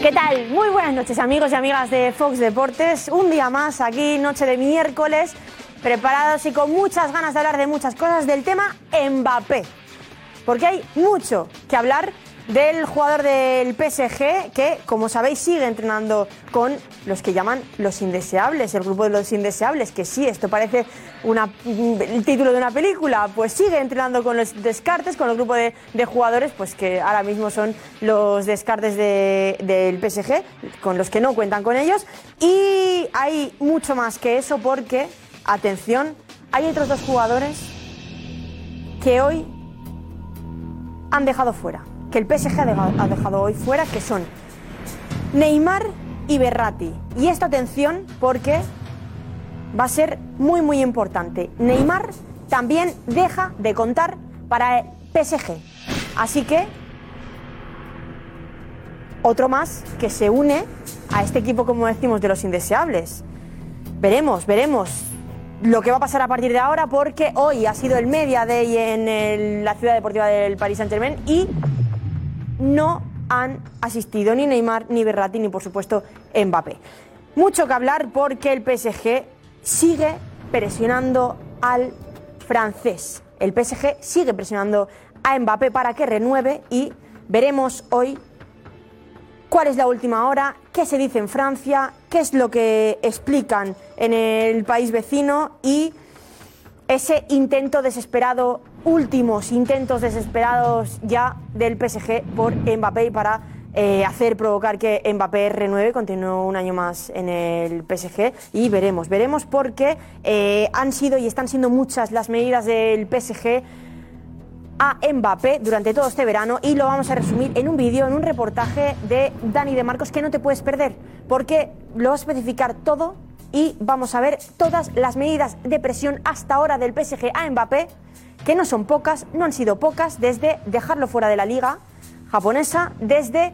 ¿Qué tal? Muy buenas noches amigos y amigas de Fox Deportes. Un día más aquí, noche de miércoles, preparados y con muchas ganas de hablar de muchas cosas del tema Mbappé. Porque hay mucho que hablar del jugador del PSG que, como sabéis, sigue entrenando con los que llaman los indeseables, el grupo de los indeseables, que sí, esto parece una- el título de una película, pues sigue entrenando con los descartes, con el grupo de, jugadores, pues que ahora mismo son los descartes de- del PSG, con los que no cuentan con ellos. Y hay mucho más que eso porque, atención, hay otros dos jugadores que hoy han dejado fuera, que el PSG ha dejado, hoy fuera, que son Neymar y Berratti. Y esta atención porque va a ser muy muy importante. Neymar también deja de contar para el PSG. Así que otro más que se une a este equipo, como decimos, de los indeseables. Veremos, veremos lo que va a pasar a partir de ahora porque hoy ha sido el Media Day en la ciudad deportiva del Paris Saint Germain y no han asistido ni Neymar, ni Berratti, ni por supuesto Mbappé. Mucho que hablar porque el PSG sigue presionando al francés. El PSG sigue presionando a Mbappé para que renueve y veremos hoy cuál es la última hora, qué se dice en Francia, qué es lo que explican en el país vecino y ese intento desesperado, últimos intentos desesperados ya del PSG por Mbappé y para eh, hacer provocar que Mbappé renueve, continúe un año más en el PSG y veremos, veremos porque eh, han sido y están siendo muchas las medidas del PSG a Mbappé durante todo este verano y lo vamos a resumir en un vídeo, en un reportaje de Dani de Marcos que no te puedes perder porque lo va a especificar todo y vamos a ver todas las medidas de presión hasta ahora del PSG a Mbappé, que no son pocas, no han sido pocas, desde dejarlo fuera de la liga japonesa, desde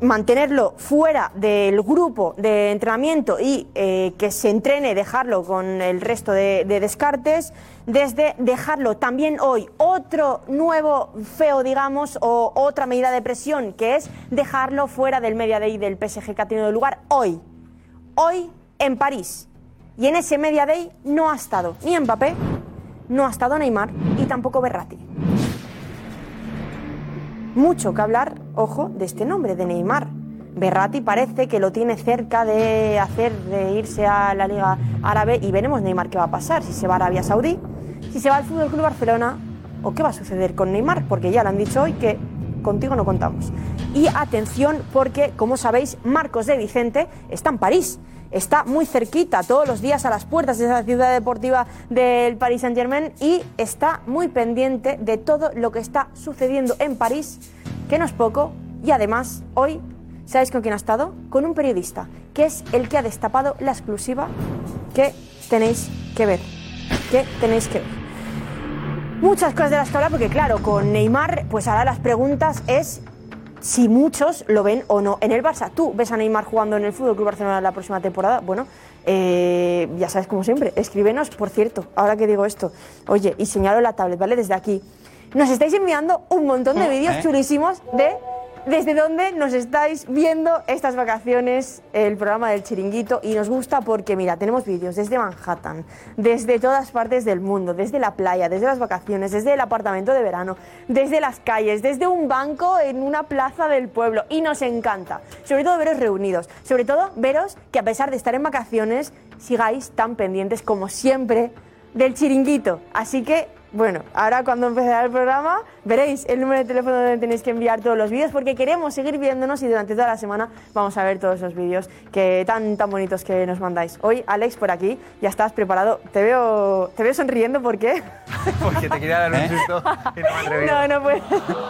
mantenerlo fuera del grupo de entrenamiento y eh, que se entrene, dejarlo con el resto de, de descartes, desde dejarlo también hoy otro nuevo feo, digamos, o otra medida de presión, que es dejarlo fuera del Media Day del PSG que ha tenido lugar hoy, hoy en París. Y en ese Media Day no ha estado ni Mbappé, no ha estado Neymar y tampoco Berratti mucho que hablar, ojo, de este nombre, de Neymar. Berratti parece que lo tiene cerca de hacer, de irse a la Liga Árabe y veremos Neymar qué va a pasar, si se va a Arabia Saudí, si se va al Fútbol Club Barcelona o qué va a suceder con Neymar, porque ya lo han dicho hoy que contigo no contamos. Y atención porque, como sabéis, Marcos de Vicente está en París. Está muy cerquita, todos los días a las puertas de esa ciudad deportiva del Paris Saint Germain y está muy pendiente de todo lo que está sucediendo en París, que no es poco. Y además, hoy, ¿sabéis con quién ha estado? Con un periodista, que es el que ha destapado la exclusiva que tenéis que ver. Que tenéis que ver. Muchas cosas de las que hablar, porque claro, con Neymar, pues ahora las preguntas es si muchos lo ven o no en el Barça. ¿Tú ves a Neymar jugando en el Fútbol Club Barcelona la próxima temporada? Bueno, eh, ya sabes, como siempre, escríbenos, por cierto, ahora que digo esto, oye, y señalo la tablet, ¿vale? Desde aquí. Nos estáis enviando un montón de vídeos ¿Eh? chulísimos de desde dónde nos estáis viendo estas vacaciones, el programa del chiringuito, y nos gusta porque, mira, tenemos vídeos desde Manhattan, desde todas partes del mundo, desde la playa, desde las vacaciones, desde el apartamento de verano, desde las calles, desde un banco en una plaza del pueblo, y nos encanta, sobre todo veros reunidos, sobre todo veros que a pesar de estar en vacaciones, sigáis tan pendientes como siempre del chiringuito. Así que bueno, ahora cuando empezará el programa veréis el número de teléfono donde tenéis que enviar todos los vídeos porque queremos seguir viéndonos y durante toda la semana vamos a ver todos los vídeos que tan tan bonitos que nos mandáis. Hoy Alex por aquí, ya estás preparado. Te veo te veo sonriendo ¿por qué? Porque te quería dar un susto y no me atrevido. No, no puedo.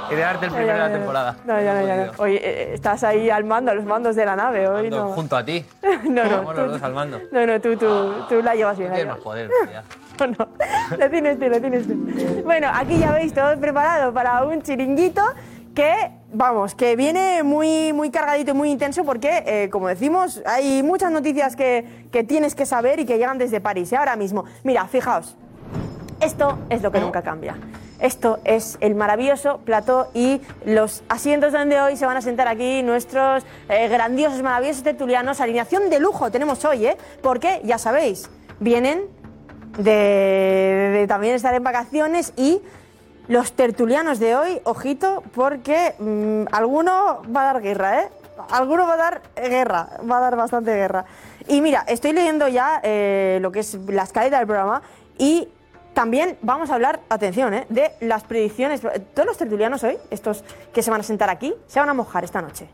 Quería darte el No, primero ya, de la temporada. No, ya no, ya no. Hoy eh, estás ahí al mando, a los mandos de la nave, hoy no. Junto a ti. No, no, Vamos los tú- dos al mando. No, no, tú, tú, tú la llevas bien. la Tienes más poder, ya. No, no, lo tienes tú, lo tienes tú. Bueno, aquí ya veis todo preparado para un chiringuito que, vamos, que viene muy, muy cargadito y muy intenso porque, eh, como decimos, hay muchas noticias que, que tienes que saber y que llegan desde París. Y ahora mismo, mira, fijaos, esto es lo que nunca cambia. Esto es el maravilloso plató y los asientos donde hoy se van a sentar aquí nuestros eh, grandiosos, maravillosos tertulianos. Alineación de lujo tenemos hoy, ¿eh? Porque, ya sabéis, vienen de, de también estar en vacaciones y los tertulianos de hoy, ojito, porque mm, alguno va a dar guerra, ¿eh? Alguno va a dar guerra, va a dar bastante guerra. Y mira, estoy leyendo ya eh, lo que es la escaleta del programa y también vamos a hablar, atención, ¿eh? de las predicciones. Todos los tertulianos hoy, estos que se van a sentar aquí, se van a mojar esta noche.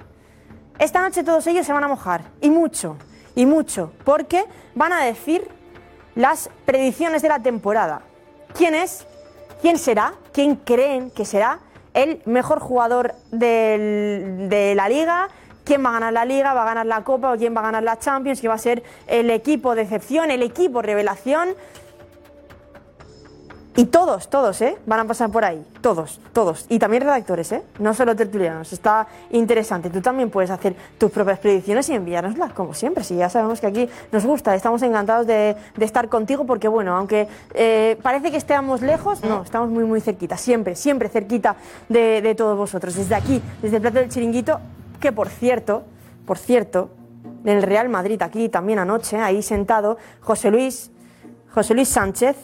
Esta noche todos ellos se van a mojar, y mucho, y mucho, porque van a decir las predicciones de la temporada. ¿Quién es? ¿Quién será? ¿Quién creen que será el mejor jugador de la liga? ¿Quién va a ganar la liga? ¿Va a ganar la copa? ¿O quién va a ganar la Champions? ¿Quién va a ser el equipo de excepción? ¿El equipo revelación? Y todos, todos, ¿eh? Van a pasar por ahí. Todos, todos. Y también redactores, ¿eh? No solo tertulianos. Está interesante. Tú también puedes hacer tus propias predicciones y enviárnoslas, como siempre. Si ya sabemos que aquí nos gusta, estamos encantados de, de estar contigo porque, bueno, aunque eh, parece que estemos lejos, no, estamos muy, muy cerquita. Siempre, siempre cerquita de, de todos vosotros. Desde aquí, desde el plato del chiringuito, que por cierto, por cierto, en el Real Madrid, aquí también anoche, ahí sentado, José Luis, José Luis Sánchez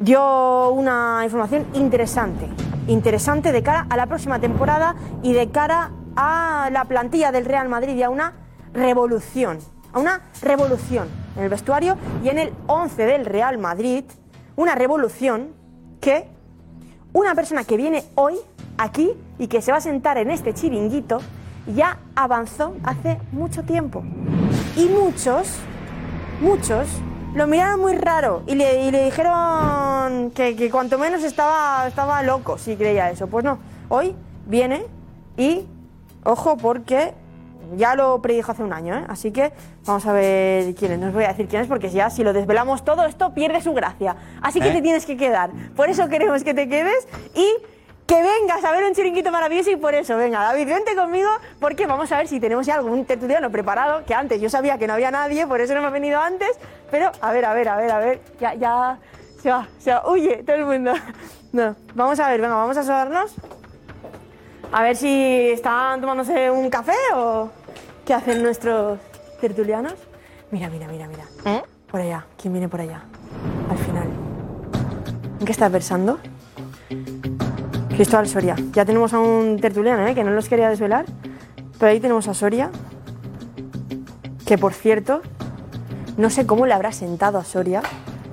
dio una información interesante, interesante de cara a la próxima temporada y de cara a la plantilla del Real Madrid y a una revolución, a una revolución en el vestuario y en el 11 del Real Madrid, una revolución que una persona que viene hoy aquí y que se va a sentar en este chiringuito ya avanzó hace mucho tiempo. Y muchos, muchos, lo miraron muy raro y le, y le dijeron que, que cuanto menos estaba, estaba loco si creía eso. Pues no, hoy viene y, ojo, porque ya lo predijo hace un año, ¿eh? así que vamos a ver quién es. No os voy a decir quién es porque ya si lo desvelamos todo esto pierde su gracia. Así que ¿Eh? te tienes que quedar. Por eso queremos que te quedes y que vengas a ver un chiringuito maravilloso y por eso, venga, David, vente conmigo porque vamos a ver si tenemos ya algún tertuliano preparado, que antes yo sabía que no había nadie, por eso no me ha venido antes, pero a ver, a ver, a ver, a ver, ya, ya, se va, se va, huye todo el mundo. No, vamos a ver, venga, vamos a asomarnos. A ver si están tomándose un café o qué hacen nuestros tertulianos. Mira, mira, mira, mira. Por allá, ¿quién viene por allá? Al final. ¿En qué estás versando? Cristóbal Soria. Ya tenemos a un tertuliano, ¿eh? que no los quería desvelar. Pero ahí tenemos a Soria. Que por cierto, no sé cómo le habrá sentado a Soria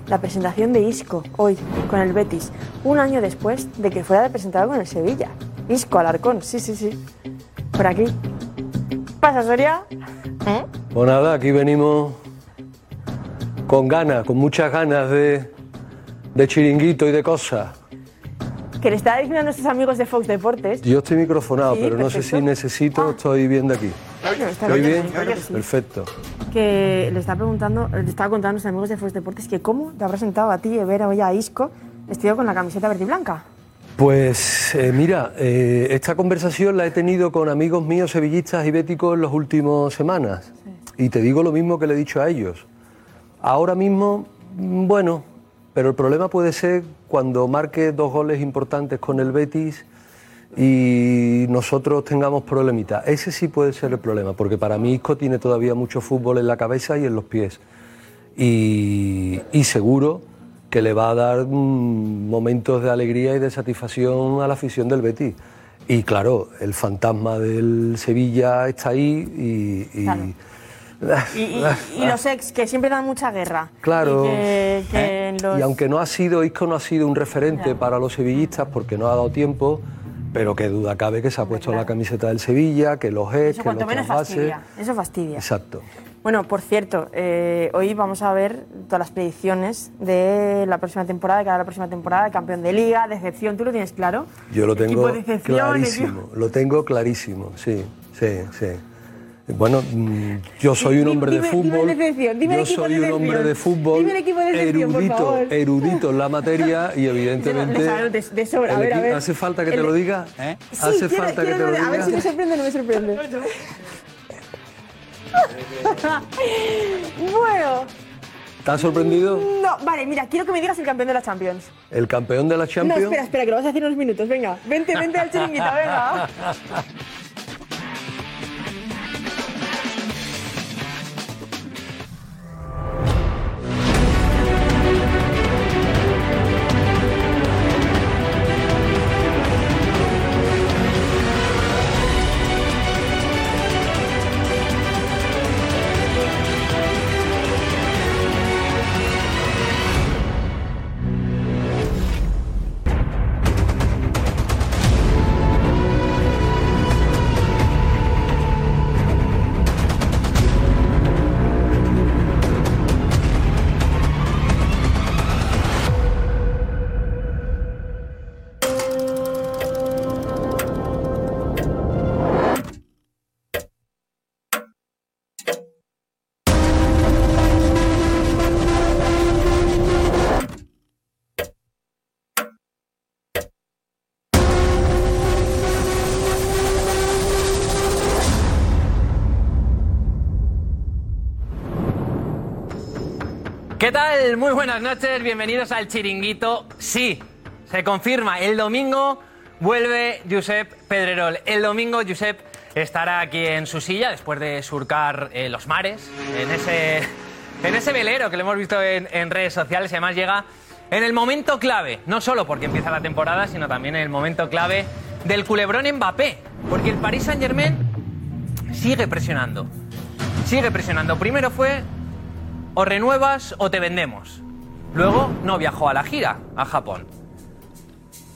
la presentación de Isco hoy con el Betis. Un año después de que fuera de presentado con el Sevilla. Isco Alarcón, sí, sí, sí. Por aquí. ¿Pasa, Soria? Pues nada, aquí venimos con ganas, con muchas ganas de, de chiringuito y de cosas. Que le está diciendo a nuestros amigos de Fox Deportes. Yo estoy microfonado, Sí, pero no sé si necesito, estoy bien de aquí. ¿Estoy bien? Perfecto. que le está preguntando, le estaba contando a nuestros amigos de Fox Deportes que cómo te habrá sentado a ti ver hoy a Isco vestido con la camiseta verde y blanca. Pues eh, mira, eh, esta conversación la he tenido con amigos míos sevillistas y béticos en las últimas semanas. Y te digo lo mismo que le he dicho a ellos. Ahora mismo, mm, bueno, pero el problema puede ser cuando marque dos goles importantes con el Betis y nosotros tengamos problemitas. Ese sí puede ser el problema, porque para mí Isco tiene todavía mucho fútbol en la cabeza y en los pies. Y, seguro que le va a dar mm, momentos de alegría y de satisfacción a la afición del Betis. Y claro, el fantasma del Sevilla está ahí y... Y, y- y los ex, que siempre dan mucha guerra. Claro. Y, que- que en los- Y aunque no ha sido, Isco no ha sido un referente para los sevillistas porque no ha dado tiempo, pero qué duda cabe que se ha puesto claro. la camiseta del Sevilla, que los Eso que los menos trasvase. fastidia. Eso fastidia. Exacto. Bueno, por cierto, eh, hoy vamos a ver todas las predicciones de la próxima temporada, de cara a la próxima temporada, campeón de liga, decepción, ¿tú lo tienes claro? Yo lo tengo clarísimo, lo tengo clarísimo, sí, sí, sí. Bueno, mm, yo soy un Dime- hombre de dime- dime fútbol. decepción, dime el yo soy de un decepción. hombre de fútbol. Dime el equipo de decepción, por erudito, favor. erudito en la materia y evidentemente. De- de sobra, a el ver, a equi- ver. ¿Hace falta que te lo diga? ¿Eh? Sí, ¿Hace quiero- falta que te lo A ver si me diga? sorprende o no me sorprende. bueno, ¿Estás sorprendido? No, vale, mira, quiero que me digas el campeón de la Champions. El campeón de la No, Champions. espera, espera, que lo vas a decir en unos minutos. Venga, vente, vente al chiringuito, venga. ¿Qué tal? Muy buenas noches, bienvenidos al Chiringuito. Sí, se confirma, el domingo vuelve Josep Pedrerol. El domingo Josep estará aquí en su silla después de surcar eh, los mares, en ese, en ese velero que lo hemos visto en, en redes sociales y además llega en el momento clave, no solo porque empieza la temporada, sino también en el momento clave del culebrón Mbappé, porque el Paris Saint Germain sigue presionando, sigue presionando. Primero fue o renuevas o te vendemos. Luego no viajó a la gira, a Japón.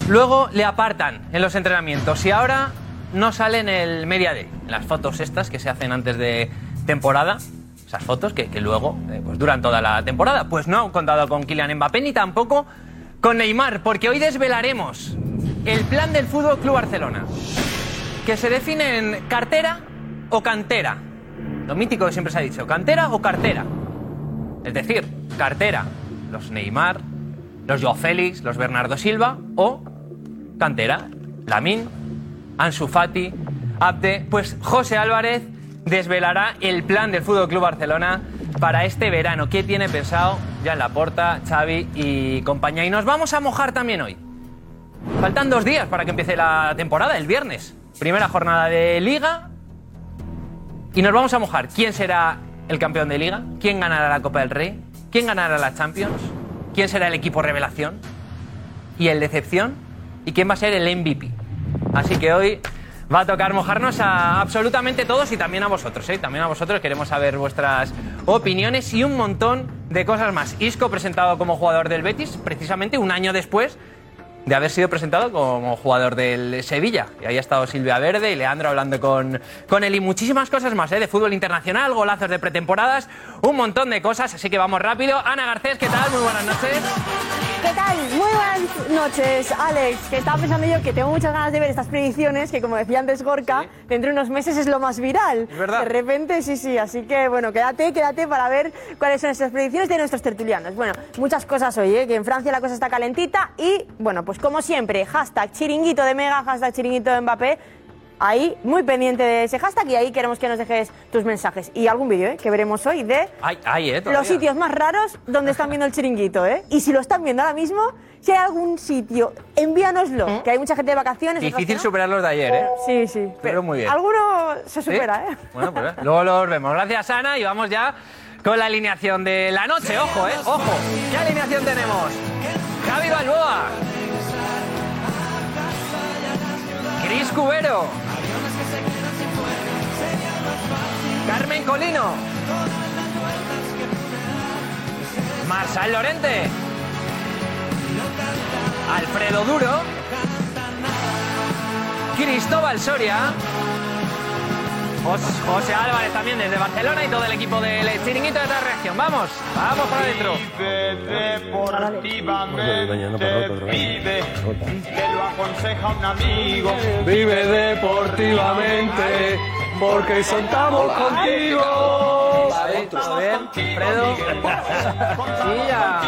Luego le apartan en los entrenamientos y ahora no sale en el Media Day, las fotos estas que se hacen antes de temporada. Esas fotos que, que luego eh, pues duran toda la temporada. Pues no han contado con Kylian Mbappé ni tampoco con Neymar, porque hoy desvelaremos el plan del Fútbol Club Barcelona, que se define en cartera o cantera. Lo mítico que siempre se ha dicho, cantera o cartera. Es decir, cartera, los Neymar, los Joao los Bernardo Silva o cantera, Lamin, Ansu Fati, Abde. Pues José Álvarez desvelará el plan del Fútbol Club Barcelona para este verano. ¿Qué tiene pensado ya en la porta, Xavi y compañía? Y nos vamos a mojar también hoy. Faltan dos días para que empiece la temporada, el viernes. Primera jornada de Liga. Y nos vamos a mojar. ¿Quién será el campeón de Liga? ¿Quién ganará la Copa del Rey? ¿Quién ganará la Champions? ¿Quién será el equipo revelación? ¿Y el decepción? ¿Y quién va a ser el MVP? Así que hoy va a tocar mojarnos a absolutamente todos y también a vosotros. ¿eh? También a vosotros queremos saber vuestras opiniones y un montón de cosas más. Isco presentado como jugador del Betis, precisamente un año después de haber sido presentado como jugador del Sevilla. Y ahí ha estado Silvia Verde y Leandro hablando con, con él y muchísimas cosas más, ¿eh? de fútbol internacional, golazos de pretemporadas, un montón de cosas, así que vamos rápido. Ana Garcés, ¿qué tal? Muy buenas noches. ¿Qué tal? Muy buenas noches, Alex. Que estaba pensando yo que tengo muchas ganas de ver estas predicciones, que como decía antes Gorka, dentro de unos meses es lo más viral. Es verdad. De repente, sí, sí. Así que, bueno, quédate, quédate para ver cuáles son esas predicciones de nuestros tertulianos. Bueno, muchas cosas hoy, ¿eh? que en Francia la cosa está calentita y, bueno, pues como siempre, hashtag chiringuito de Mega, hashtag chiringuito de Mbappé. Ahí, muy pendiente de ese hashtag y ahí queremos que nos dejes tus mensajes. Y algún vídeo, ¿eh? que veremos hoy de Ay, ay, ¿eh? Los sitios más raros donde están viendo el chiringuito, ¿eh? Y si lo están viendo ahora mismo, si hay algún sitio, envíanoslo, que hay mucha gente de vacaciones. Difícil no. superar los de ayer, ¿eh? Sí, sí. Pero muy bien. Alguno se ¿Sí? supera, ¿eh? Bueno, pues eh, luego los vemos. Gracias, Ana, y vamos ya con la alineación de la noche. Ojo, ¿eh? Ojo. ¿Qué alineación tenemos? Javi Balboa. Cris Cubero. Carmen Colino. Marsal Lorente. Alfredo Duro. Cristóbal Soria. Jos- José Álvarez también desde Barcelona y todo el equipo del chiringuito de esta reacción. Vamos, vamos para adentro. Vive, te lo aconseja un amigo. Vive deportivamente, porque soltamos contigo. ¿Todo bien? Alfredo. Sí, ya.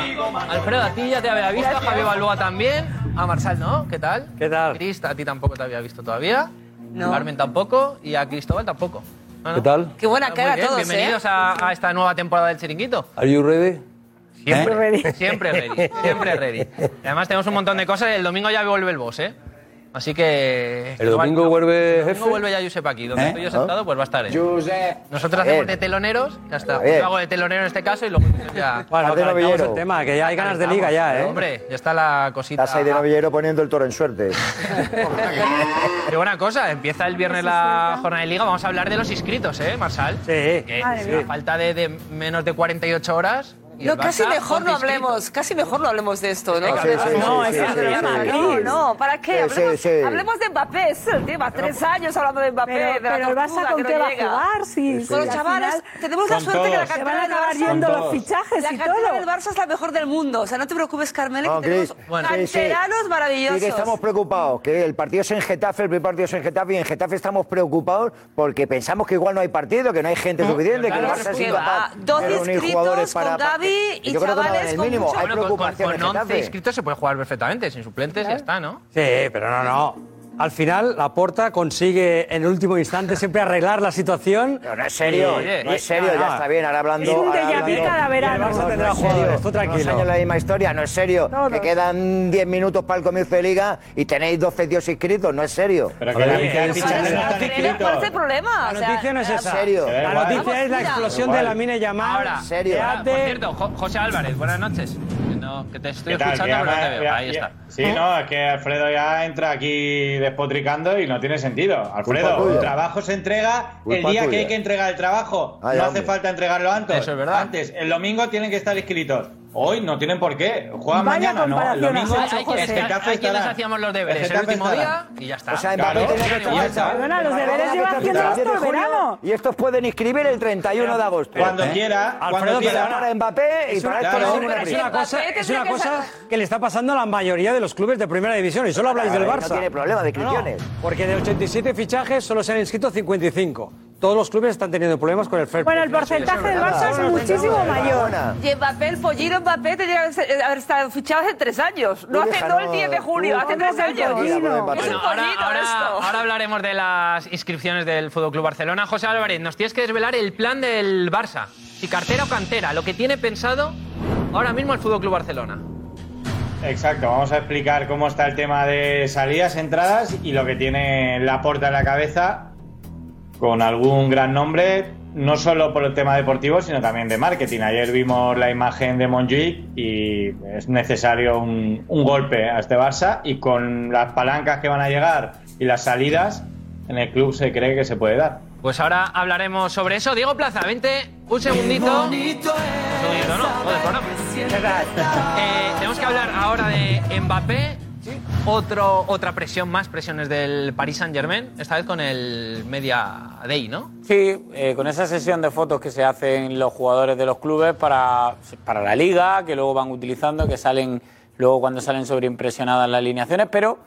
Alfredo, a ti ya te había visto, a Javi Balboa también. A Marsal, ¿no? ¿Qué tal? ¿Qué tal? Cris, a ti tampoco te había visto todavía. No. Carmen tampoco y a Cristóbal tampoco. No. ¿Qué tal? Qué buena cara bien, todos, Bienvenidos ¿eh? a, a esta nueva temporada del chiringuito. Are you ready? Siempre, ready. siempre ready, siempre ready. Además tenemos un montón de cosas. El domingo ya vuelve el boss, ¿eh? Así que... ¿El domingo vuelve El domingo jefe? vuelve ya Josep aquí. Donde ¿Eh? estoy yo sentado, pues va a estar él. Josep. Nosotros hacemos de teloneros, ya está. Yo hago de telonero en este caso y luego ya... Bueno, calentamos novillero. el tema, que ya hay ganas de liga ya, ¿eh? Hombre, ya está la cosita. Estás ahí de novillero poniendo el toro en suerte. Qué buena cosa, empieza el viernes la jornada de liga. Vamos a hablar de los inscritos, ¿eh, Marsal? Sí. Que Madre a falta de, de menos de 48 horas. No, casi mejor no hablemos, casi mejor no hablemos de esto, ¿no? Venga, Sí, sí, No, sí, sí, sí, sí. No, no, ¿para qué? Sí, sí, Hablemos, sí. hablemos de Mbappé, es el tema. Tres años hablando de Mbappé, Pero, de la pero el Barça con que qué va a jugar si, Con los al chavales, tenemos la suerte que la cantera del Barça... yendo los fichajes La y cantera todo. del Barça es la mejor del mundo. O sea, no te preocupes, Carmele, No, que tenemos sí, sí. canteranos maravillosos. Sí que estamos preocupados, que el partido es en Getafe, el primer partido es en Getafe, y en Getafe estamos preocupados porque pensamos que igual no hay partido, que no hay gente suficiente, que el Barça es incapaz de reunir jugadores para... Gavi y Yo creo que chavales el con mínimo, mucho- hay Bueno, con, con, preocupación con en 11 Getafe. inscritos se puede jugar perfectamente, sin suplentes ya está, ¿no? Sí, pero no, no. Al final, la Porta consigue en el último instante siempre arreglar la situación. Pero no es serio, Oye, no es serio, no, ya no. está bien, ahora hablando... Es un déjà vu cada verano. Y No, tendrá no es serio. tú tranquilo. Años la misma historia, no es serio. Que quedan 10 minutos para el comienzo de liga y tenéis 12 tíos inscritos, no es serio. Pero que la de no ¿Cuál es el problema? La noticia no es esa. serio. La noticia es la explosión de la mina llamada. Ahora, serio. por cierto, Jo- José Álvarez, buenas noches. No- que te estoy escuchando, pero no te veo. Ahí está. Sí, no, es que Alfredo ya entra aquí despotricando y no tiene sentido. Alfredo, el trabajo se entrega el día que hay que entregar el trabajo. Ay, no hombre. hace falta entregarlo antes. Eso es verdad. Antes, el domingo tienen que estar inscritos. Hoy no tienen por qué. Juegan Vaya mañana, no. El domingo hecho, Hay, José. el Getafe hay quienes hacíamos los deberes el, Getafe último estará. día y ya está. O sea, Claro, Mbappé tenía que y estar ya hecho. está. Perdona, los deberes que lleva haciendo hecho el esto 10 de el junio verano. Y estos pueden inscribir el 31 de agosto. Cuando ¿Eh? quiera, Alfredo, cuando quiera. Para Mbappé y Es para esto claro, no ninguna es una cosa, es una que cosa que le está pasando a la mayoría de los clubes de primera división y solo habláis del No Barça. tiene problema de No, no, inscripciones. porque de 87 fichajes solo se han inscrito 55. Todos los clubes están teniendo problemas con el fair Bueno, el porcentaje del Barça es muchísimo mayor. Y Mbappé, el pollino Mbappé tendría que haber estado fichado hace tres años. No hace no el 10 de julio, tú- hace tres años. Bueno, ahora, pollito ahora- esto. ahora hablaremos de las inscripciones del Fútbol Club Barcelona. José Álvarez, nos tienes que desvelar el plan del Barça. Si cartera o cantera, lo que tiene pensado ahora mismo el Fútbol Club Barcelona. Exacto, vamos a explicar cómo está el tema de salidas, entradas y lo que tiene la porta en la cabeza con algún gran nombre, no solo por el tema deportivo, sino también de marketing. Ayer vimos la imagen de Montjuic y es necesario un, un golpe a este Barça y con las palancas que van a llegar y las salidas, en el club se cree que se puede dar. Pues ahora hablaremos sobre eso. Diego Plaza, vente un segundito. Un segundito, ¿no? Joder, programa. Eh, tenemos que hablar ahora de Mbappé. Otro, otra presión, más presiones del Paris Saint Germain, esta vez con el Media Day, ¿no? Sí, eh, con esa sesión de fotos que se hacen los jugadores de los clubes para, para la liga, que luego van utilizando, que salen luego cuando salen sobreimpresionadas las alineaciones, pero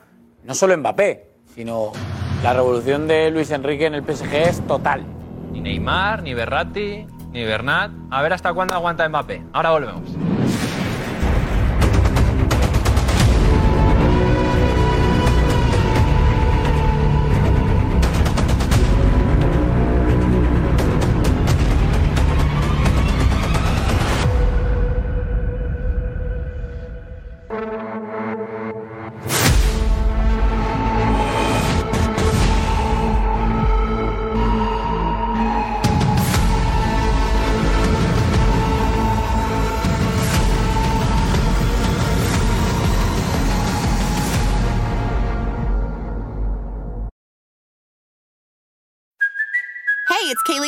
no solo Mbappé, sino la revolución de Luis Enrique en el PSG es total. Ni Neymar, ni Berratti, ni Bernat. A ver hasta cuándo aguanta Mbappé. Ahora volvemos.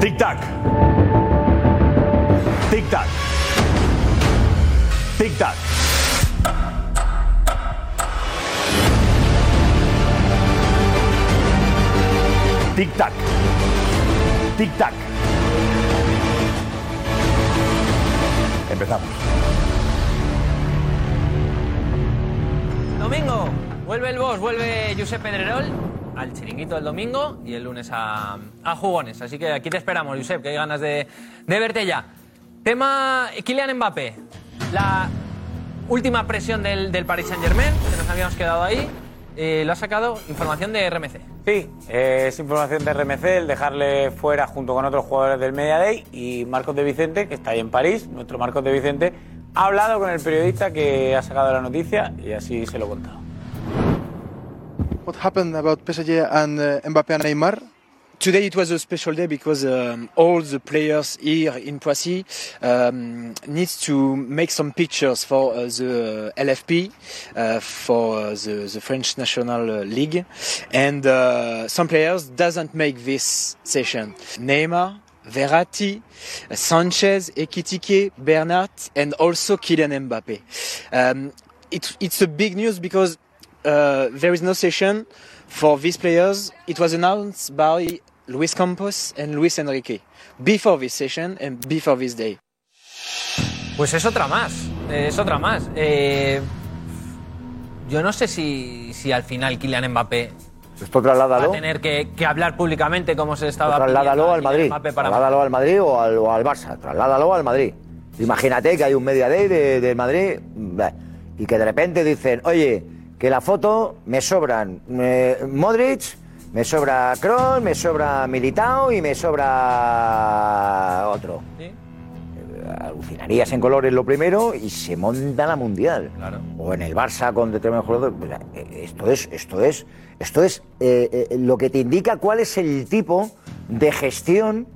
Tic tac. Tic tac. Tic tac. Tic tac. Tic tac. Empezamos. Domingo, vuelve el boss, vuelve Josep Pedrerol al chiringuito del domingo y el lunes a, a jugones. Así que aquí te esperamos, Josep, que hay ganas de, de verte ya. Tema Kylian Mbappé. La última presión del, del Paris Saint Germain, que nos habíamos quedado ahí, eh, lo ha sacado información de RMC. Sí, eh, es información de RMC el dejarle fuera junto con otros jugadores del Media Day y Marcos de Vicente, que está ahí en París, nuestro Marcos de Vicente, ha hablado con el periodista que ha sacado la noticia y así se lo he contado. What happened about PSG and uh, Mbappe and Neymar? Today it was a special day because um, all the players here in Poissy um, needs to make some pictures for uh, the LFP, uh, for uh, the, the French National League, and uh, some players doesn't make this session. Neymar, Verratti, Sanchez, Ekitike, Bernat, and also Kylian Mbappe. Um, it, it's a big news because uh, there is no session for these players. It was announced by Luis Campos and Luis Enrique before this session and before this day. Pues es otra más, es otra más. Eh, yo no sé si, si al final Kylian Mbappé Esto va trasládalo. a tener que, que hablar públicamente como se estaba Trasládalo pidiendo a al Madrid. Mbappé para Trasládalo al Madrid o al, o al Barça. Trasládalo al Madrid. Imagínate que hay un media day de- del Madrid y que de repente dicen, oye, que la foto me sobran eh, Modric, me sobra Kroos, me sobra Militao y me sobra otro. Eh, Alucinarías en colores lo primero y se monta la mundial. O en el Barça con determinados jugadores. Eh, Esto es, esto es, esto es eh, eh, lo que te indica cuál es el tipo de gestión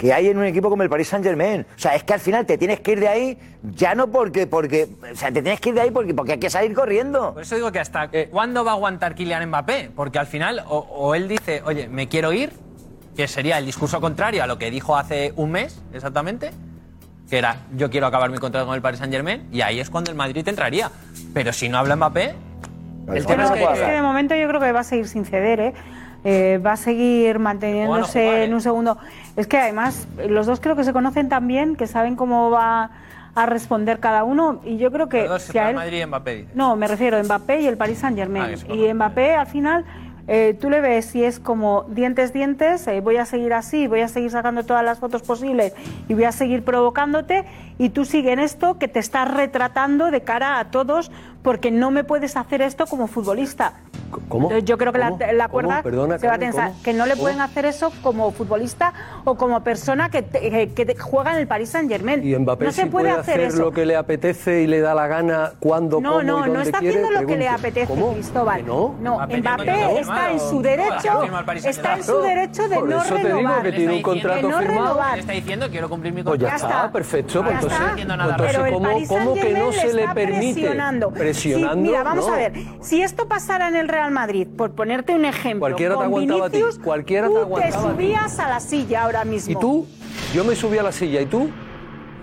que hay en un equipo como el Paris Saint Germain. O sea, es que al final te tienes que ir de ahí ya no porque, porque, o sea, te tienes que ir de ahí porque, porque hay que salir corriendo. Por eso digo que hasta cuándo va a aguantar Kylian Mbappé, porque al final o, o él dice, oye, me quiero ir, que sería el discurso contrario a lo que dijo hace un mes exactamente, que era yo quiero acabar mi contrato con el Paris Saint Germain y ahí es cuando el Madrid entraría. Pero si no habla Mbappé, el tema es Pero es que de que momento yo creo que va a seguir sin ceder, ¿eh? Eh, va a seguir manteniéndose jugar, ¿eh? en un segundo. Es que además los dos creo que se conocen tan bien que saben cómo va a responder cada uno y yo creo que los dos si a él- Madrid y Mbappé no, me refiero a Mbappé y el Paris Saint Ah, Germain. eso, y Mbappé al final eh, tú le ves si es como dientes, dientes, eh, voy a seguir así, voy a seguir sacando todas las fotos posibles y voy a seguir provocándote y tú sigue en esto que te estás retratando de cara a todos porque no me puedes hacer esto como futbolista. ¿Cómo? Entonces, yo creo que la, ¿Cómo? la cuerda Perdona, se va a tensar. ¿cómo? Que no le ¿Cómo? pueden hacer eso como futbolista o como persona que, te- que- que te- juega en el Paris Saint Germain. Y Mbappé no se sí puede hacer eso. lo que le apetece y le da la gana cuando, No, cómo no, y dónde no está quiere, haciendo lo que le apetece, ¿Cómo? Cristóbal. ¿Que no? No, Mbappé Mbappé, contrato está en su derecho, está en su derecho de Por no eso te digo renovar. que tiene un contrato no firmado. renovar. Le está diciendo quiero cumplir mi Pues ya contrato. está, perfecto. Ya Pues entonces, está. nada. entonces, Pero el ¿cómo, que no se le está permite? Presionando. Presionando, Sí, mira, vamos no. a ver. Si esto pasara en el Real Madrid, por ponerte un ejemplo, Cualquiera te con aguantaba a ti, cualquiera te tú aguantaba a ti. subías a la silla ahora mismo. ¿Y tú? Yo me subí a la silla, ¿y tú?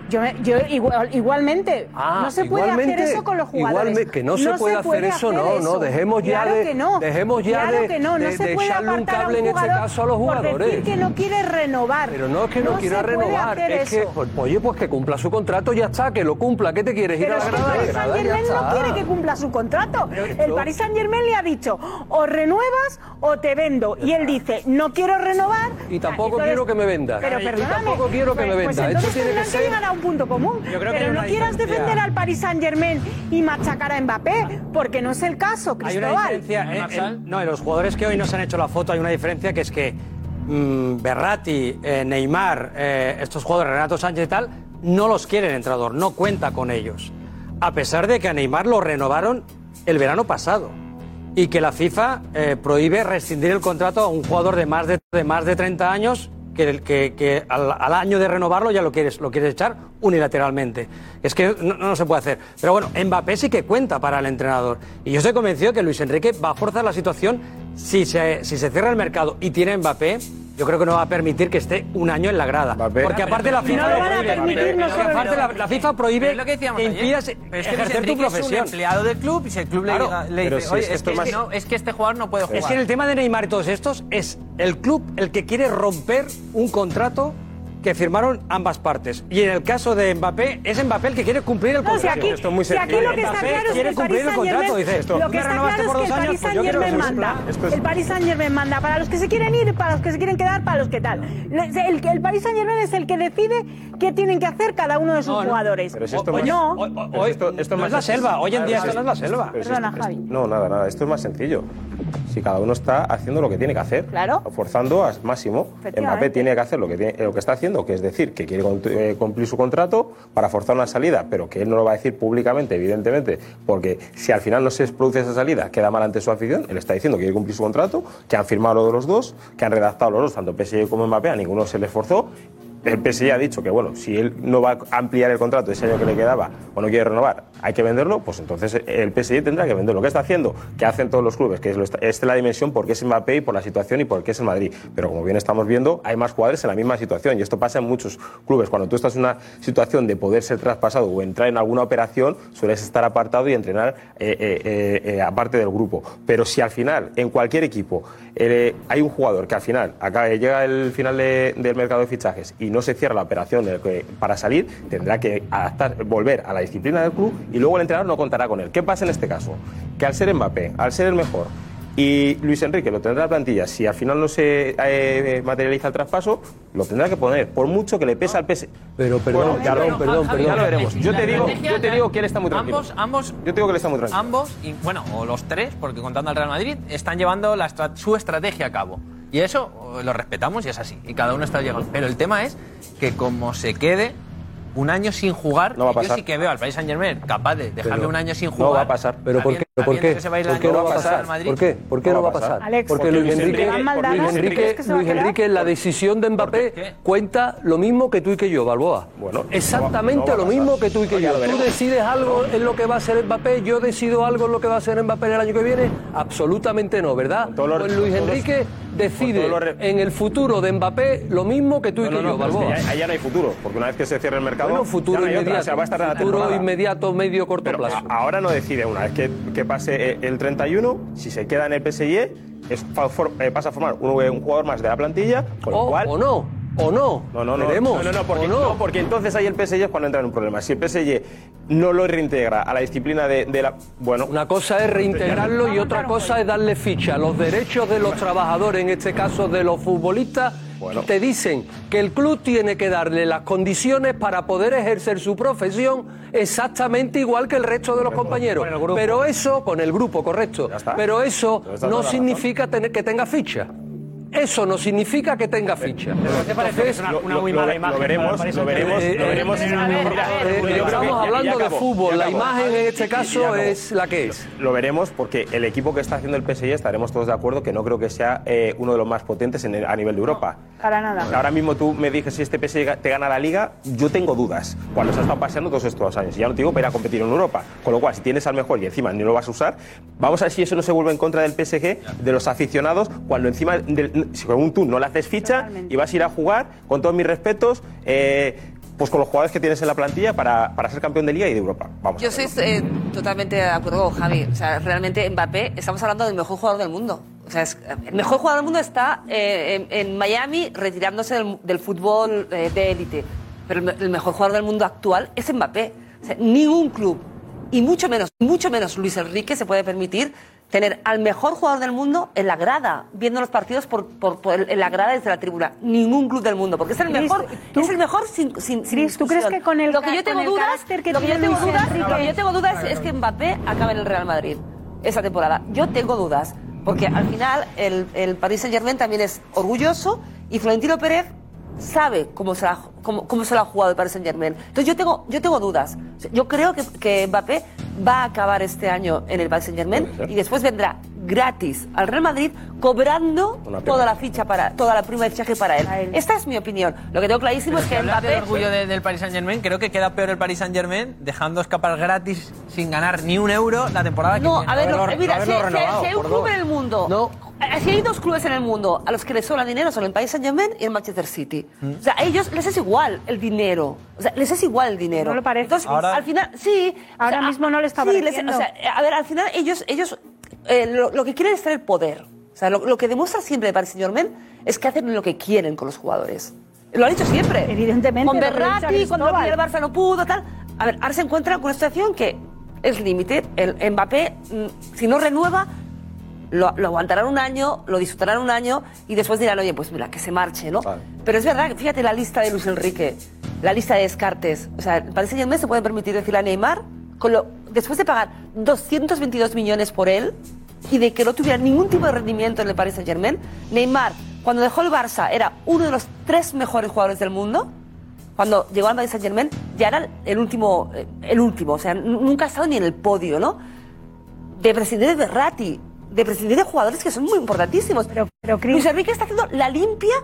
Yo, yo igual- igualmente. Ah, no se puede hacer eso con los jugadores. que no se puede hacer eso, no, no, dejemos ya Claro de- que no. dejemos ya Claro de- que no, no de- se de puede echarle un a cable en este caso a los Por jugadores. decir que no quiere renovar. Pero no es que no, quiera se puede renovar, hacer es que, pues, oye, pues que cumpla su contrato, ya está, que lo cumpla. ¿Qué te quieres? ¿Ir Pero a es la que el? Paris Saint Germain no quiere que cumpla su contrato. El Paris Saint Germain le ha dicho, o renuevas o te vendo. Y él dice, no quiero renovar. Y tampoco Entonces- quiero que me vendas. Pero Y perdóname. tampoco quiero que me pues- vendas. entonces Esto tiene que ser- a un punto común. Yo creo que pero no quieras defender al Paris Saint Germain y machacar a Mbappé, porque no es el caso, Hay una Cristóbal. diferencia. en- en- no, en los jugadores que hoy nos han hecho la foto hay una diferencia que es que mm, Berratti, eh, Neymar, eh, estos jugadores, Renato Sánchez y tal, no los quiere el entrenador, no cuenta con ellos. A pesar de que a Neymar lo renovaron el verano pasado y que la FIFA eh, prohíbe rescindir el contrato a un jugador de más de, de más de 30 años que, al año de renovarlo ya lo quieres, lo quieres echar unilateralmente. Es que no, no se puede hacer. Pero bueno, Mbappé sí que cuenta para el entrenador. Y yo estoy convencido que Luis Enrique va a forzar la situación si se, si se cierra el mercado y tiene Mbappé. Yo creo que no va a permitir que esté un año en la grada. Porque aparte la FIFA no lo van a prohíbe. permitir, no solo- aparte la, la FIFA prohíbe lo que decíamos impidas Pero es que ejercer tu Enrique Es un profesión. empleado del club y si el club le Claro. le, Pero dice, si oye, es que es, que esto este, más- no, es que este jugador no puede jugar. Es que en el tema de Neymar y todos estos es el club el que quiere romper un contrato que firmaron ambas partes. Y en el caso de Mbappé, es Mbappé el que quiere cumplir el No, si contrato. aquí, si aquí lo que está claro es que quiere el cumplir Paris contrato. Dice esto. lo que está claro es que el Paris Saint-Germain manda. El Paris Saint-Germain manda para los que se quieren ir, para los que se quieren quedar, para los que tal. El, el Paris Saint-Germain es el que decide qué tienen que hacer cada uno de sus No, no. jugadores. Pero si esto Pues más- no. pero si esto, esto no es la más selva. Hoy en día esto no es la selva. Perdona, esto- Javi. No, nada, nada. Esto es más sencillo. Si cada uno está haciendo lo que tiene que hacer, Claro. forzando al máximo. Mbappé tiene que hacer lo que, tiene- lo que está haciendo, que es decir, que quiere eh, cumplir su contrato para forzar una salida, pero que él no lo va a decir públicamente, evidentemente, porque si al final no se produce esa salida, queda mal ante su afición, él está diciendo que quiere cumplir su contrato, que han firmado lo de los dos, que han redactado los dos, tanto PSG como Mbappé, a ninguno se le esforzó, el PSG ha dicho que, bueno, si él no va a ampliar el contrato ese año que le quedaba o no quiere renovar, hay que venderlo, pues entonces el PSG tendrá que venderlo. ¿Qué está haciendo? ¿Qué hacen todos los clubes? Que es, esta es la dimensión porque es Mbappé y por la situación y porque es el Madrid. Pero como bien estamos viendo, hay más jugadores en la misma situación y esto pasa en muchos clubes. Cuando tú estás en una situación de poder ser traspasado o entrar en alguna operación, sueles estar apartado y entrenar eh, eh, eh, eh, aparte del grupo. Pero si al final, en cualquier equipo, eh, hay un jugador que al final llega el final de- del mercado de fichajes y no se cierra la operación para salir, tendrá que adaptar, volver a la disciplina del club y luego el entrenador no contará con él. ¿Qué pasa en este caso? Que al ser Mbappé, al ser el mejor, y Luis Enrique lo tendrá en la plantilla. Si al final no se eh, materializa el traspaso, lo tendrá que poner, por mucho que le pese al PS. Pero, perdón, lo- perdón, perdón, Ya lo veremos. Yo te digo, yo te digo que él está muy tranquilo. Ambos, ambos, Yo te digo que él está muy tranquilo. ambos, y, bueno, o los tres, porque contando al Real Madrid, están llevando la estra- su estrategia a cabo. Y eso eh, lo respetamos y es así. Y cada uno está llegando. Pero el tema es que como se quede un año sin jugar, No va a yo pasar. sí que veo al Paris Saint Germain capaz de dejarle Pero un año sin no jugar. va a pasar. ¿Pero por qué? ¿Por qué? ¿Por qué no va a pasar? ¿Por qué? ¿Por qué no va a pasar? Alex, Porque porque Luis Enrique, Luis Enrique, ¿crees que se va a Luis? Enrique, la decisión de Mbappé cuenta lo mismo que tú y que yo, Balboa. Bueno, Exactamente no va a lo mismo que tú y que yo. Tú decides algo en lo que va a ser Mbappé, yo decido algo en lo que va a ser Mbappé el año que viene. Absolutamente no, ¿verdad? Pues Luis Enrique decide en el futuro de Mbappé lo mismo que tú y que yo, Balboa. ya no hay futuro, porque una vez que se cierre el mercado. Bueno, ya futuro no hay otra, inmediato. o sea, va a estar futuro inmediato, medio, corto Pero plazo. a- ahora no decide, una vez que, que pase eh, el 31, si se queda en el PSG, es, fa- for- eh, pasa a formar un, un jugador más de la plantilla, con lo O, cual. o no, o no. No, no, no. Veremos. No, no, no, porque, no. no, porque entonces ahí el PSG es cuando entra en un problema. Si el PSG no lo reintegra a la disciplina de, de la. Bueno. Una cosa es reintegrarlo y otra cosa es darle ficha. Los derechos de los trabajadores, en este caso de los futbolistas, te dicen que el club tiene que darle las condiciones para poder ejercer su profesión exactamente igual que el resto de los compañeros. Pero eso, con el grupo, correcto. Pero eso no significa tener que tenga ficha. Eso no significa que tenga ficha. ¿Te parece que es una, una muy lo- mala lo imagen? veremos, lo veremos, lo veremos. Eh, eh, Mira, eh, Eh, yo- estamos ya- ya hablando de fútbol. La imagen en este caso es la que es. Lo veremos porque el equipo que está haciendo el PSG estaremos todos de acuerdo que no creo que sea eh, uno de los más potentes en el- a nivel de Europa. Para nada. Ahora mismo tú me dices si este PSG te gana la liga, yo tengo dudas. Cuando se ha estado paseando todos estos años. Y ya no te digo para ir a competir en Europa. Con lo cual, si tienes al mejor y encima ni lo vas a usar, vamos a ver si eso no se vuelve en contra del PSG, de los aficionados, cuando encima, del- según tú no le haces ficha y vas a ir a jugar, con todos mis respetos, eh, pues con los jugadores que tienes en la plantilla para, para ser campeón de liga y de Europa. Vamos. Yo soy eh, totalmente de acuerdo con Javi. O sea, realmente Mbappé, estamos hablando del mejor jugador del mundo. O sea, es- el mejor jugador del mundo está eh, en, en Miami retirándose del, del fútbol eh, de élite. Pero el mejor jugador del mundo actual es Mbappé. O sea, ningún club, y mucho menos, mucho menos Luis Enrique, se puede permitir tener al mejor jugador del mundo en la grada, viendo los partidos por, por- por en la grada desde la tribuna. Ningún club del mundo, porque es el mejor, tú- es el mejor sin, sin, sin Cris, ¿tú crees discusión. que con el lo que yo tengo dudas, que lo que yo tengo dudas, lo que yo tengo dudas es que Mbappé acabe en el Real Madrid esa temporada. Yo tengo dudas, porque al final el, el Paris Saint Germain también es orgulloso y Florentino Pérez sabe cómo se, la, cómo, cómo se lo ha jugado el Paris Saint Germain. Entonces yo tengo, yo tengo dudas. Yo creo que, que Mbappé va a acabar este año en el Paris Saint Germain y después vendrá gratis al Real Madrid cobrando toda la ficha para toda la prima de fichaje para él. Esta es mi opinión. Lo que tengo clarísimo es que del Mbappé orgullo de- del Paris Saint Germain, creo que queda peor el Paris Saint Germain dejando escapar gratis sin ganar ni un euro la temporada No, que viene. a ver, lo- mira, si, si- si hay un club dos. en el mundo, eh, si hay dos clubes en el mundo a los que les sobra dinero son el Paris Saint Germain y el Manchester City. Mm. O sea, a ellos les es igual el dinero. O sea, les es igual el dinero. ¿No le parece? Entonces, Ahora- al final, sí. Ahora o sea, mismo no le está sí, les- o sea, a ver, al final ellos, ellos eh, lo, lo que quieren es tener poder. O sea, lo, lo que demuestra siempre el Paris Saint Germain es que hacen lo que quieren con los jugadores. Lo ha dicho siempre. Evidentemente. Con lo Berratti, cuando el Barça no pudo, tal. A ver, ahora se encuentra con una situación que es límite. El Mbappé, mm, si no renueva, lo, lo aguantarán un año, lo disfrutarán un año y después dirán, oye, pues mira, que se marche, ¿no? Pero es verdad, que fíjate la lista de Luis Enrique, la lista de descartes. O sea, el Paris Saint-Germain se puede permitir decirle a Neymar, con lo, después de pagar 222 millones por él y de que no tuviera ningún tipo de rendimiento en el Paris Saint-Germain, Neymar, cuando dejó el Barça, era uno de los tres mejores jugadores del mundo. Cuando llegó al Paris Saint-Germain, ya era el último, eh, el último, o sea, nunca ha estado ni en el podio, ¿no? De presidente de Berratti, de presidente de jugadores que son muy importantísimos. Pero, Luis Enrique está haciendo la limpia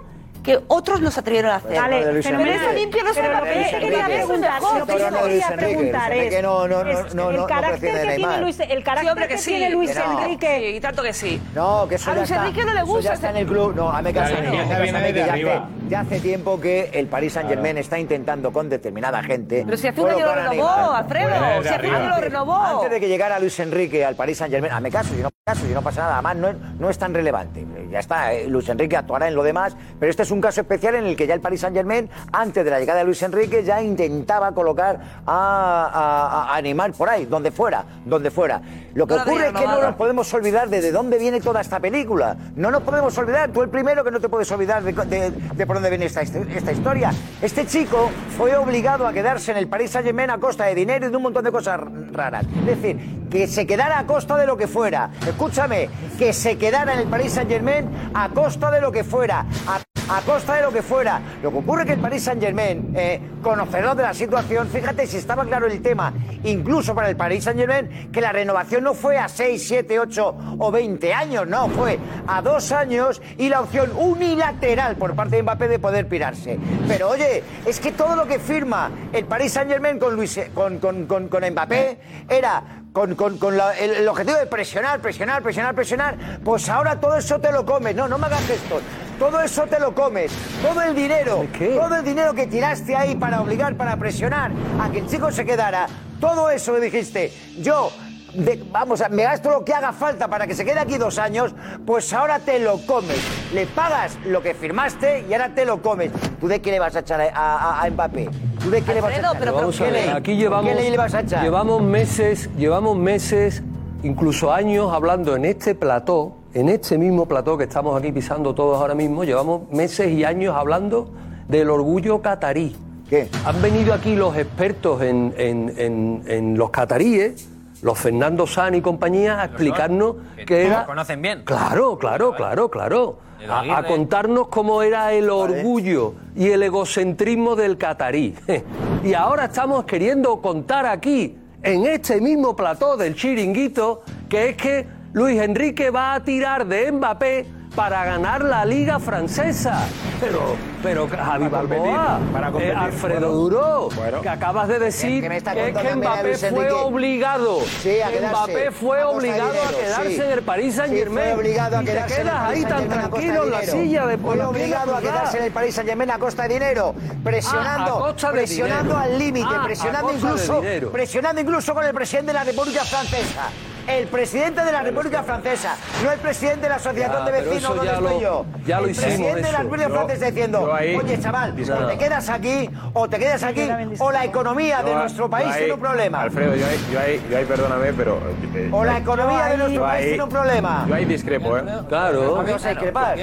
que otros no se atrevieron a hacer. Vale, pero limpia no Pero lo que yo te quería preguntar, mejor. lo que yo te no, Luis quería Enrique, preguntar Luis es Enrique no- no- es no- no- el no carácter prefiere que tiene Neymar. Luis, el Sí, carácter hombre, que, que sí. tiene Luis Que no. Enrique. Sí, y tanto que sí. No, que eso A ya Luis está. Enrique no le eso gusta ya está en ese- el club. No, hazme viene caso, ya hace, ya hace tiempo que el Paris Saint Germain está intentando con determinada gente. Pero si hace un año lo a renovó. Alfredo. Si hace un año lo renovó. Antes de que llegara Luis Enrique al Paris Saint Germain, hazme caso, yo no caso, no pasa nada. Además, no es, no es tan relevante. Ya está, eh, Luis Enrique actuará en lo demás, pero este es un caso especial en el que ya el Paris Saint Germain, antes de la llegada de Luis Enrique, ya intentaba colocar a, a- a Neymar por ahí, donde fuera, donde fuera. Lo que No ocurre es que no nos podemos olvidar de, de dónde viene toda esta película. No nos podemos olvidar, tú el primero que no te puedes olvidar de, de- de por dónde viene esta, esta historia. Este chico fue obligado a quedarse en el Paris Saint Germain a costa de dinero y de un montón de cosas raras. Es decir, que se quedara a costa de lo que fuera. Escúchame, que se quedara en el Paris Saint Germain a costa de lo que fuera. A, a costa de lo que fuera. Lo que ocurre que el Paris Saint Germain, eh, conocedor de la situación, fíjate si estaba claro el tema, incluso para el Paris Saint Germain, que la renovación no fue a 6, 7, 8 o 20 años, no, fue a dos años y la opción unilateral por parte de Mbappé de poder pirarse. Pero oye, es que todo lo que firma el Paris Saint Germain con, Luis, con, con, con, con Mbappé era con, con- con la- el, el objetivo de presionar, presionar, presionar, presionar, pues ahora todo eso te lo comes. No, no me hagas esto. Todo eso te lo comes. Todo el dinero, todo el dinero que tiraste ahí para obligar, para presionar a que el chico se quedara, todo eso dijiste, yo de- vamos, me gasto lo que haga falta para que se quede aquí dos años, pues ahora te lo comes. Le pagas lo que firmaste y ahora te lo comes. ¿Tú de qué le vas a echar a, a- a Mbappé? ¿Tú de qué le vas a echar? pero- Vamos a ¿Qué ver, ley? aquí llevamos, ¿Qué ley le vas a echar? llevamos meses, llevamos meses, incluso años hablando en este plató, en este mismo plató que estamos aquí pisando todos ahora mismo, llevamos meses y años hablando del orgullo catarí. ¿Qué? Han venido aquí los expertos en, en- en- en los cataríes, los Fernando San y compañía, a explicarnos que que lo era... conocen bien. Claro, claro, claro, claro. A, a contarnos cómo era el orgullo y el egocentrismo del catarí. Y ahora estamos queriendo contar aquí, en este mismo plató del chiringuito, que es que Luis Enrique va a tirar de Mbappé para ganar la Liga Francesa. Pero, pero Javi Balboa, para eh, competir. Alfredo Bueno, Duro, bueno. que acabas de decir Que me está que es contando que también a Mbappé fue Enrique. obligado. Sí, a. Mbappé fue A obligado a dinero, quedarse sí. en el Paris Saint Sí, Germain. fue obligado a y te quedas ahí tan tranquilo en la silla de Fue obligado a quedarse en el Paris Saint Germain a costa de dinero, presionando, Ah, a costa de presionando dinero. al límite, Ah, presionando incluso, presionando incluso con el presidente de la República Francesa. El presidente de la República Francesa, no el presidente de la Asociación Ya, de Vecinos donde estoy lo- yo. ya lo el hicimos presidente de la. República Yo- Francesa diciendo, ahí- oye chaval, o te quedas aquí, o te quedas aquí, o la economía de nuestro país ahí- tiene un problema. Alfredo, yo ahí, yo ahí, yo ahí perdóname, pero. eh, O la economía de nuestro país tiene un problema. Yo ahí discrepo, ¿eh? Claro. ¿Por qué vas a discrepar?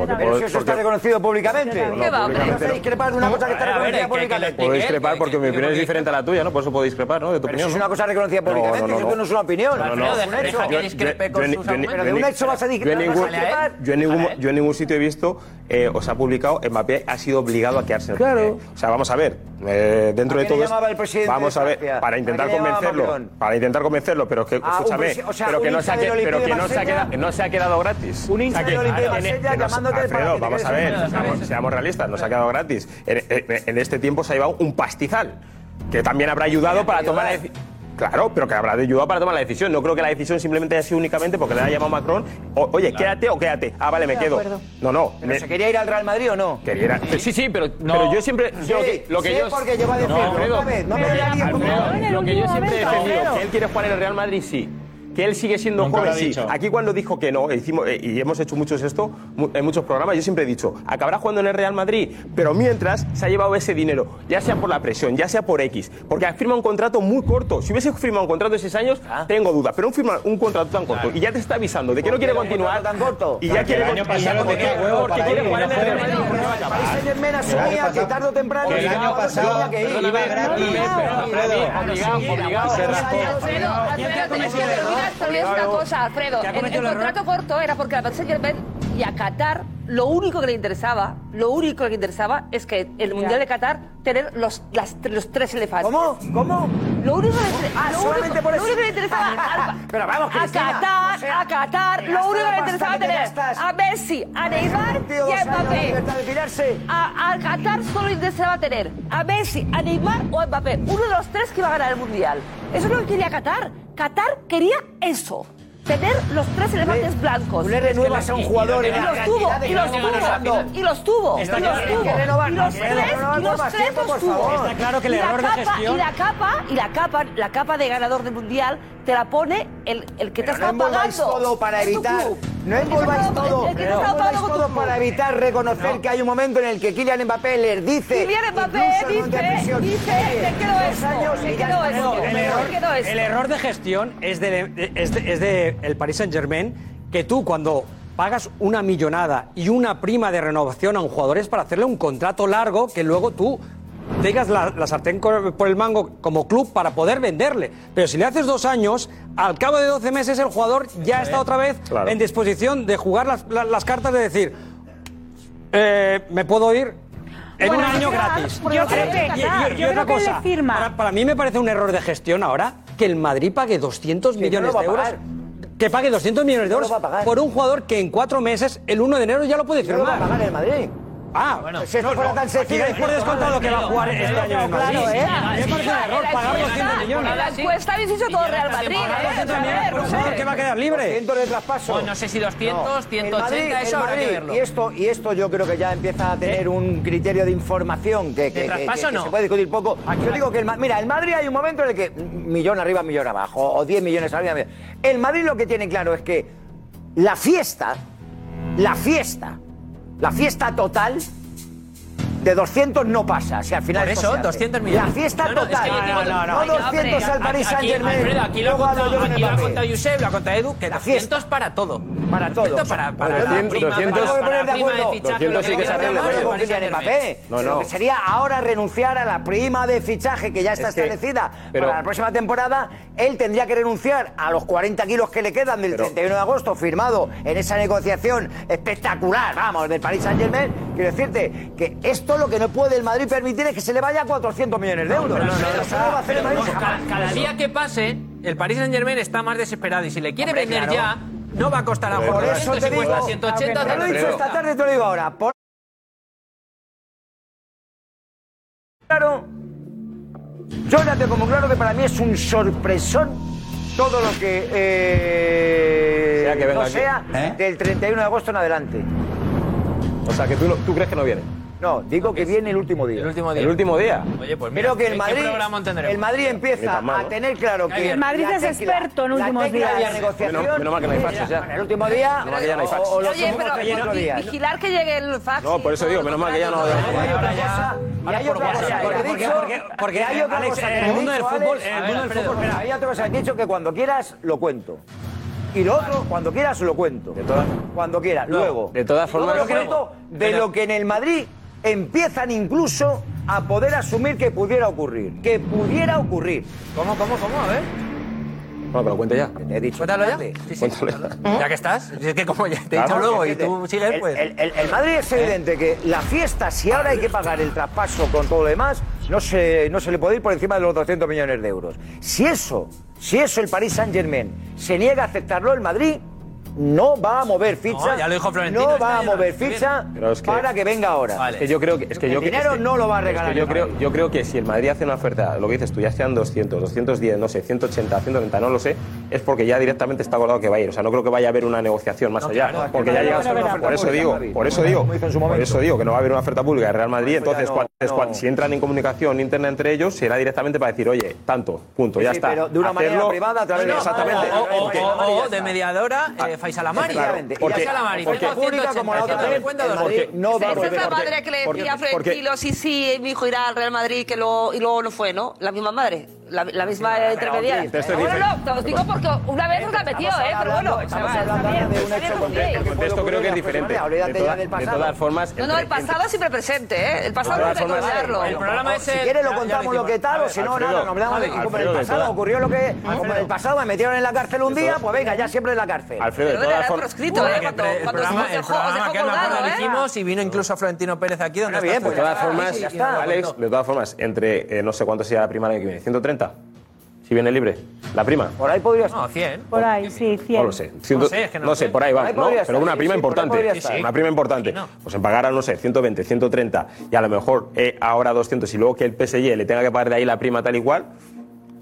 Porque Pero puedo- si eso está reconocido públicamente. No, ¿Qué va, ¿Por qué vas a públicamente no. discrepar de una cosa que está reconocida públicamente? ¿Qué? discrepar porque mi ¿Qué- opinión es diferente a la tuya, ¿no? Por eso puedo discrepar, ¿no? De tu opinión. es una cosa reconocida No, públicamente, no, no, eso no es una opinión. No, no. Pero de un hecho vas a discrepar. yo en ningún, sitio he visto, eh, os ha publicado, Mbappé ha sido obligado a quedarse. Claro. O sea, vamos a ver, eh, dentro ¿A de todo vamos a ver, para ¿A intentar convencerlo, para intentar convencerlo, pero que, Ah, escúchame, presi- o sea, pero que no se ha pero que no se ha Marsella. quedado, no se ha quedado gratis. Un hincha O sea, que- del Olympique de Marsella llamándote Alfredo, que vamos a ver, seamos, seamos realistas, no se ha quedado gratis. En, en- en este tiempo se ha llevado un pastizal, que también habrá ayudado para tomar la decisión. Claro, pero que habrá ayudado para tomar la decisión. No creo que la decisión simplemente haya sido únicamente porque le ha llamado Macron. o- Oye, quédate o quédate. Ah, vale, me de quedo. acuerdo. No, no. ¿Pero me- se quería ir al Real Madrid o no? Quería ir a- Sí, sí, pero, pero yo siempre. Sí, yo lo que, lo que sé yo, porque lleva a decirlo No, vez, no me Alfredo, Alfredo, en el lo que yo siempre he defendido, que él quiere jugar en el Real Madrid, sí. Que él sigue siendo Nunca joven, sí. Aquí cuando dijo que no, hicimos, eh, y hemos hecho muchos esto, en muchos programas, yo siempre he dicho, acabará jugando en el Real Madrid, pero mientras se ha llevado ese dinero, ya sea por la presión, ya sea por X, porque ha firmado un contrato muy corto. Si hubiese firmado un contrato de 6 años, tengo dudas, pero un, firma, un contrato tan corto y ya te está avisando de que no quiere ¿Por qué un continuar. tan corto? Y ya Porque quiere el año pasado porque- tenía huevo porque para quiere jugar en el. Real Madrid, Saint-Germain asumía que tarde o temprano el año pasado iba gratis. Obligado, obligado. Se raspó. Te olvidas, olvidas una cosa, Alfredo. ¿Quién ha El, el contrato corto era porque a Paris Saint-Germain y a Qatar lo único que le interesaba, lo único que le interesaba es que el Mundial de Qatar tener los, las, los tres elefantes. ¿Cómo? ¿Cómo? Lo único que le, Ah, lo solamente único, por lo eso. único que le interesaba a, Pero vamos, a Qatar, o sea, a Qatar, lo único que la le interesaba que tener a Messi, a Neymar y a Mbappé. A, a Qatar solo le interesaba tener a Messi, a Neymar o a Mbappé. Uno de los tres que iba a ganar el Mundial. Eso es lo que quería Qatar. Qatar quería eso. Tener los tres elefantes blancos. Tú le renuevas a un jugador Y los tuvo, y los tuvo, y los tuvo, y los tuvo. Y tres, y los tres tuvo. Está claro que el error de capa- gestión- Y la capa, y la capa, la capa de ganador del Mundial te la pone el, el que te está no pagando. todo para evitar. No envolváis todo. No todo para evitar reconocer que hay un momento en el que Kylian Mbappé les dice. Kylian Mbappé dice, dice, "Oye, te esto, te no, te el, error, voy". quiero esto. el error de gestión es de, de- es de, es de el Paris Saint Germain que tú cuando pagas una millonada y una prima de renovación a un jugador es para hacerle un contrato largo que luego tú tengas la, la sartén por el mango como club para poder venderle. Pero si le haces dos años, al cabo de 12 meses el jugador ya está otra vez Claro. en disposición de jugar las, la- las cartas de decir, eh, me puedo ir en Bueno, un año gratis. yo creo que- Y- y- y yo otra que cosa, para, para mí me parece un error de gestión ahora que el Madrid pague 200 Que no millones de euros. Que pague 200 millones de No euros pagar. por un jugador que en cuatro meses, el 1 de enero, ya lo puede No lo va a firmar. pagar el Madrid. Ah, Pues si esto fuera tan Aquí sencillo. dais por descontado que va a jugar este año en el Madrid. Claro, ¿eh? Me parece un error pagar 200 millones. La encuesta habéis dicho todo Real Madrid, ¿eh? 200 millones por un jugador que va a quedar libre. 200 de traspaso. Pues no sé si 200, No. 180, El Madrid- eso habrá que verlo. Y esto, y esto yo creo que ya empieza a tener un criterio de información que, traspaso no? se puede discutir poco. Yo digo que el, mira, el Madrid hay un momento en el que millón arriba, millón abajo, o 10 millones arriba. millón- El Madrid lo que tiene claro es que la fiesta, la fiesta, la fiesta total de 200 no pasa. Si al final Por eso, hace. 200 millones. La fiesta No, no, es total. que yo digo- no, no, no, 200 al Paris Aquí, Saint Germain. Alfredo, aquí lo ha contado, aquí lo ha Mbappé. contado Josep, lo ha contado Edu, que La 200 para todo. Para todo. 200 para, para la 200, prima, 200, para, para poner de la prima de acuerdo. fichaje. 200 sí que se arregla. No, Lo que sería ahora renunciar a la prima de fichaje que ya está Es que- establecida pero- para la próxima temporada. Él tendría que renunciar a los 40 kilos que le quedan del Pero- 31 de agosto, firmado en esa negociación espectacular, vamos, del Paris Saint Germain. Quiero decirte que esto lo que no puede el Madrid permitir es que se le vaya a 400 millones de euros. Cada, día que pase, el Paris Saint Germain está más desesperado y si le quiere Hombre, vender claro. ya, no va a costar a Por Jorge eso 200, te si digo, cuesta 180. te lo he dicho esta tarde, te lo digo ahora. Por... Claro, yo ya tengo como claro que para mí es un sorpresón todo lo que, eh, Sea que venga no aquí. sea ¿Eh? del 31 de agosto en adelante. O sea, que tú crees que no viene. No, digo que viene el último día. El último día. El último día. Oye, pues mira, Creo que el ¿qué Madrid, el Madrid empieza a tener claro que El Madrid es experto en últimos de la días. negociación. Menos- menos mal que no hay faxes ya. Bueno, el último día Menos mal que ya no hay faxes. Oye, pero días. vigilar que llegue el fax. No, por eso digo, menos mal que ya no- Y hay otra cosa, y hay otra cosa que he Porque- hay otra cosa que en he el mundo dicho, del fútbol- Alex, en el a mundo ver, del Alfredo, fútbol- mira, hay otra cosa que he dicho que cuando quieras lo cuento. Y lo otro, cuando quieras lo cuento. todas- Cuando quieras, luego. de todas formas- lo cuento de Pero- lo que en el Madrid empiezan incluso a poder asumir que pudiera ocurrir. Que pudiera ocurrir. ¿Cómo, cómo, cómo? A ver. Bueno, que lo cuente ya. Te he dicho. Cuéntalo ya. Sí, sí, Cuéntalo ya. que estás. Es que como ya te he Claro, dicho luego y tú sigues, pues. El, el- el Madrid es evidente que la fiesta, si ahora hay que pagar el traspaso con todo lo demás, no se, no se le puede ir por encima de los 200 millones de euros. Si eso, si eso el Paris Saint Germain se niega a aceptarlo, el Madrid no va a mover ficha. No, va a mover ficha para que venga ahora. Es que yo creo que, es que El yo dinero no lo va a regalar yo, creo, yo creo que si el Madrid hace una oferta, lo que dices tú, ya sean 200, 210, no sé, 180, 190, no lo sé, es porque ya directamente está acordado que va a ir. O sea, no creo que vaya a haber una negociación más allá. porque ya va a una oferta Por eso digo, por eso digo, por eso digo que no va a haber una oferta pública de Real Madrid. Entonces, si entran en comunicación interna entre ellos, será directamente para decir, oye, tanto, punto, ya está. pero de una manera privada, a través Exactamente. O, de mediadora, Faiz Alamari. Faiz Porque, pública como la otra. Porque, no Esa es la madre que le decía a Frentilos, sí, sí, mi hijo irá al Real Madrid que lo, y luego no fue, ¿no? La misma madre la, la misma ah, entremedia. Bueno, diferente. no, te lo digo porque una vez nos la metió, ¿eh? Pero bueno, estamos hablando de un hecho contexto. El contexto creo que es diferente. Olvídate ya del pasado. De todas formas. No, no, el pasado siempre presente, ¿eh? El pasado hay que recordarlo. El. Si quieres, lo contamos lo que tal, o si no, nada, hablamos como en el pasado ocurrió lo que. Como en el pasado me metieron en la cárcel un día, pues venga, ya siempre en la cárcel. Alfredo, de todas formas. ¿eh? El programa que lo ¿eh? hicimos y vino incluso a Florentino Pérez aquí, donde pues De todas formas, Alex, de todas formas, entre no sé cuánto sea la prima que viene, 130. Si viene libre. La prima. Por ahí podría estar. No, 100. Por ahí, sí, 100. No lo sé. Ciento- No sé, es que no sé. por ahí va. Ahí ¿no? Pero una prima sí, importante. Una prima importante. Pues en pagar a, no sé, 120, 130 y a lo mejor eh, ahora 200 y luego que el PSG le tenga que pagar de ahí la prima tal y cual,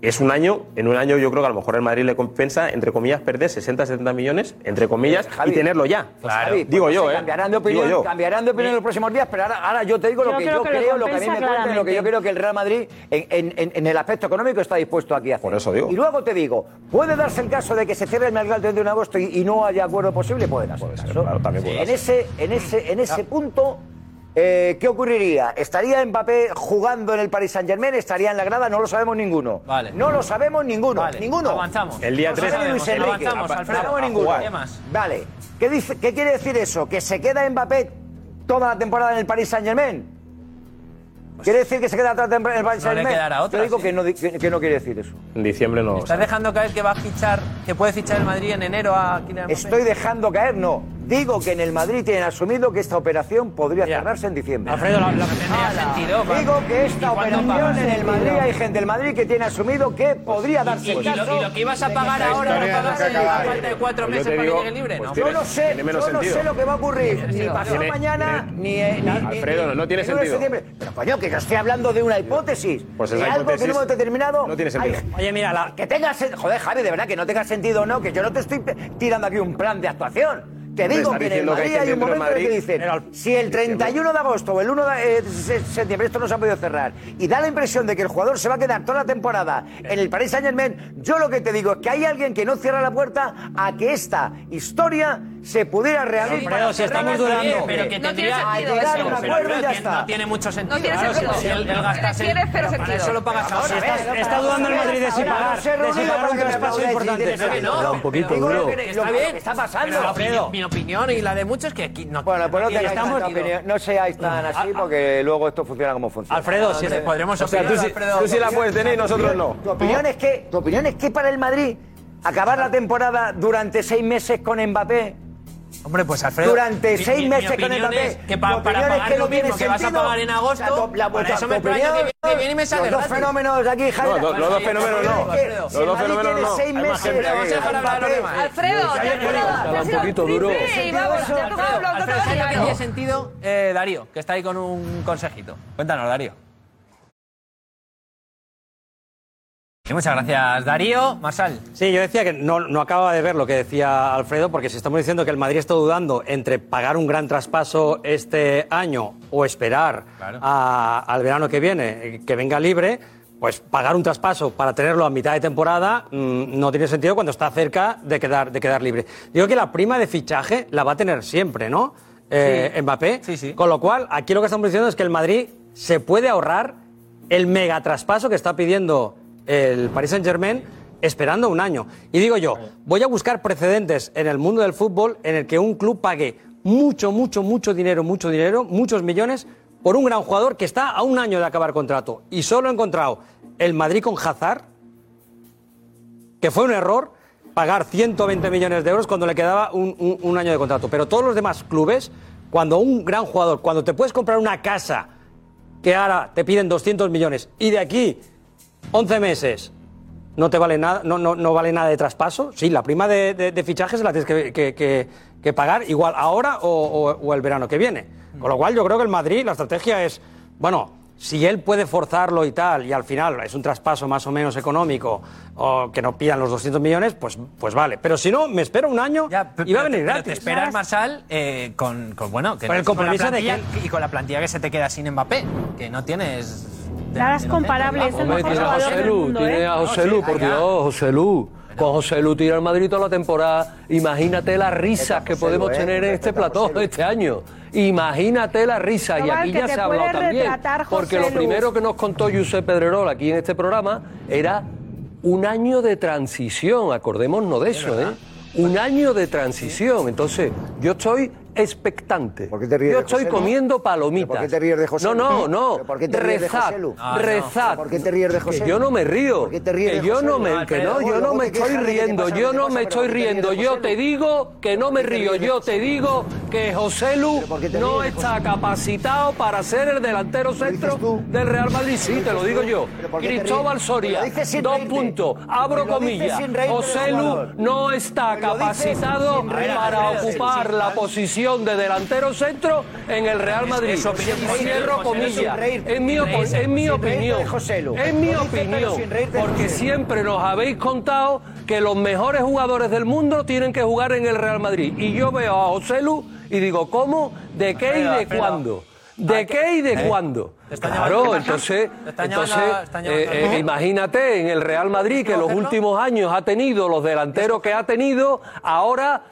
es un año, en un año yo creo que a lo mejor el Madrid le compensa, entre comillas, perder 60, 70 millones, entre comillas, y tenerlo ya. Pues claro. Digo, yo, ¿eh? cambiarán opinión, Cambiarán de opinión, en los próximos días, pero ahora, yo te digo lo que yo creo, lo que a mí me cuentan, lo que yo creo que el Real Madrid en, el aspecto económico está dispuesto aquí a hacer. Por eso digo. Y luego te digo, ¿puede darse el caso de que se cierre el mercado el 31 de agosto y, no haya acuerdo posible? Puede darse. Claro, también en, ese, en ese, en ese punto eh, ¿Qué ocurriría? ¿Estaría Mbappé jugando en el Paris Saint Germain? ¿Estaría en la grada? No lo sabemos ninguno. Vale. No lo sabemos ninguno. Ninguno. Avanzamos. El día no 3 Luis Enrique. avanzamos, No sabemos ninguno. Más? Vale. ¿Qué, dice, ¿Qué quiere decir eso? ¿Que se queda Mbappé toda la temporada en el Paris Saint Germain? Pues ¿Quiere decir que se queda atrás en el Paris Saint Germain? No le otra, Yo digo que, no, que, no quiere decir eso. En diciembre no. ¿Estás dejando caer que va a fichar, que puede fichar el Madrid en enero a Kylian Mbappé? Estoy dejando caer, no. Digo que en el Madrid tienen asumido que esta operación podría cerrarse en diciembre. Alfredo, la, la tendría sentido. Digo que esta operación en el Madrid hay gente del Madrid que tiene asumido que pues podría darse. Y lo, que ibas a pagar ahora lo pagas en falta de cuatro meses para que llegue libre. ¿no? yo no sé, yo no sé lo que va a ocurrir ni pasado mañana ni, Alfredo, no tiene sentido. Pero coño, que estoy hablando de una hipótesis. Pues esa algo que en un momento determinado. No tiene sentido. Oye, mira, que tengas. Joder, Javi, de verdad que no tenga sentido o no, que yo no te estoy tirando aquí un plan de actuación. Te digo que en el Madrid hay un momento en el que dicen, si el 31 de agosto o el 1 de eh, septiembre esto no se ha podido cerrar y da la impresión de que el jugador se va a quedar toda la temporada en el Paris Saint Germain, yo lo que te digo es que hay alguien que no cierra la puerta a que esta historia se pudiera realizar. Pero si estamos durando. Pero que tendría a llegar a un acuerdo y ya está. No tiene mucho sentido. No tiene sentido. Si él eso lo pagas ahora. Está dudando el Madrid de si pagar. De si pagar un traspaso importante. No, un poquito duro. Está bien. Está pasando. Mi opinión y la de muchos que aquí no. Bueno, pues no estamos. No seáis tan ah, ah, así ah. porque luego esto funciona como funciona. Alfredo, si podremos opinar. Tú sí la puedes tener y nosotros no. Tu opinión es que para el Madrid acabar la temporada durante seis meses con Mbappé Hombre, pues Alfredo. Durante mi, seis mi, meses mi con el PP. Que pa, para pagar que lo no mismo que vas a pagar en agosto. La, la, para eso me opinión, que, que, viene y me sale. Los dos fenómenos de aquí, Jaime. No, los dos fenómenos no. Los dos fenómenos no. Seis meses. Alfredo, pues, Alfredo. un poquito duro. Alfredo, ¿sabes en qué sentido, eh, Darío? Que está ahí con un consejito. Cuéntanos, Darío. Muchas gracias, Darío. Marsal. Sí, yo decía que no, no acaba de ver lo que decía Alfredo, porque si estamos diciendo que el Madrid está dudando entre pagar un gran traspaso este año o esperar al verano que viene, que venga libre, pues pagar un traspaso para tenerlo a mitad de temporada mm, no tiene sentido cuando está cerca de quedar, de quedar libre. Digo que la prima de fichaje la va a tener siempre, ¿no? Eh, Mbappé. Sí, sí. Con lo cual, aquí lo que estamos diciendo es que el Madrid se puede ahorrar el mega traspaso que está pidiendo el Paris Saint-Germain esperando un año. Y digo yo, voy a buscar precedentes en el mundo del fútbol en el que un club pague mucho, mucho, mucho dinero, mucho dinero, muchos millones por un gran jugador que está a un año de acabar contrato. Y solo he encontrado el Madrid con Hazard, que fue un error pagar 120 millones de euros cuando le quedaba un, un, un año de contrato. Pero todos los demás clubes, cuando un gran jugador, cuando te puedes comprar una casa que ahora te piden 200 millones y de aquí 11 meses no te vale nada, no, no, no vale nada de traspaso. Sí, la prima de, de, de la tienes que, que- que- que pagar igual ahora o, o- o el verano que viene. Con lo cual yo creo que el Madrid, la estrategia es, bueno, si él puede forzarlo y tal, y al final es un traspaso más o menos económico, o que no pidan los 200 millones, pues, pues vale. Pero si no, me espero un año y va a venir gratis. te esperas, Marsal, eh, con, con, bueno, que Con el con la compromiso de plantilla- y con la plantilla que se te queda sin Mbappé, que no tienes. Nada es comparable, es el Hombre, mejor tiene a jugador José del Lu, mundo, tiene ¿eh? a José Lu, por Dios, José Lu. Con José Lu tira el Madrid toda la temporada. Imagínate las risas que podemos ¿eh? tener en este plató este año. Imagínate las risas. Y aquí ya se ha hablado también. Porque lo primero que nos contó Josep Pedrerol aquí en este programa era un año de transición. Acordémonos de eso, ¿eh? Un año de transición. Entonces, yo estoy expectante. te ríes yo de estoy José Lu? comiendo palomitas. ¿Pero por qué te ríes de José No, Lu? no, no. ¿Pero por qué te ríes de rezad, José Lu? Ah, no. rezad. ¿Por qué te ríes de José Que yo Lu? no me río. ¿Por qué te ríes que de yo José no Lu? me, que no, yo luego no me te estoy quejas de que te riendo, yo no me estoy pero ¿por qué te riendo. de Yo José te Lu? digo que no me ¿Por qué te río. Yo te digo que José Lu ¿por qué te no está capacitado para ser el delantero centro del Real Madrid. Sí, te lo digo yo. ¿por qué te Cristóbal ríes? Soria, Pero lo dices sin dos reírte. puntos. Abro Pero lo dices comillas. sin reírte José Lu jugador. no está capacitado para ocupar la posición de delantero centro en el Real Madrid. es opinión cierro comillas. Es mi, es opinión. de José Lu. Es mi opinión. Porque siempre nos habéis contado que los mejores jugadores del mundo tienen que jugar en el Real Madrid. Y yo veo a José Lu y digo, ¿cómo? ¿De qué y de cuándo? ¿De qué y de ¿Eh? cuándo? Claro, entonces, entonces eh, eh, imagínate en el Real Madrid que los últimos años ha tenido los delanteros que ha tenido, ahora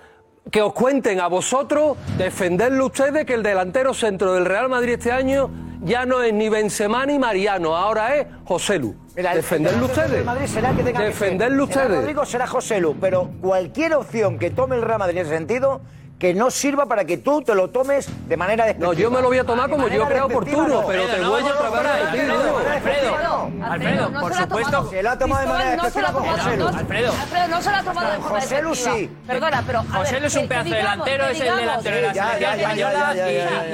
que os cuenten a vosotros, defenderlo ustedes que el delantero centro del Real Madrid este año ya no es ni Benzema ni Mariano, ahora es José Lu. Mira, defenderlo ustedes. Madrid será que tenga que defenderlo. Será ustedes. Rodrigo será José Lu, pero cualquier opción que tome el Real Madrid en ese sentido que no sirva para que tú te lo tomes de manera despectiva. No, yo me lo voy a tomar como yo manera creo despectiva, oportuno, no. pero te no, otra vez a no, repetir. Alfredo. Alfredo, por se lo ha supuesto. tomado. Se lo ha tomado de manera Cristóbal no se lo ha despectiva con tomado. José Lu. Alfredo. Alfredo, no se lo ha tomado de forma José Lu despectiva. sí. Perdona, pero. a José Lu es un pedazo delantero, es el delantero de la selección española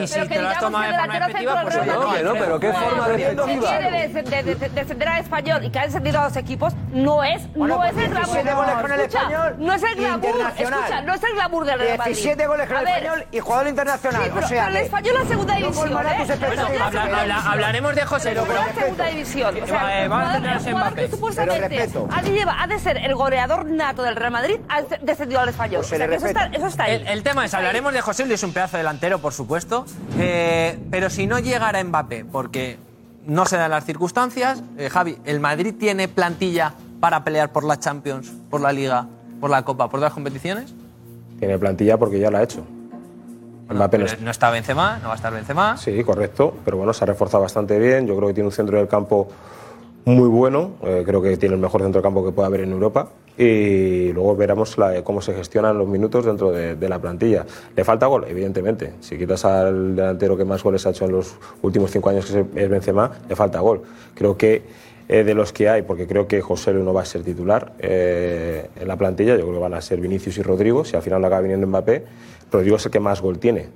y- si que te lo has tomado de delantero despectiva, pues oye, Real No, pero qué forma despectiva. de- de- de- defender al español y que ha descendido a los equipos no es, no pues es el 17 glamour. no es el glamour. Escucha, no es el glamour del Real Madrid. 17 goles con el español y jugador internacional. Sí, pero, o sea, pero el español en segunda no división. colmará ¿eh? tus expectativas. segunda Habla- habla- división. hablaremos de José Lu, Pero segunda división. O sea, Eh, a el en Mbappé. Pero respeto. ha de, llevar- ha de ser el goleador nato del Real Madrid ha descendido al español. Pues O se sea, eso, está, eso está ahí. El, el tema es, hablaremos de José Lu, es un pedazo delantero, por supuesto, eh, pero si no llegara Mbappé, porque no se dan las circunstancias, eh, Javi, ¿el Madrid tiene plantilla para pelear por la Champions, por la Liga, por la Copa, por todas las competiciones? Tiene plantilla porque ya la ha hecho. No está Benzema, no va a estar Benzema. Sí, correcto, pero bueno, se ha reforzado bastante bien. Yo creo que tiene un centro del campo muy bueno. eh, creo que tiene el mejor centro del campo que puede haber en Europa. Y luego veremos la- cómo se gestionan los minutos dentro de, de la plantilla. ¿Le falta gol? Evidentemente. Si quitas al delantero que más goles ha hecho en los últimos cinco años, que es Benzema, le falta gol. Creo que eh, de los que hay, porque creo que José Lu no va a ser titular eh, en la plantilla, yo creo que van a ser Vinicius y Rodrigo. Si al final acaba viniendo Mbappé, Rodrigo es el que más gol tiene.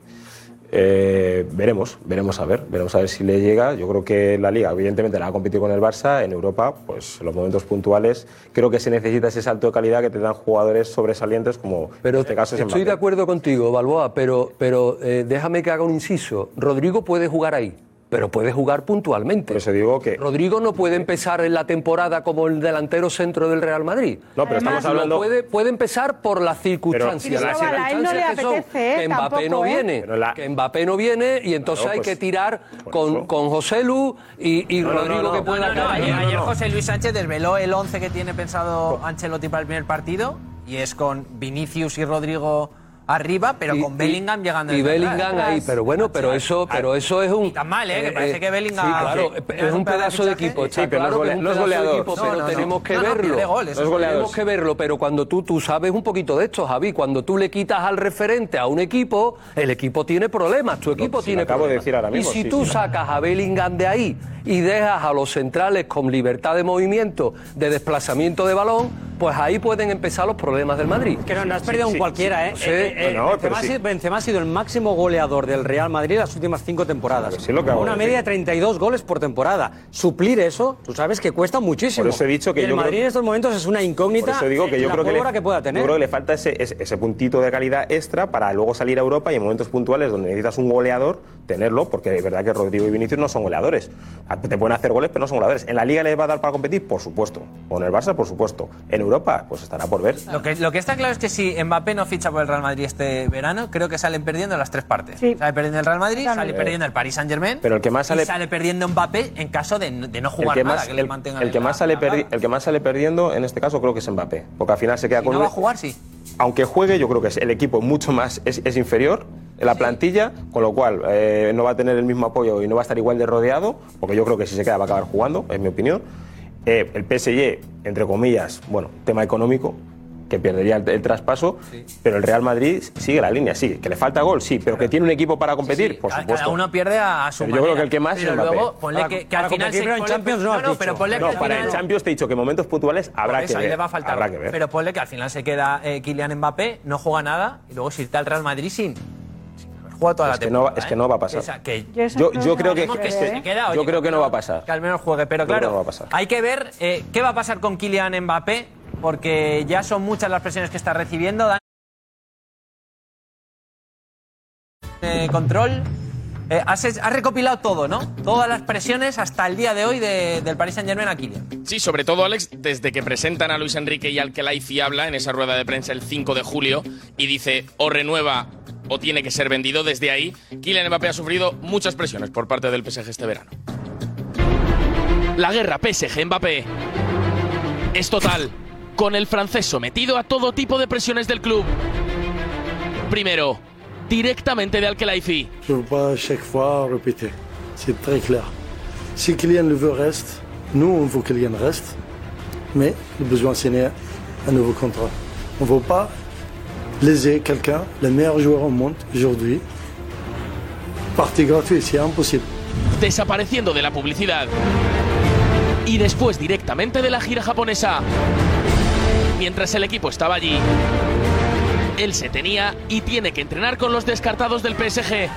Eh, veremos, veremos a ver, veremos a ver si le llega. Yo creo que la Liga, evidentemente, la va a competir con el Barça. En Europa, pues en los momentos puntuales, creo que se necesita ese salto de calidad que te dan jugadores sobresalientes, como Pero en este caso es estoy de acuerdo contigo, Balboa, pero, pero eh, déjame que haga un inciso. Rodrigo puede jugar ahí, pero puede jugar puntualmente. Por eso digo que. Rodrigo no puede empezar en la temporada como el delantero centro del Real Madrid. No, pero estamos hablando- puede, puede empezar por las circunstancias. Pero- Las no circunstancias que son apetece, ¿eh? que Mbappé Tampoco, no ¿eh? viene, la- que Mbappé no viene y entonces Claro, hay pues, que tirar con, con José Lu y, y No, no, Rodrigo no, no. que pueda No, no, caer. ayer, ayer José Luis Sánchez desveló el 11 que tiene pensado Ancelotti para el primer partido y es con Vinicius y Rodrigo arriba, pero Y- con y- Bellingham llegando y Bellingham atrás. ahí pero bueno pero eso pero eso es un Ni tan mal, ¿eh? Que parece que Bellingham- sí, claro es un pedazo de equipo está Sí, pero no es claro que gole- es un no es pedazo de goleador. equipo, No, pero no, no. tenemos que verlo goles, No es goleador. tenemos que verlo pero cuando tú tú sabes un poquito de esto Javi cuando tú le quitas al referente a un equipo el equipo tiene problemas tu equipo si tiene acabo de problemas. decir ahora mismo, y si sí, tú sí. sacas a Bellingham de ahí y dejas a los centrales con libertad de movimiento de desplazamiento de balón pues ahí pueden empezar los problemas del Madrid. Que no, no has perdido un cualquiera, ¿eh? Sí, Eh, eh, no, Benzema, pero ha sí. sido- Benzema ha sido el máximo goleador del Real Madrid las últimas cinco temporadas. sí, lo que Una de media de decir. 32 goles por temporada. Suplir eso, tú sabes que cuesta muchísimo. Por eso he dicho que Y el yo Madrid creo- en estos momentos es una incógnita. Por eso digo que yo la creo que, le, que pueda yo tener. creo que le falta ese, ese, ese puntito de calidad extra para luego salir a Europa y en momentos puntuales donde necesitas un goleador, tenerlo, porque es verdad que Rodrigo y Vinicius no son goleadores. Te pueden hacer goles, pero no son goleadores. ¿En la Liga les va a dar para competir? Por supuesto. O en el Barça, por supuesto. En Europa, pues estará por ver. Lo que, lo que está claro es que si Mbappé no ficha por el Real Madrid este verano, creo que salen perdiendo las tres partes. Sale perdiendo el Real Madrid, sale perdiendo el Paris Saint Germain. Pero el que más sale- y sale perdiendo Mbappé en caso de, de no El jugar que, nada, más, que le el, mantengan el que más sale perdi- el que más sale perdiendo en este caso creo que es Mbappé, porque al final se queda Si con no un- va a jugar, sí. aunque juegue, yo creo que es el equipo mucho más es, es inferior en la plantilla, con lo cual eh, no va a tener el mismo apoyo y no va a estar igual de rodeado, porque yo creo que si se queda va a acabar jugando, es mi opinión. Eh, el PSG, entre comillas, bueno, tema económico, que perdería el, el traspaso, pero el Real Madrid sigue la línea, sí, que le falta gol, sí, pero que tiene un equipo para competir, por Cada- supuesto. Cada uno pierde a, su Pero yo creo que el que más pero es luego ponle Para- que, que para al final competir, se pero en Champions no no, dicho. pero ponle No, que al para el Champions te he dicho que en momentos puntuales habrá eso, que ahí ver. le va a faltar. habrá que ver. Pero ponle que al final se queda eh, Kylian Mbappé, no juega nada y luego se irte al Real Madrid sin, jugado toda Es la que no va- temporada. es que no va a pasar. ¿eh? Que Yo creo yo que creo que- Esperemos que se se- queda, yo oye, creo que no va a pasar. Que al menos juegue. Pero claro, que no va a pasar. hay que ver eh, qué va a pasar con Kylian Mbappé, porque ya son muchas las presiones que está recibiendo. Dan- Eh, control. Eh, has, has recopilado todo, ¿no? Todas las presiones hasta el día de hoy de- del Paris Saint Germain a Kylian. Sí, sobre todo, Alex, desde que presentan a Luis Enrique y al Kelaifi habla en esa rueda de prensa el 5 de julio y dice o renueva o tiene que ser vendido, desde ahí Kylian Mbappé ha sufrido muchas presiones por parte del PSG este verano. La guerra PSG-Mbappé es total, con el francés sometido a todo tipo de presiones del club. Primero, directamente de Al-Khelaifi. Je ne veux pas chaque fois répéter. C'est très clair. Si Kylian le veut, reste. Nous, on que Kylian reste. Mais le besoin un nouveau contrat. On ne veut pas léser quelqu'un, le meilleur joueur au monde aujourd'hui. Partie gratuite, c'est impossible. desapareciendo de la publicidad. Y después directamente de la gira japonesa. Mientras el equipo estaba allí, él se tenía y tiene que entrenar con los descartados del PSG.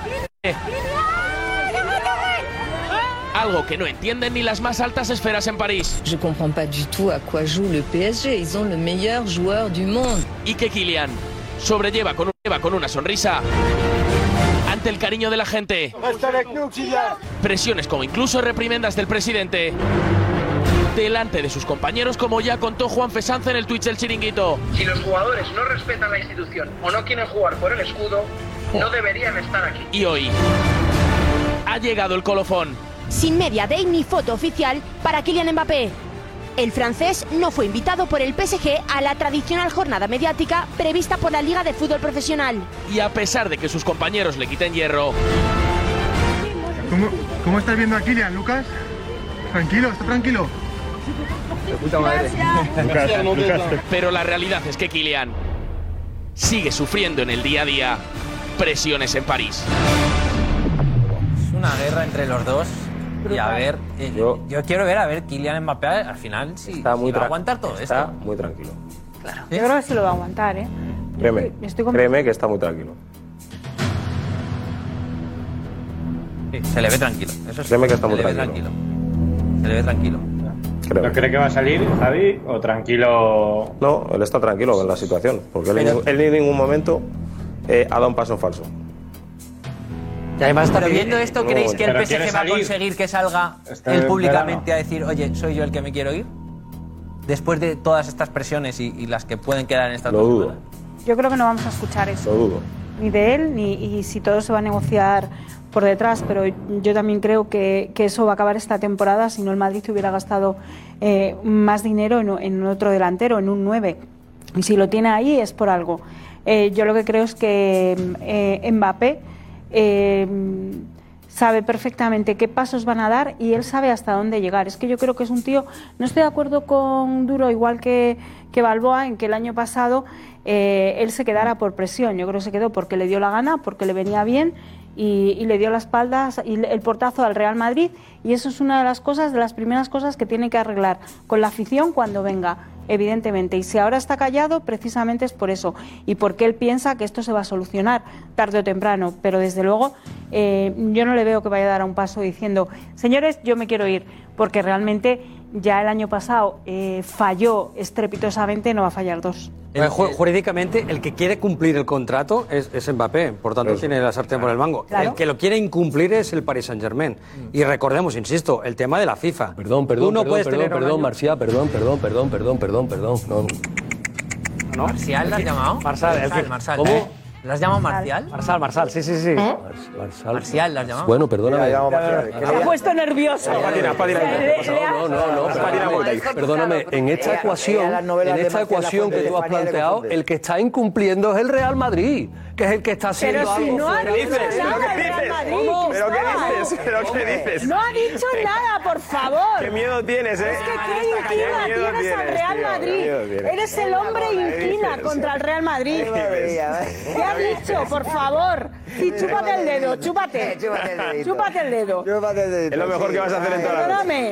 Algo que no entienden ni las más altas esferas en París. Je comprends pas du tout à quoi joue le PSG. Ils ont le meilleur joueur du monde. Y que Kylian sobrelleva con, un- lleva con una sonrisa ante el cariño de la gente. Presiones como incluso reprimendas del presidente. Delante de sus compañeros, como ya contó Juan Fesanz en el Twitch del Chiringuito. Si los jugadores no respetan la institución o no quieren jugar por el escudo, no deberían estar aquí. Y hoy ha llegado el colofón. Sin media day ni foto oficial para Kylian Mbappé. El francés no fue invitado por el PSG a la tradicional jornada mediática prevista por la Liga de Fútbol Profesional. Y a pesar de que sus compañeros le quiten hierro, ¿Cómo, cómo estás viendo a Kylian, Lucas? Tranquilo, está tranquilo. pero la realidad es que Kylian sigue sufriendo en el día a día presiones en París. Es una guerra entre los dos. Y a ver, eh, yo, quiero ver a ver Kylian Mbappé al final si, Está muy si va a aguantar todo está esto. muy tranquilo. Yo creo que sí lo va a aguantar, ¿eh? Créeme, estoy con- créeme que está muy tranquilo. Sí, se le ve tranquilo. Eso sí, Créeme que está se muy ve tranquilo. Se le ve tranquilo. ¿No cree que va a salir, Javi? ¿O tranquilo? No, él está tranquilo en la situación, porque él, en ningún- él en ningún momento eh, ha dado un paso en falso. Y además Pero viendo esto, ¿creéis que el PSG va a conseguir que salga Este él públicamente verano. a decir, oye, soy yo el que me quiero ir? Después de todas estas presiones y, y las que pueden quedar en esta Lo dudo, Yo creo que no vamos a escuchar eso. lo dudo. Ni de él, ni y si todo se va a negociar por detrás. Pero yo también creo que, que eso va a acabar esta temporada si no el Madrid hubiera gastado eh, más dinero en, en otro delantero, en un 9. Y si lo tiene ahí es por algo. Eh, yo lo que creo es que eh, Mbappé eh, sabe perfectamente qué pasos van a dar y él sabe hasta dónde llegar. Es que yo creo que es un tío, no estoy de acuerdo con Duro, igual que, que Balboa, en que el año pasado eh, él se quedara por presión. Yo creo que se quedó porque le dio la gana, porque le venía bien y, y le dio la espalda y el portazo al Real Madrid. Y eso es una de las cosas, de las primeras cosas que tiene que arreglar con la afición cuando venga evidentemente. Y si ahora está callado, precisamente es por eso. Y porque él piensa que esto se va a solucionar tarde o temprano. Pero desde luego, eh, yo no le veo que vaya a dar un paso diciendo, señores, yo me quiero ir. Porque realmente ya el año pasado eh, falló estrepitosamente, no va a fallar dos. Ju- jurídicamente, el que quiere cumplir el contrato es, es Mbappé, por tanto tiene la sartén por el mango. Claro. El que lo quiere incumplir es el Paris Saint Germain. Mm. Y recordemos, insisto, el tema de la FIFA. Perdón, perdón, Tú no perdón, puedes perdón, tener perdón, Marcial, perdón, perdón, perdón, perdón, perdón, perdón, perdón. No, no. ¿Marcial la has llamado? Marsal, el que- ¿Cómo? ¿Las llamas Marcial? Marsal, Marsal, sí, sí, sí. ¿Eh? Marcial, las llamamos. Bueno, perdóname. La ha puesto nervioso. No, no, no. Perdóname, perdóname, en esta ecuación, en esta ecuación que tú has planteado, el que está incumpliendo es el Real Madrid que es el que está haciendo pero algo. Si no ha dicho dices? nada ¿Pero qué dices? Madrid, ¿Pero qué dices? ¿Pero qué dices? No ha dicho eh, nada, por favor. Qué miedo tienes, ¿eh? Es que ah, qué inquina tienes, tienes al Real Madrid. Tío, Eres el hombre inquina eh. contra el Real Madrid. ¿Qué ha dicho, por favor? Sí, chúpate el dedo, chúpate. Chúpate el dedo. Chúpate el dedo. Es lo mejor que vas a hacer en toda la vida.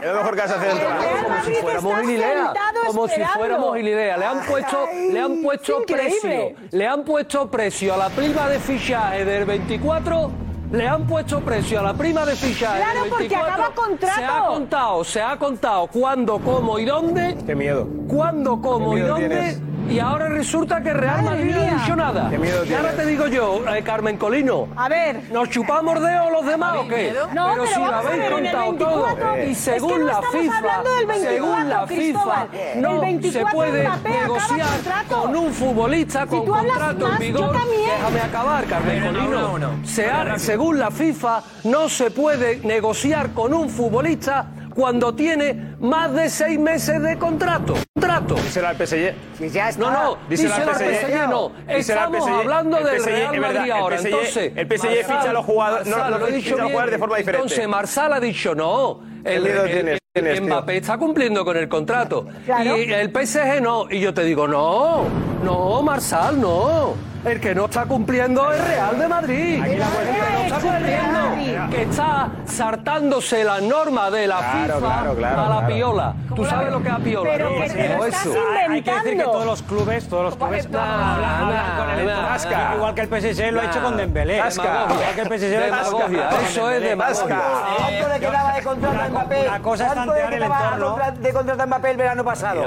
Es lo mejor que vas a hacer en toda la. Como si fuéramos Gilidea. Como si fuéramos Gilidea. Le han puesto, le han puesto precio. Le han puesto precio a la prima de fichaje del 24, le han puesto precio a la prima de fichaje claro, del 24. porque acaba contrato. Se ha contado, se ha contado cuándo, cómo y dónde. Qué miedo. Cuándo, cómo y dónde y ahora resulta que Real Madrid no ha dicho nada. Qué miedo y ahora te digo yo, eh, Carmen Colino. A ver. ¿Nos chupamos dedos los demás o qué? No, pero, pero si lo habéis contado todo. Y según la FIFA, según la FIFA, no se puede negociar con un futbolista con contrato en vigor. Déjame acabar, Carmen Colino. No, se según la FIFA, no se puede negociar con un futbolista cuando tiene más de seis meses de contrato. Contrato. Dice la PSG. Pues ya está. No, no, dice, la PSG, no. Estamos hablando del Real Madrid ahora. entonces, el PSG ficha a los jugadores, no, no, de forma diferente. Entonces, Marsal ha dicho no. el, Mbappé está cumpliendo con el contrato. Claro. Y el PSG no. Y yo te digo, no, no, Marsal, no. El que no está cumpliendo es Real de Madrid. Que está cumpliendo, que está saltándose la norma de la claro, FIFA claro, a la piola. ¿Tú sabes lo que es a piola? Pero que pues te lo estás eso. Hay que decir que todos los clubes, todos los clubes no, hablan con el Vasca. Igual que el PSG lo ha hecho con Dembélé. Vasca. Igual que el PSG lo ha hecho con Dembélé. Eso es de Vasca. ¿Cuánto le quedaba de contrato a Mbappé? La cosa está ¿Cuánto le quedaba de contrato a Mbappé el verano pasado?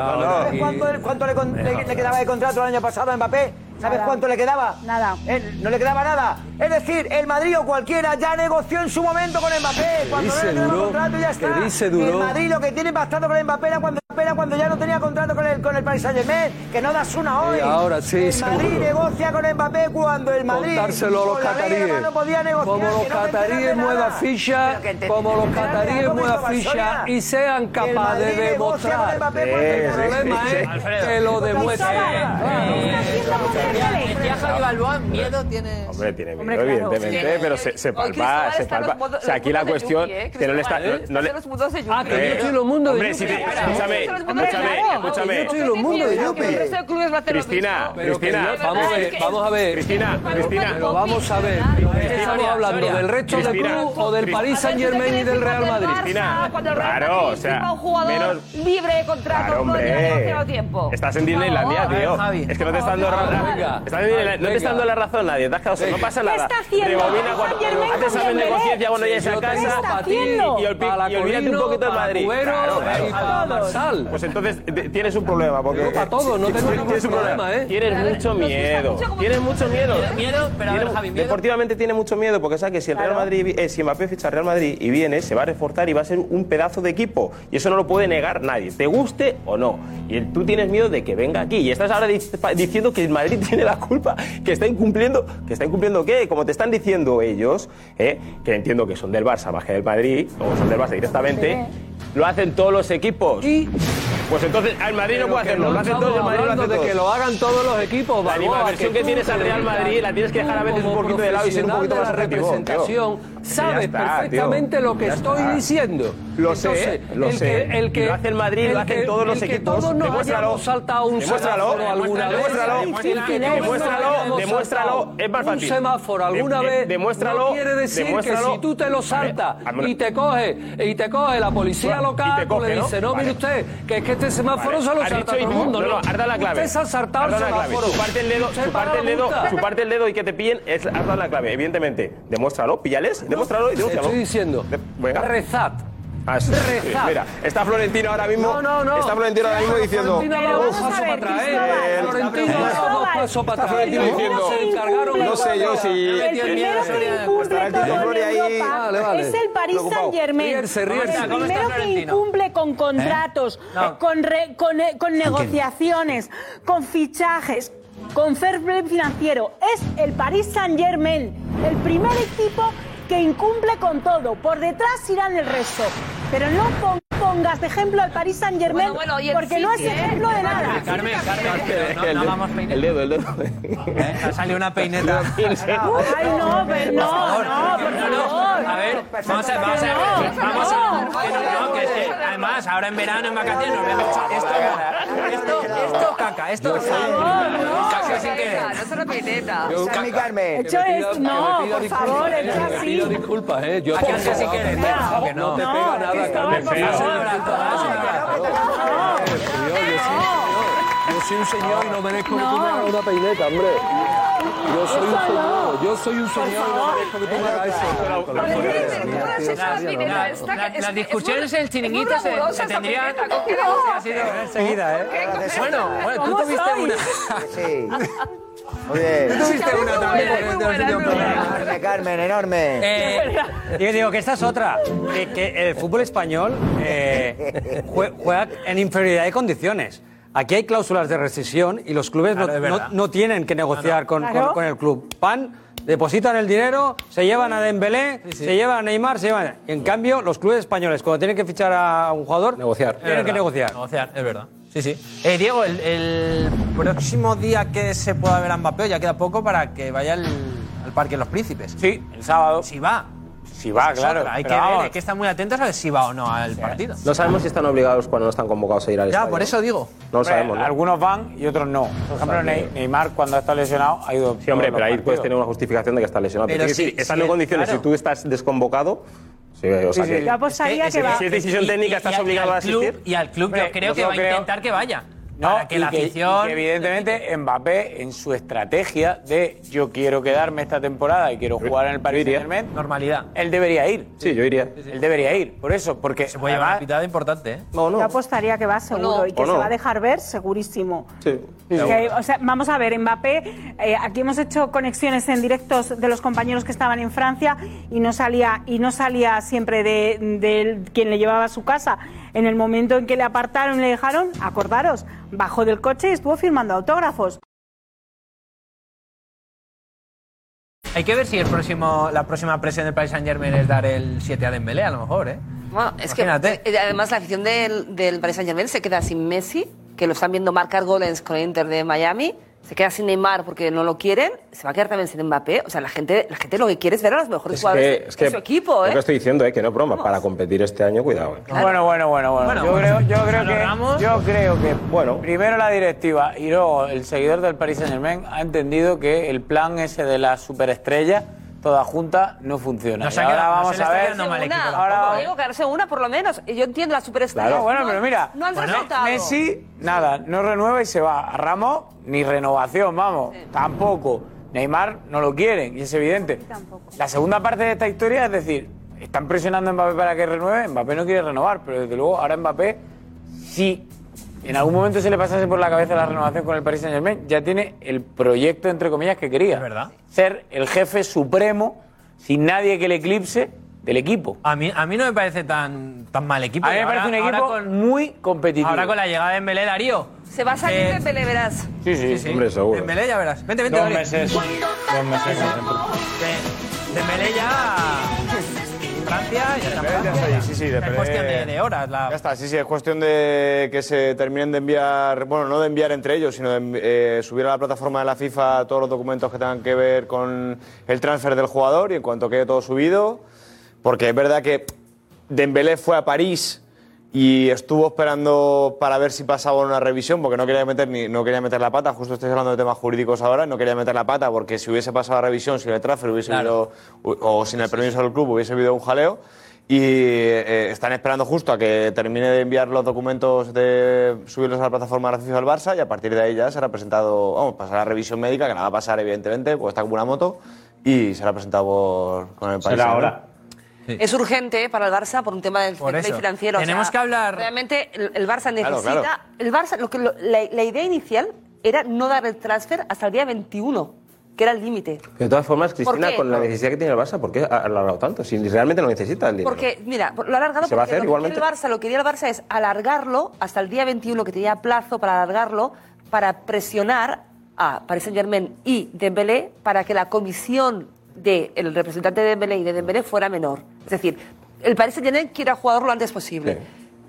¿Cuánto, le, quedaba de contrato el año pasado a Mbappé? ¿Sabes cuánto le quedaba? Nada. Él, no le quedaba nada. Es decir, el Madrid o cualquiera ya negoció en su momento con Mbappé. Cuando no le contrato ya está. El Madrid lo que tiene pactado con Mbappé era cuando, era cuando ya no tenía contrato con el, con el Paris Saint-Germain, que no das una hoy. Ahora sí, El. Madrid negocia con Mbappé cuando el Madrid... Contárselo a los cataríes. No como los cataríes mueva ficha, te, como los cataríes mueva ficha y sean capaces de demostrar. El, problema es que lo demuestren. Miedo tiene. Hombre, tiene miedo, Hombre, evidentemente, pero se, palpa, se palpa. modo- aquí la cuestión. Que no le está. No- le- Ah, que yo soy de escúchame, escúchame, escúchame. Yo soy de Cristina. Cristina. Vamos a ver, vamos a ver. Cristina, Cristina. Pero vamos a ver. ¿Estamos hablando del resto del club o del Paris Saint Germain y del Real Madrid? Claro, o sea, libre de contrato, Claro, hombre. tiempo. Estás en Disneylandia, tío. Es que no te están dando Venga. No te está dando la razón nadie, te has quedado No pasa nada. ¿Qué está haciendo? Rebobina cuando de conciencia cuando llegues a casa y, olvídate un poquito de Madrid. Pues entonces tienes un problema. porque Para todos, no tengo ningún problema. ¿eh? Tienes mucho miedo. Tienes mucho miedo. Miedo, pero Deportivamente tiene mucho miedo porque sabes que si el Real Madrid, si Mbappé ficha al Real Madrid y viene, se va a reforzar y va a ser un pedazo de equipo. Y eso no lo puede negar nadie, te guste o no. Y tú tienes miedo de que venga aquí. Y estás ahora diciendo que el Madrid tiene la culpa, que está incumpliendo, que está incumpliendo qué, como te están diciendo ellos, ¿eh? que entiendo que son del Barça más que del Madrid, o son del Barça directamente, lo hacen todos los equipos. ¿Y? Pues entonces el Madrid no puede hacerlo, lo hacen todos, el Madrid lo hace que lo hagan todos los equipos, La animadversión que, que tienes al Real Madrid la tienes que dejar a veces un poquito de lado y ser un poquito de la representación sabes está, perfectamente tío, lo que estoy está. diciendo. Lo Entonces, sé, lo el sé. Que, el que, lo hace el Madrid, el lo hacen todos los el equipos. Que todos nos hayamos saltado un demuéstralo, semáforo alguna demuéstralo, vez. Demuéstralo, demuéstralo, demuéstralo, es más fácil. Un semáforo alguna vez demuéstralo, no quiere decir demuéstralo. que si tú te lo saltas y te coge y te coge la policía local, pues tú le dice, no, mire usted, que es que este semáforo se lo salta todo el mundo. No, no, la clave. Usted se ha saltado el semáforo. Su parte el dedo, su parte el dedo y que te pillen, es la clave, evidentemente. Demuéstralo, píllales demuéstralo y denúncialo. Estoy diciendo, De- venga. rezad. Ah, sí. Rezad. Mira, está Florentino ahora mismo. No, no, no. Está Florentino ahora mismo diciendo. Florentino dos pasos para atrás, ¿eh? Florentino dos pasos para Está atrás. Florentino ¿eh? diciendo, Se encargaron no sé yo si- El primero que incumple todo en. Europa es el Paris. Saint Germain. Ríerse, El ríerse. ¿Cómo está primero que incumple con contratos, No. con, re- con, eh, con negociaciones, con fichajes, con fair play financiero, es el Paris Saint Germain. El primer equipo que incumple con todo. Por detrás irán el resto. Pero no pon- pongas de ejemplo al Paris Saint Germain Bueno, bueno, porque no es ¿eh? ejemplo de nada. Carmen, Carmen, no, vamos peineta. el dedo, el dedo. ¿Eh? Ha salido una peineta. Ay, no, pero no, no, por No, no, favor. a ver, vamos a, vamos a ver, vamos a que no, no, que es que además ahora en verano, en vacaciones, nos vemos esto, esto, esto, caca, esto, casi sin querer. No es una peineta. Carmen. Hecho no, por favor, hecho así. pido disculpas, ¿eh? Yo por favor, que no, no, que no Yo, soy un señor. Yo soy un señor y no merezco que tú me hagas una peineta, hombre. Yo soy un señor. Yo soy un señor y no merezco que tú me hagas eso. La- la- Las discusiones en el chiringuito se, tendrían. Enseguida, ¿eh? Bueno, bueno, tú ¿Cómo tuviste una. Sí. Muy bien. Tuviste una también. Carmen, enorme. Eh, yo digo que esta es otra, que, que el fútbol español eh, jue- juega en inferioridad de condiciones. Aquí hay cláusulas de rescisión y los clubes no, Claro, es no- verdad. no tienen que negociar con, Claro. con- con el club. Van, depositan el dinero, se llevan a Dembélé, se llevan a Neymar, se llevan... En cambio, los clubes españoles, cuando tienen que fichar a un jugador, Negociar. Es tienen que verdad, negociar. Negociar, es verdad. Sí, sí. Eh, Diego, el, el próximo día que se pueda ver a Mbappé, ya queda poco para que vaya al, al Parque de los Príncipes. Sí, el sábado. Si va. Si va, Esa claro. Hay que ver, vamos. hay que estar muy atentos a ver si va o no al partido. No sabemos si están obligados cuando no están convocados a ir al Ya, estadio. por eso digo. No lo sabemos, ¿no? Algunos van y otros no. Por ejemplo, Ney- Neymar, cuando ha estado lesionado, ha ido. Sí, hombre, pero ahí puedes tener una justificación de que estás lesionado. Pero Pero, sí, sí, sí, en condiciones, claro. si tú estás desconvocado, sí, o sea Sí, que... Yo apostaría Es que- que va. Si es decisión Y- técnica, y- estás obligado a asistir. club- y al club Hombre, yo creo yo que va a creo- intentar que vaya. No, para que y la que- y afición. que evidentemente Mbappé, en su estrategia de yo quiero quedarme esta temporada y quiero jugar en el Paris. Saint Germain, Normalidad. él debería ir. Sí, yo iría. Él debería ir. Por eso, porque Se puede llevar una además, pitada importante, ¿eh? No, Yo no. apostaría que va seguro no. y que se va a dejar ver segurísimo. Sí. Que, o sea, vamos a ver, Mbappé, eh, aquí hemos hecho conexiones en directos de los compañeros que estaban en Francia y no salía, y no salía siempre de, de quien le llevaba a su casa. En el momento en que le apartaron y le dejaron, acordaros, bajó del coche y estuvo firmando autógrafos. Hay que ver si el próximo, la próxima presión del Paris Saint Germain es dar el 7 a Dembélé, a lo mejor, ¿eh? Bueno, es que Imagínate. eh, además la afición del, del Paris Saint Germain se queda sin Messi, que lo están viendo marcar goles con el Inter de Miami, se queda sin Neymar porque no lo quieren, se va a quedar también sin Mbappé. O sea, la gente, la gente lo que quiere es ver a los mejores Es jugadores que, es de que su equipo, ¿eh? Lo que estoy diciendo es que no es broma. Para competir este año, cuidado. eh. Bueno, bueno, bueno, bueno. Bueno, yo, creo, yo, creo que, yo creo que Bueno. primero la directiva y luego el seguidor del Paris Saint Germain ha entendido que el plan ese de la superestrella, toda junta, no funciona. Nos Y ha ahora quedado- vamos a ver. mal equipo Ahora vamos. digo quedarse una por lo menos. Yo entiendo la superestrella. Claro, bueno, no, pero mira, no han bueno, resultado. Messi, nada, no renueva y se va. A Ramos, ni renovación, vamos, tampoco. Neymar no lo quieren, y es evidente. La segunda parte de esta historia es decir, están presionando a Mbappé para que renueve, Mbappé no quiere renovar, pero desde luego ahora Mbappé, si en algún momento se le pasase por la cabeza la renovación con el Paris Saint Germain, ya tiene el proyecto, entre comillas, que quería. Es verdad. Ser el jefe supremo, sin nadie que le eclipse, del equipo. A mí, a mí no me parece tan, tan mal equipo. A mí me Y parece un ahora- equipo ahora con- muy competitivo. Ahora con la llegada de Dembélé, Darío. Se va a salir Eh, de Pelé, verás. Sí, sí, Sí, sí. Hombre, seguro. Dembélé ya verás. Vente, vente, Dos Darío. meses. Dos meses. De- Dembélé ya... Francia ya está. Dembélé ya está allí, sí, sí, Es Dembélé- cuestión de, de horas. La... Ya está, sí, sí, es cuestión de que se terminen de enviar, bueno, no de enviar entre ellos, sino de eh, subir a la plataforma de la FIFA todos los documentos que tengan que ver con el transfer del jugador y en cuanto quede todo subido, porque es verdad que Dembélé fue a París y estuvo esperando para ver si pasaba una revisión porque no quería meter ni no quería meter la pata justo estoy hablando de temas jurídicos ahora no quería meter la pata porque si hubiese pasado la revisión sin el transfer hubiese Claro. habido o, o sin el permiso del club hubiese habido un jaleo Y eh, están esperando justo a que termine de enviar los documentos de subirlos a la plataforma de la FIFA del Barça y a partir de ahí ya será presentado, vamos, pasará la revisión médica, que nada va a pasar evidentemente, pues está como una moto, y será presentado por, con el país. Será ahora. Es urgente para el Barça por un tema del fair play financiero. o Tenemos sea, que hablar- Realmente el, el Barça necesita. Claro, claro. El Barça, lo que, lo- la, la idea inicial era no dar el transfer hasta el día 21, que era el límite. De todas formas, ¿Por Cristina, con la necesidad que tiene el Barça, ¿por qué ha alargado tanto? Si realmente no necesita el dinero. Porque, mira, lo ha alargado ¿Se va a porque hacer lo que igualmente? el Barça, lo que quería el Barça es alargarlo hasta el día 21, que tenía plazo para alargarlo, para presionar a Paris Saint-Germain y Dembélé para que la comisión del representante de Dembélé y de Dembélé fuera menor. Es decir, el Paris Saint-Germain quiere jugador lo antes posible.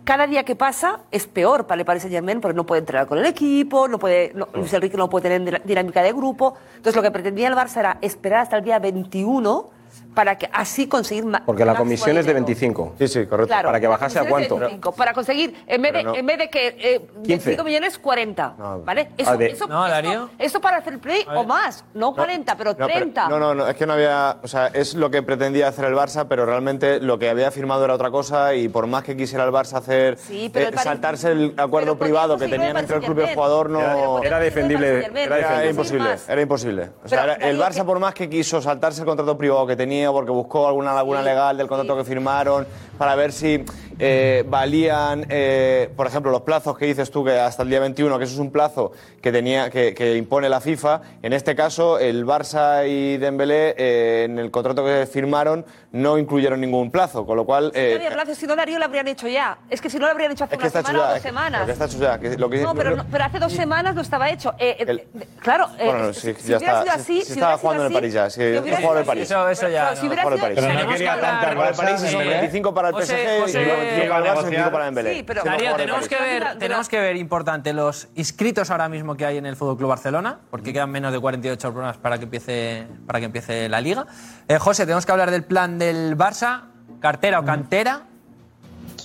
Cada día que pasa es peor para el Paris Saint-Germain porque no puede entrenar con el equipo, no puede, no- Luis Enrique no puede tener dinámica de grupo. Entonces lo que pretendía el Barça era esperar hasta el día 21 para que así conseguir ma- Porque la comisión es de dinero. 25. Sí, sí, correcto. Claro, Para que bajase a cuánto. 25, para conseguir, en vez, de, no. en vez de que eh, 25 millones, 40. ¿Vale? Eso, Ah, de- eso, No, eso- Darío. eso para hacer play o más. No 40, pero No, pero- 30. no, no, no, es que no había. O sea, es lo que pretendía hacer el Barça, pero realmente lo que había firmado era otra cosa y por más que quisiera el Barça hacer. Sí, pero eh, el saltarse el acuerdo privado que tenían entre el club y el jugador no. Era- era defendible, Era, Saint-Germain, era imposible. más. Era imposible. O sea, el Barça, por más que quiso saltarse el contrato privado que tenía, porque buscó alguna laguna legal del contrato que firmaron, para ver si eh, valían, eh, por ejemplo, los plazos que dices tú, que hasta el día 21, que eso es un plazo que, tenía, que, que impone la FIFA. En este caso, el Barça y Dembélé, eh, en el contrato que firmaron, no incluyeron ningún plazo, con lo cual... No eh, había plazo, si no Darío lo habrían hecho ya. Es que si no lo habrían hecho hace es que una semana o dos semanas. lo que está hecho ya. que lo que- No, pero, no- pero hace dos semanas no estaba hecho. Eh, eh, El- claro, eh, Bueno, no, si, sí, si ya hubiera está. sido Sí, así, sí si estaba jugando en el París ya, si hubiera jugador del sido París. Eso, eso ya. Pero si hubiera sido-. Pero no Tenemos que quería Jugador del París, José, el 25 para el José, PSG y José, el 25 para el Barça, el 25 para Dembélé. Sí, pero- Darío, tenemos que, ver, tenemos que ver, importante, los inscritos ahora mismo que hay en el Fútbol Club Barcelona, porque quedan menos de 48 horas para que empiece, para que empiece la liga. Eh, José, tenemos que hablar del plan del Barça, cartera o cantera.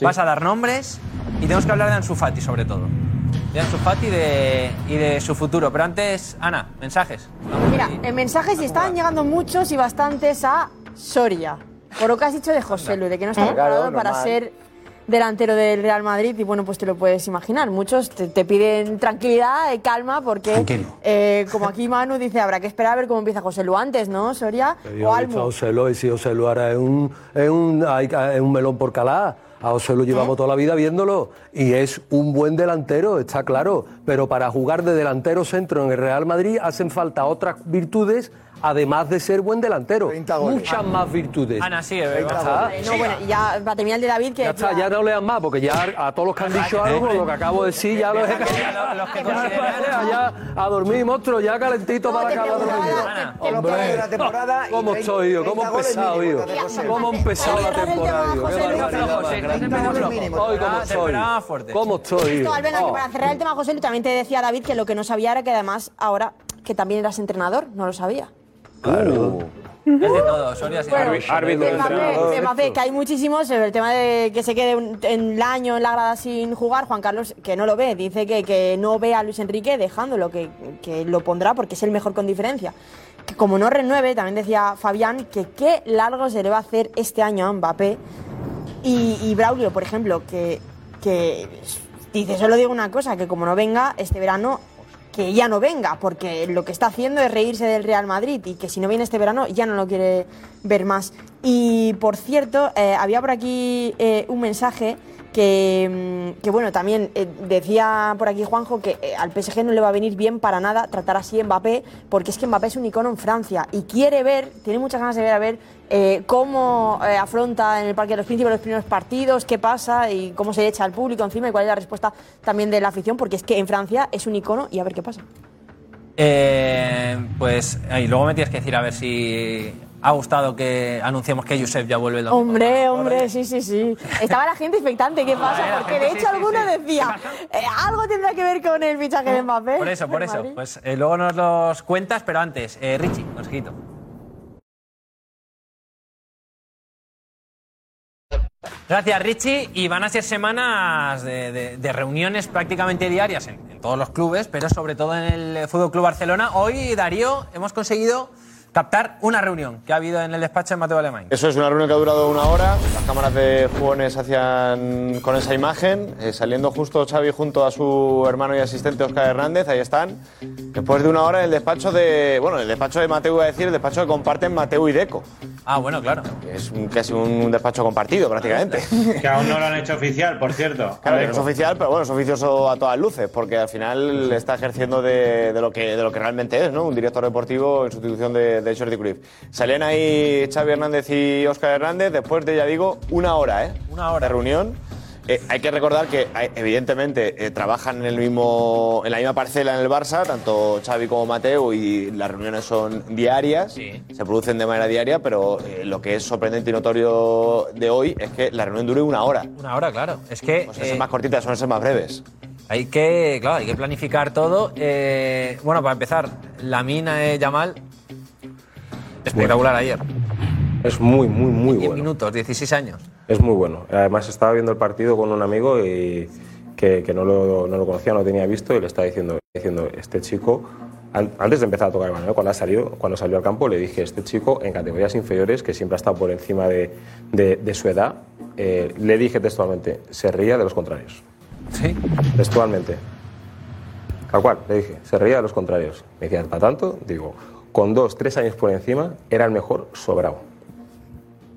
Vas a dar nombres y tenemos que hablar de Ansu Fati, sobre todo. De Ansu Fati y de, y de su futuro. Pero antes, Ana, mensajes. Mira, en mensajes y estaban llegando muchos y bastantes a Soria. Por lo que has dicho de José Luis, de que no está Claro, preparado para ser delantero del Real Madrid y bueno, pues te lo puedes imaginar. Muchos te, te piden tranquilidad, eh, calma, porque eh, como aquí Manu dice, habrá que esperar a ver cómo empieza José Lu antes, ¿no, Soria? Yo O he visto a Almo. José Lu, y si José Lu ahora es un, es un, hay- es un melón por calar. A José Lu llevamos toda la vida viéndolo y es un buen delantero, está claro. Pero para jugar de delantero centro en el Real Madrid hacen falta otras virtudes, además de ser buen delantero. Muchas más virtudes. Ana, Ya venga. está. Vale, no, bueno, ya para terminar el de David, que Ya está, ya no lean más, porque ya a todos los que han dicho algo, lo que acabo de decir, ya los he Los que ya a dormir, monstruo, ya calentito para la cama. Hombre, ¿cómo estoy yo? ¿Cómo he empezado yo? ¿Cómo he empezado la temporada yo? Qué barbaridad más grande. Hoy, ¿cómo estoy? ¿Cómo estoy Esto, Oh. para cerrar el tema, José Lu, también te decía David que lo que no sabía era que además ahora que también eras entrenador, no lo sabía. Claro. Es de todo, Soria. Bueno, Árbitro, Mbappé, entrenador. Mbappé, que hay muchísimos, el tema de que se quede un- en el año en la grada sin jugar, Juan Carlos, que no lo ve, dice que, que no ve a Luis Enrique dejándolo, que, que lo pondrá porque es el mejor con diferencia. Que como no renueve, también decía Fabián que qué largo se le va a hacer este año a Mbappé. Y, Braulio, por ejemplo, que, que dice, solo digo una cosa, que como no venga este verano, que ya no venga, porque lo que está haciendo es reírse del Real Madrid y que si no viene este verano ya no lo quiere ver más. Y por cierto, eh, había por aquí eh, un mensaje que, mm, que, bueno, también eh, decía por aquí Juanjo que eh, al PSG no le va a venir bien para nada tratar así a Mbappé, porque es que Mbappé es un icono en Francia y quiere ver, tiene muchas ganas de ver a ver eh, cómo eh, afronta en el Parque de los Príncipes los primeros partidos, qué pasa y cómo se echa al público encima y cuál es la respuesta también de la afición, porque es que en Francia es un icono y a ver qué pasa. Eh, pues, y luego me tienes que decir a ver si ha gustado que anunciemos que Josep ya vuelve el domingo. Hombre, hombre, sí, sí, sí. Estaba la gente expectante, ¿qué pasa? la Porque de hecho sí, alguno sí. decía, eh, algo tendrá que ver con el fichaje de Mbappé. Por eso, por eso. Madrid. Pues eh, luego nos los cuentas, pero antes, eh, Richie, consejito. Gracias, Richie. Y van a ser semanas de, de- de reuniones prácticamente diarias en, en todos los clubes, pero sobre todo en el Fútbol Club Barcelona. Hoy, Darío, hemos conseguido captar una reunión que ha habido en el despacho de Mateo Alemán. Eso es una reunión que ha durado una hora. Las cámaras de jugones hacían con esa imagen, eh, saliendo justo Xavi junto a su hermano y asistente Oscar Hernández, ahí están. Después de una hora en el despacho de, bueno, el despacho de Mateo, iba a decir, el despacho que comparten Mateo y Deco. Ah, bueno, claro. Es un- casi un despacho compartido prácticamente. Que aún no lo han hecho oficial, por cierto. Claro, que no es oficial, pero bueno, es oficioso a todas luces, porque al final está ejerciendo de, de lo, que, de lo que realmente es, ¿no? Un director deportivo en sustitución de, de Jordi Cruyff. Salían ahí Xavi Hernández y Óscar Hernández después de, ya digo, una hora, ¿eh? Una hora. De reunión. Eh, hay que recordar que, hay- evidentemente, eh, trabajan en, el mismo, en la misma parcela en el Barça, tanto Xavi como Mateo, y las reuniones son diarias, se producen de manera diaria, pero eh, lo que es sorprendente y notorio de hoy es que la reunión dure una hora. Una hora, claro. Es que. Suelen ser más cortitas, suelen ser más breves. Hay que, claro, hay que planificar todo. Eh, bueno, para empezar, la mina de Yamal. Espectacular ayer. Es muy, muy, muy 10 bueno. minutos, 16 años. Es muy bueno. Además, estaba viendo el partido con un amigo y que, que no, lo, no lo conocía, no lo tenía visto y le estaba diciendo, diciendo este chico, an- antes de empezar a tocar el balón, ¿eh? cuando, ha salido, cuando salió al campo, le dije, este chico en categorías inferiores, que siempre ha estado por encima de, de- de su edad, eh, le dije textualmente, se ría de los contrarios. Sí. Textualmente. Tal cual, le dije, se reía de los contrarios. Me decía, ¿para tanto? Digo, con dos, tres años por encima, era el mejor sobrado.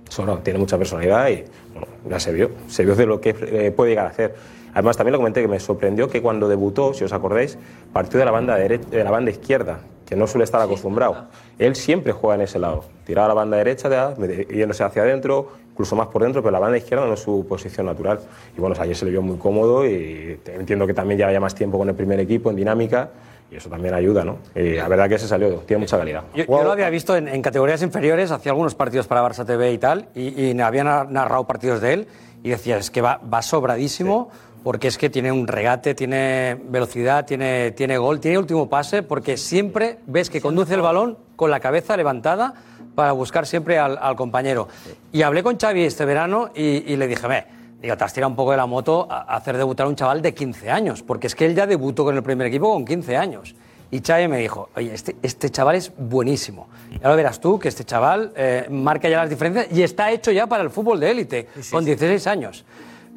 Sobrado, tiene mucha personalidad y bueno, ya se vio, se vio de lo que eh, puede llegar a hacer. Además, también lo comenté que me sorprendió que cuando debutó, si os acordáis, partió de la banda, dere- de la banda izquierda, que no suele estar acostumbrado. Él siempre juega en ese lado, tiraba a la banda derecha, de- yéndose hacia adentro, incluso más por dentro, pero la banda izquierda no es su posición natural. Y bueno, ayer se le vio muy cómodo y entiendo que también lleva ya más tiempo con el primer equipo en dinámica y eso también ayuda, ¿no? Y la verdad que se salió, tiene mucha calidad. Yo, yo lo había visto en, en categorías inferiores, hacía algunos partidos para Barça TV y tal, y, y me habían nar- narrado partidos de él, y decía, es que va, va sobradísimo, porque es que tiene un regate, tiene velocidad, tiene, tiene gol, tiene último pase, porque siempre ves que conduce el balón con la cabeza levantada para buscar siempre al, al compañero. Y hablé con Xavi este verano y, y le dije, ve, digo, te has tirado un poco de la moto a hacer debutar a un chaval de 15 años, porque es que él ya debutó con el primer equipo con 15 años. Y Xavi me dijo, oye, este, este chaval es buenísimo. Ya lo verás tú, que este chaval eh, marca ya las diferencias y está hecho ya para el fútbol de élite, con 16 años.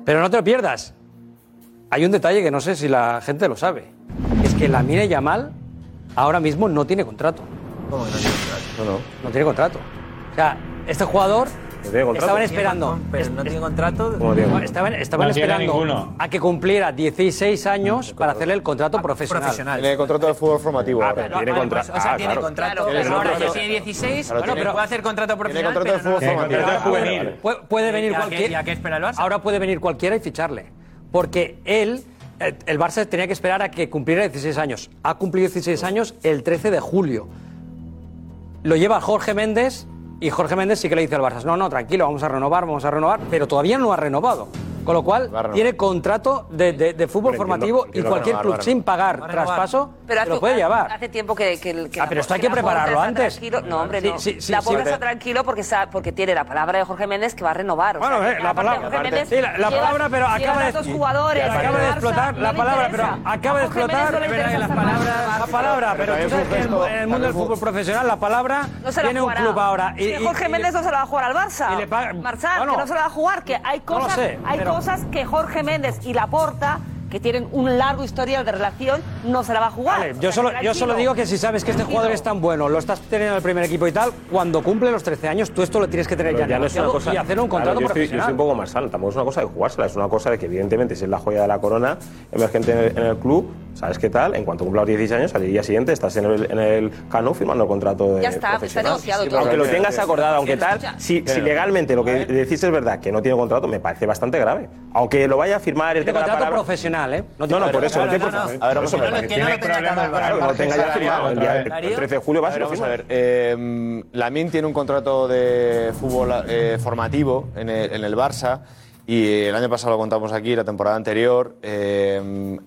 Pero no te lo pierdas. Hay un detalle que no sé si la gente lo sabe. Es que Lamine Yamal ahora mismo no tiene contrato. ¿Cómo que no tiene contrato? No, no. No tiene contrato. O sea, este jugador? Estaban Tiene esperando. Pero no tiene contrato. ¿Cómo tiene? No, Estaban, estaban No tiene esperando a que cumpliera 16 años para hacerle el contrato profesional. Tiene contrato de fútbol formativo ahora. pero tiene Vale, contrato. pues, o sea, Ah, tiene claro. contrato. Tiene pero ahora ya tiene 16, Claro, bueno, tiene- pero puede hacer contrato profesional. contrato de pero no- fútbol formativo. contrato juvenil. Puede, puede venir ¿Y a qué- cualquiera. Ahora puede venir cualquiera y ficharle. Porque él, el Barça tenía que esperar a que cumpliera 16 años. Ha cumplido 16 años el 13 de julio. Lo lleva Jorge Méndez y Jorge Méndez sí que le dice al Barça, no, no, tranquilo, vamos a renovar, vamos a renovar, pero todavía no ha renovado. Con lo cual, tiene contrato de, de- de fútbol Hombre, formativo entiendo- y cualquier club renovar. sin pagar traspaso Pero hace, lo puede llevar. hace tiempo que, que, el- que Ah, la- pero esto hay que Porta prepararlo está antes. tranquilo. No, hombre, Sí, no. sí, sí, la sí, Porta pero- está tranquilo porque, tiene la palabra de Jorge Méndez que va a renovar. O sea, Bueno, que eh, la aparte palabra, Jorge aparte- Méndez sí, la, la lleva- palabra, pero lleva acaba de, a dos jugadores. acaba de Barça, explotar, no la palabra, pero acaba de A Jorge Méndez explotar, la palabra, pero tú sabes que en en el mundo del fútbol profesional la palabra No se la tiene un jugará. club ahora. Es que Jorge Méndez no se la va a jugar al Barça. y Marzán, que no se la va a jugar, que hay cosas, sé, hay pero- cosas que Jorge Méndez y Laporta, que tienen un largo historial de relación, no se la va a jugar. Vale, yo solo, yo solo digo que si sabes que este jugador es tan bueno, lo estás teniendo en el primer equipo y tal, cuando cumple los 13 años, tú esto lo tienes que tener Pero ya, ya no es una cosa. y hacer un Claro, contrato yo, estoy, yo profesional. estoy un poco más sano. Tampoco es una cosa de jugársela, es una cosa de que, evidentemente, si es la joya de la corona emergente en el, en el club, ¿sabes qué tal? En cuanto cumpla los 16 años, al día siguiente estás en el, en el Cano firmando el contrato de Ya está, está profesional. negociado todo. Aunque lo tengas acordado, aunque tal, si, si legalmente lo que decís es verdad, que no tiene contrato, me parece bastante grave. Aunque lo vaya a firmar el contrato palabra... ¿eh? No, no, por eso. no, no tiene no, por- no. A ver, vamos a ver. no lo- que no lo tenga sacado el Claro, que lo tenga ya firmado. El día- el 13 de julio va a A ser ver, lo vamos a firma. ver. Eh, Lamin tiene un contrato de fútbol eh, formativo en el, Barça y el año pasado lo contamos aquí, la temporada anterior. Eh,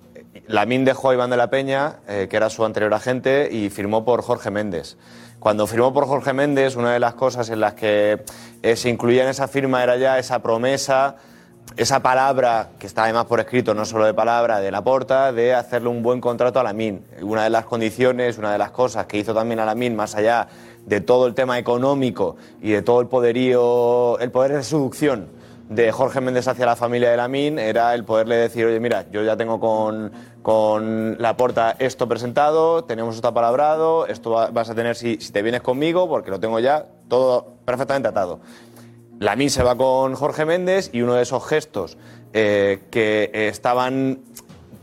Lamin dejó a Iván de la Peña, eh, que era su anterior agente, y firmó por Jorge Méndez. Cuando firmó por Jorge Méndez, una de las cosas en las que eh, se incluía en esa firma era ya esa promesa esa palabra, que está además por escrito, no solo de palabra, de Laporta, de hacerle un buen contrato a Lamin. Una de las condiciones, una de las cosas que hizo también a Lamin, más allá de todo el tema económico y de todo el poderío, el poder de seducción de Jorge Méndez hacia la familia de Lamin era el poderle decir, oye, mira, yo ya tengo con, con la porta esto presentado, tenemos esto apalabrado, esto va- vas a tener si, si te vienes conmigo, porque lo tengo ya todo perfectamente atado. Lamin se va con Jorge Méndez y uno de esos gestos eh, que estaban,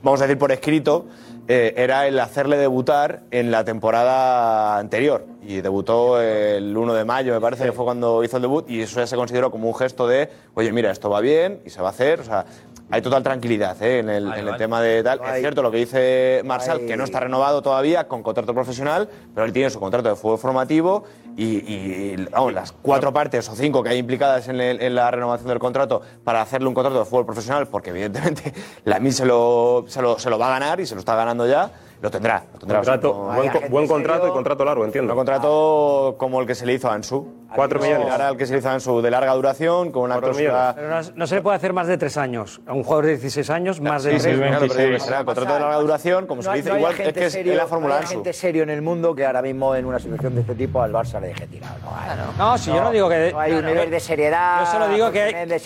vamos a decir por escrito, eh, era el hacerle debutar en la temporada anterior. Y debutó el 1 de mayo, me parece que fue cuando hizo el debut, y eso ya se consideró como un gesto de, oye, mira, esto va bien y se va a hacer. O sea, hay total tranquilidad ¿eh? en el, en el tema de tal. Es cierto lo que dice Marsal, que no está renovado todavía con contrato profesional, pero él tiene su contrato de fútbol formativo y, y, vamos, las cuatro partes o cinco que hay implicadas en, el- en la renovación del contrato para hacerle un contrato de fútbol profesional, porque evidentemente la MIN se lo, se, lo, se lo va a ganar y se lo está ganando ya, lo tendrá. Lo tendrá Contrato- O sea, buen co- buen contrato y contrato largo, entiendo. Un contrato como el que se le hizo a Ansu. Cuatro millones. al que se le hizo a Ansu, de larga duración, con una cláusula... Pero no, no se le puede hacer más de tres años. A un jugador de 16 años, más de Sí, sí, tres. claro, pero será contrato de larga duración, como se No le hay- dice, no igual es que es serio- en la Fórmula no hay Ansu. gente serio en el mundo que ahora mismo en una situación de este tipo al Barça le deje tirado. No, si yo no digo que. No hay un Claro. nivel de seriedad. Yo solo digo que,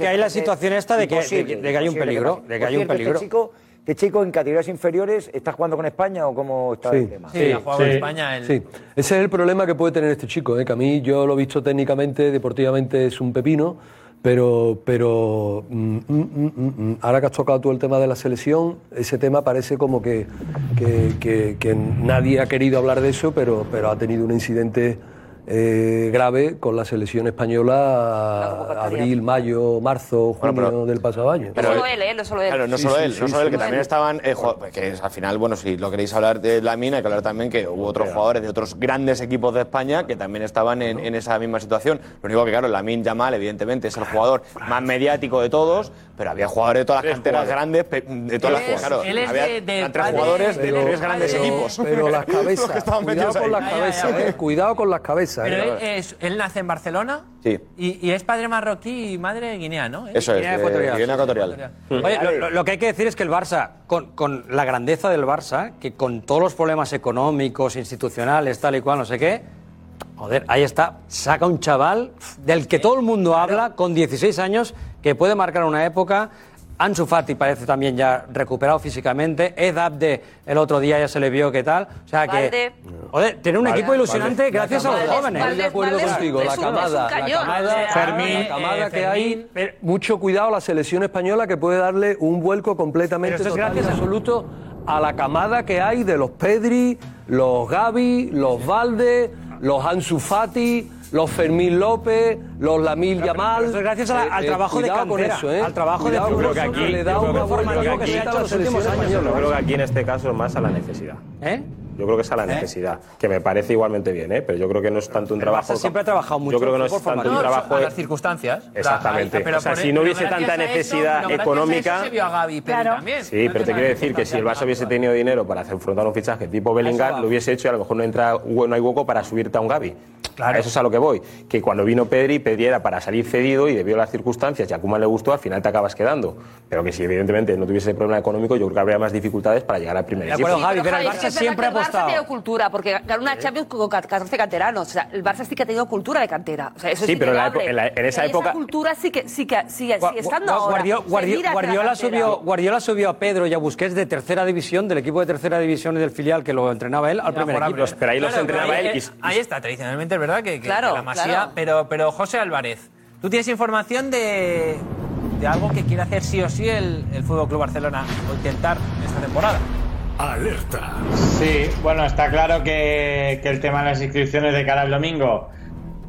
hay la situación esta de que, hay un peligro. De que hay un peligro. Este chico, en categorías inferiores está jugando con España o cómo está el tema. Sí, Sí, ese es el problema que puede tener este chico, ¿eh? que a mí yo lo he visto técnicamente, deportivamente es un pepino, pero, pero mm, mm, mm, mm, mm. ahora que has tocado tú el tema de la selección, ese tema parece como que, que, que- que nadie ha querido hablar de eso, pero, pero ha tenido un incidente eh, grave con la selección española abril, mayo, marzo, junio del pasado año. No solo él, ¿eh? No solo él. Claro, no Sí, solo sí, él, sí, no solo sí, él, que sí. también estaban, eh, jo- que es, al final, bueno, si lo queréis hablar de la mina, hay que hablar también que hubo otros jugadores de otros grandes equipos de España que también estaban en, en esa misma situación. Lo único que, claro, Lamin Yamal, evidentemente, es el jugador más mediático de todos, pero había jugadores de todas las canteras grandes, pe- de todas Él las es- claro, él es había de- tres jugadores de pero- tres grandes pero- equipos. Pero las cabezas, cuidado con las eh, cuidado con las cabezas. Pero eh. él, es- él nace en Barcelona Sí. y, y es padre marroquí y madre guinea, ¿no? Eso es, Guinea de Ecuatorial. Guinea Ecuatorial. Oye, lo, lo- lo que hay que decir es que el Barça, con, con la grandeza del Barça, que con todos los problemas económicos, institucionales, tal y cual, no sé qué, joder, ahí está, saca un chaval del que todo el mundo habla, con 16 años, que puede marcar una época. Ansu Fati parece también ya recuperado físicamente. Ed Abde el otro día ya se le vio qué tal. O sea que, joder, tiene un Vale, equipo ilusionante vale. gracias La a los jóvenes. Estoy de acuerdo contigo, la camada, la camada, O sea, Fermín, la camada que hay, eh, mucho cuidado a la selección española que puede darle un vuelco completamente Pero eso es total gracias a- absoluto a la camada que hay de los Pedri, los Gavi, los Valde, los Ansu Fati, los Fermín López, los Lamil Yamal. gracias a la- al trabajo de cuidado con cantera, eso, ¿eh? al trabajo de Cuidado con Yo creo que que le aquí- da yo creo una que vuelta aquí- que aquí- a la los últimos años. Yo creo que aquí en este caso es más a la necesidad. ¿Eh? Yo creo que es a la necesidad, que me parece igualmente bien, ¿eh? pero yo creo que no es tanto un El trabajo. Barça siempre ha trabajado mucho Yo creo que no es tanto un trabajo. a las circunstancias. Exactamente. Pero o sea, si no pero hubiese tanta necesidad pero eso económica. se vio a Gavi y Pedri también. Sí, pero te quiero decir que si el Barça hubiese tenido dinero para hacer afrontar un fichaje tipo Bellingham, lo hubiese hecho y a lo mejor no, entra, no hay hueco para subirte a un Gavi. A eso es a lo que voy. Que cuando vino Pedri, Pedri era para salir cedido y debido a las circunstancias y a Koeman le gustó, al final te acabas quedando. Pero que si evidentemente no tuviese problema económico, yo creo que habría más dificultades para llegar al primer De equipo. acuerdo, Javi, Pero, pero el Barça siempre ha Barça apostado. tiene cultura, porque ganó una Champions con 14 canteranos. O sea, el Barça sí que ha tenido cultura de cantera. O sea, eso Sí, es pero en la en la- en esa Y época- cultura sí que sí que sigue, sigue estando Gua- ahora. Guardiola, subió, Guardiola subió a Pedro y a Busquets de tercera división, del equipo de tercera división y del filial que lo entrenaba él, al primer equipo. pero ahí los entrenaba ahí, él y- Ahí está, tradicionalmente es verdad que, que- Claro, que la masía, claro. pero, pero José Álvarez, tú tienes información de, de algo que quiere hacer sí o sí el, el Fútbol Club Barcelona o intentar esta temporada. Alerta. Sí, bueno, está claro que, el tema de las inscripciones de cara al domingo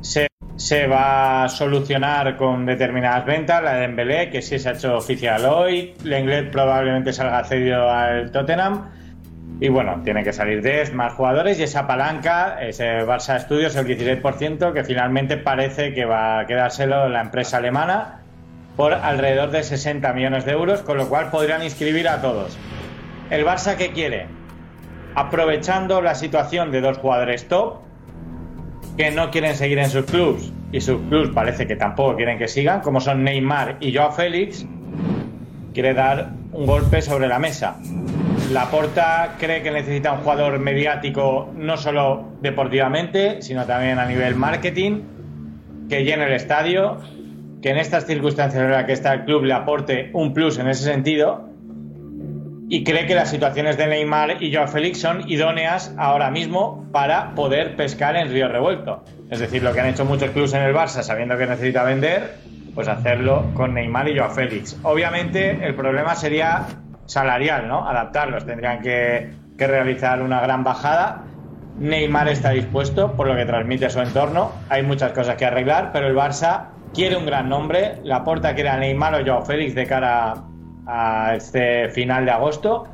se, se va a solucionar con determinadas ventas. La de Dembélé, que sí se ha hecho oficial hoy. Lenglet probablemente salga cedido al Tottenham. Y bueno, tiene que salir Dest, más jugadores y esa palanca, ese Barça Studios, el 16%, que finalmente parece que va a quedárselo la empresa alemana por alrededor de 60 millones de euros, con lo cual podrían inscribir a todos. ¿El Barça qué quiere? Aprovechando la situación de dos jugadores top que no quieren seguir en sus clubs y sus clubs parece que tampoco quieren que sigan, como son Neymar y Joao Félix, quiere dar un golpe sobre la mesa. Laporta cree que necesita un jugador mediático no solo deportivamente, sino también a nivel marketing, que llene el estadio, que en estas circunstancias en las que está el club le aporte un plus en ese sentido y cree que las situaciones de Neymar y Joao Félix son idóneas ahora mismo para poder pescar en río revuelto. Es decir, lo que han hecho muchos clubes en el Barça sabiendo que necesita vender, pues hacerlo con Neymar y Joao Félix. Obviamente el problema sería salarial, ¿no? Adaptarlos. Tendrían que, que realizar una gran bajada. Neymar está dispuesto, por lo que transmite su entorno. Hay muchas cosas que arreglar, pero el Barça quiere un gran nombre. La porta quiere a Neymar o Joao Félix de cara a este final de agosto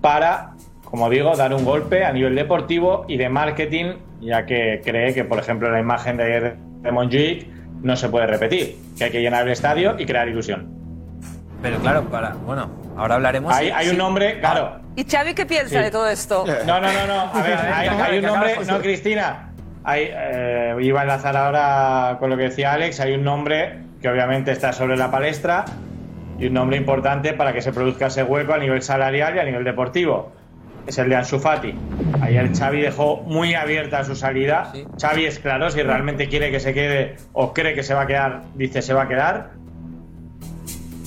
para, como digo, dar un golpe a nivel deportivo y de marketing, ya que cree que, por ejemplo, la imagen de ayer de Montjuic no se puede repetir, que hay que llenar el estadio y crear ilusión. Pero claro, para. Bueno, ahora hablaremos. Hay, un nombre, claro. ¿Y Xavi qué piensa Sí. de todo esto? No, no, no, no. A ver, hay, hay un nombre, no, Cristina. Hay, eh, iba a enlazar ahora con lo que decía Alex. Hay un nombre que obviamente está sobre la palestra y un nombre importante para que se produzca ese hueco a nivel salarial y a nivel deportivo. Es el de Ansu Fati. Ayer Xavi dejó muy abierta su salida. Xavi es claro, si realmente quiere que se quede o cree que se va a quedar, dice se va a quedar.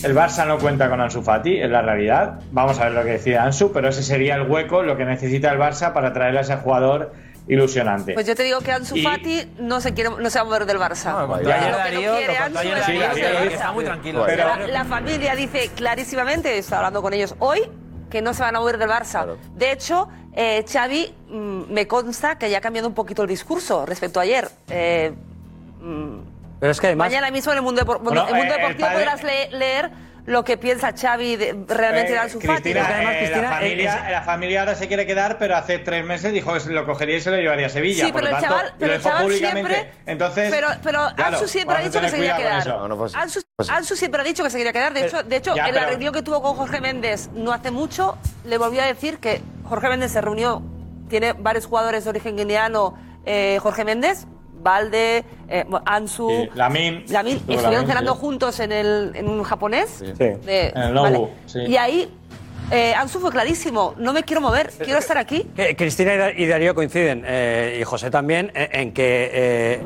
El Barça no cuenta con Ansu Fati, es la realidad. Vamos a ver lo que decide Ansu, pero ese sería el hueco, lo que necesita el Barça para traer a ese jugador ilusionante. Pues yo te digo que Ansu Y- Fati no se quiere, no se va a mover del Barça. contó Lo Darío, no quiere Ansu ayer Darío, Darío está muy tranquilo. Pero la, la familia dice clarísimamente, está hablando con ellos hoy, que no se van a mover del Barça. De hecho, eh, Xavi mm, me consta que ya ha cambiado un poquito el discurso respecto a ayer. Eh, mm, Pero es que además. Mañana mismo en el mundo, depor- Bueno, el mundo eh, el deportivo padre- podrás le- leer lo que piensa Xavi de, realmente Eh, de Ansu Fati. Cristina, además, eh, Cristina, la, familia, es- la familia ahora se quiere quedar, pero hace tres meses dijo que se lo cogería y se lo llevaría a Sevilla. Sí, Por pero lo el tanto, chaval, lo el siempre. Entonces, pero pero claro, Ansu siempre ha dicho que se quería quedar. No, no. Ansu. Ansu siempre ha dicho que se quería quedar. De hecho, de hecho Ya, en la pero- reunión que tuvo con Jorge Méndez no hace mucho, le volvió a decir que Jorge Méndez se reunió, tiene varios jugadores de origen guineano, eh, Jorge Méndez. Valde, eh, Ansu, Sí, Lamin. Estuvieron Lamin, cenando sí. juntos en, el, en un japonés. Sí. de- En el vale. Nobu, sí. Y ahí eh, Ansu fue clarísimo, no me quiero mover, quiero estar aquí. Cristina y Da- y Darío coinciden, eh, y José también, en, en que eh,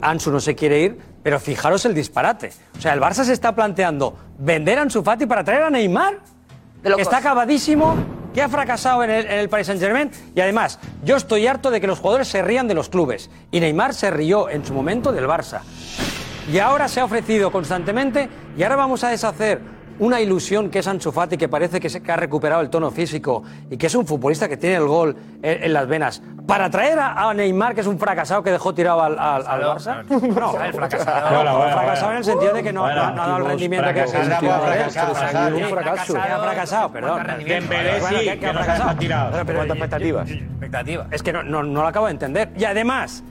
Ansu no se quiere ir, pero fijaros el disparate. O sea, el Barça se está planteando vender a Ansu Fati para traer a Neymar, que está acabadísimo, que ha fracasado en el, Paris Saint-Germain. Y además, yo estoy harto de que los jugadores se rían de los clubes. Y Neymar se rió en su momento del Barça. Y ahora se ha ofrecido constantemente y ahora vamos a deshacer una ilusión que es Ansu Fati, que parece que, se- que ha recuperado el tono físico y que es un futbolista que tiene el gol en, en las venas, para traer a, a Neymar, que es un fracasado que dejó tirado al, al- al Barça. No, el fracasado. No, Bueno, bueno, fracasado bueno. en el sentido de que no, Bueno, no- no ha dado el rendimiento que que- fracasado, ha fracasado, perdón. Dembélé Bueno, sí, que- que que ha fracasado. ha tirado. Pero- pero- ¿Cuántas expectativas? Expectativa. es que no, no, no lo acabo de entender. Y además,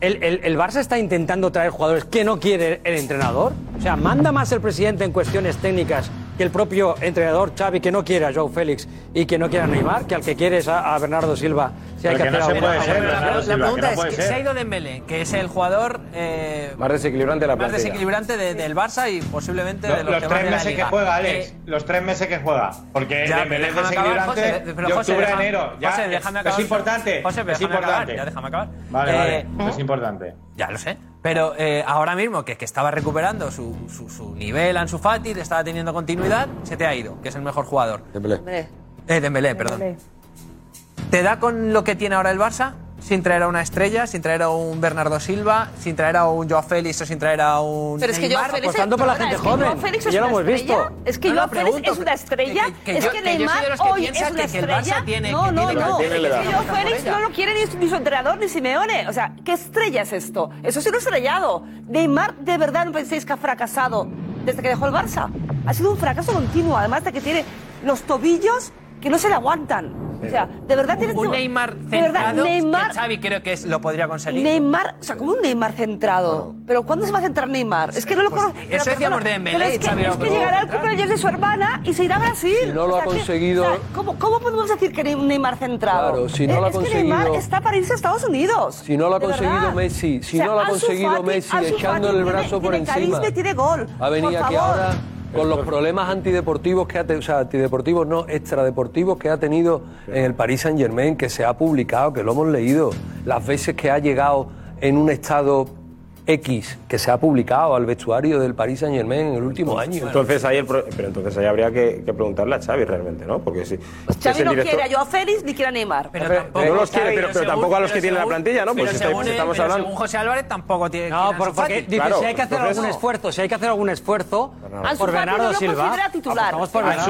el, Barça está intentando traer jugadores que no quiere el entrenador. O sea, manda más el presidente en cuestiones técnicas que el propio entrenador Xavi, que no quiere a Joao Félix y que no quiere a Neymar, que al que quiere es a Bernardo Silva. Si hay Pero que que no hacer se algo. puede ser, Pero la- pregunta que no es, ser. se ha ido Dembélé, que es el jugador eh, Más desequilibrante de la más desequilibrante de- del Barça y posiblemente Lo- de los, los que tres de la meses que Liga. juega, Alex. Eh, los tres meses que juega. Porque Ya, Dembélé es déjame acabar, desequilibrante José, pero de José, octubre a enero. Ya, José, es- déjame es acabar. importante. José, pero es déjame acabar, importante. ya déjame acabar. Vale, Eh, vale. Es importante. Ya lo sé. Pero eh, ahora mismo, que, que estaba recuperando su, su, su nivel Ansu Fati, estaba teniendo continuidad, se te ha ido, que es el mejor jugador. Hombre, Eh, Dembélé, perdón. ¿Te da con lo que tiene ahora el Barça? Sin traer a una estrella, sin traer a un Bernardo Silva, sin traer a un Joao Félix o sin traer a un Pero es que Neymar, Félix, apostando por la gente es que Joao joven. Félix es ya lo una hemos estrella. visto. Es que Joao Félix es una estrella. que- que es yo- que Neymar hoy es una estrella. Tiene- no, no, tiene no. Es que Joao. Félix no lo quiere ni, ni su entrenador ni Simeone. O sea, ¿qué estrella es esto? Eso sí lo estrellado. Neymar, ¿de verdad no pensáis que ha fracasado desde que dejó el Barça? Ha sido un fracaso continuo, además de que tiene los tobillos que no se le aguantan. O sea, de verdad tiene Un Neymar de verdad, centrado, Neymar que Xavi creo que es- lo podría conseguir. Neymar, o sea, como un Neymar centrado. ¿Pero cuándo se va a centrar Neymar? Es que no lo conozco. pero, Pues, decíamos de pero es que, Xavi es que llegará el cumpleaños de su hermana y se irá a Brasil. Si no lo O ha sea, que- conseguido- o sea, ¿cómo, cómo podemos decir que un Neymar centrado? Claro, si no lo ha es que Neymar conseguido- está para irse a Estados Unidos. Si no lo ha conseguido verdad. Messi, si O sea, no lo ha conseguido Messi echándole el tiene- brazo por tiene encima. carisma y tiene gol. Ha venido aquí favor con los problemas antideportivos que ha tenido, o sea, antideportivos no, extradeportivos que ha tenido en el Paris Saint Germain, que se ha publicado, que lo hemos leído, las veces que ha llegado en un estado X que se ha publicado al vestuario del Paris Saint Germain en el último año. Entonces ahí, el pro- pero entonces ahí habría que, que preguntarle a Xavi realmente, ¿no? Porque si, pues si Xavi no quiere a Joao Félix ni quiere a Neymar. Pero tampoco- no los quiere, pero- pero tampoco a los que tienen la plantilla, ¿no? Pues si según estamos hablando- según José Álvarez tampoco tiene. No, por- porque dice, si hay que hacer algún esfuerzo, si hay que hacer algún esfuerzo por Fati Bernardo no lo Silva. titular. Por Ansu Bernardo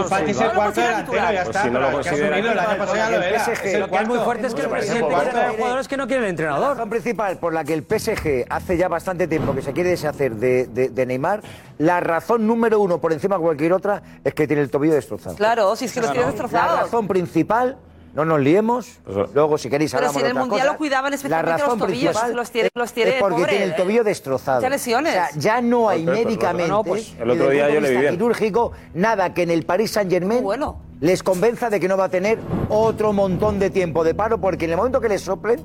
el Silva. si no lo considera titular, lo PSG. es que es muy fuerte es que el presidente quiere los jugadores que no quieren el entrenador. La principal por la que el PSG hace ya bastante bastante tiempo que se quiere deshacer de, de, de, Neymar, la razón número uno, por encima de cualquier otra, es que tiene el tobillo destrozado. Claro, si es que lo tiene destrozado. La razón principal no nos liemos. Pues, eh. Luego, si queréis, hablamos Pero si en el Mundial cosas. lo cuidaban especialmente los tobillos, los tiene, los tiene, es porque pobre, tiene el tobillo destrozado. Ya lesiones. O sea, ya no hay pues, pues, el otro día yo le vi bien. quirúrgico, nada que en el Paris Saint-Germain bueno. les convenza de que no va a tener otro montón de tiempo de paro, porque en el momento que le soplen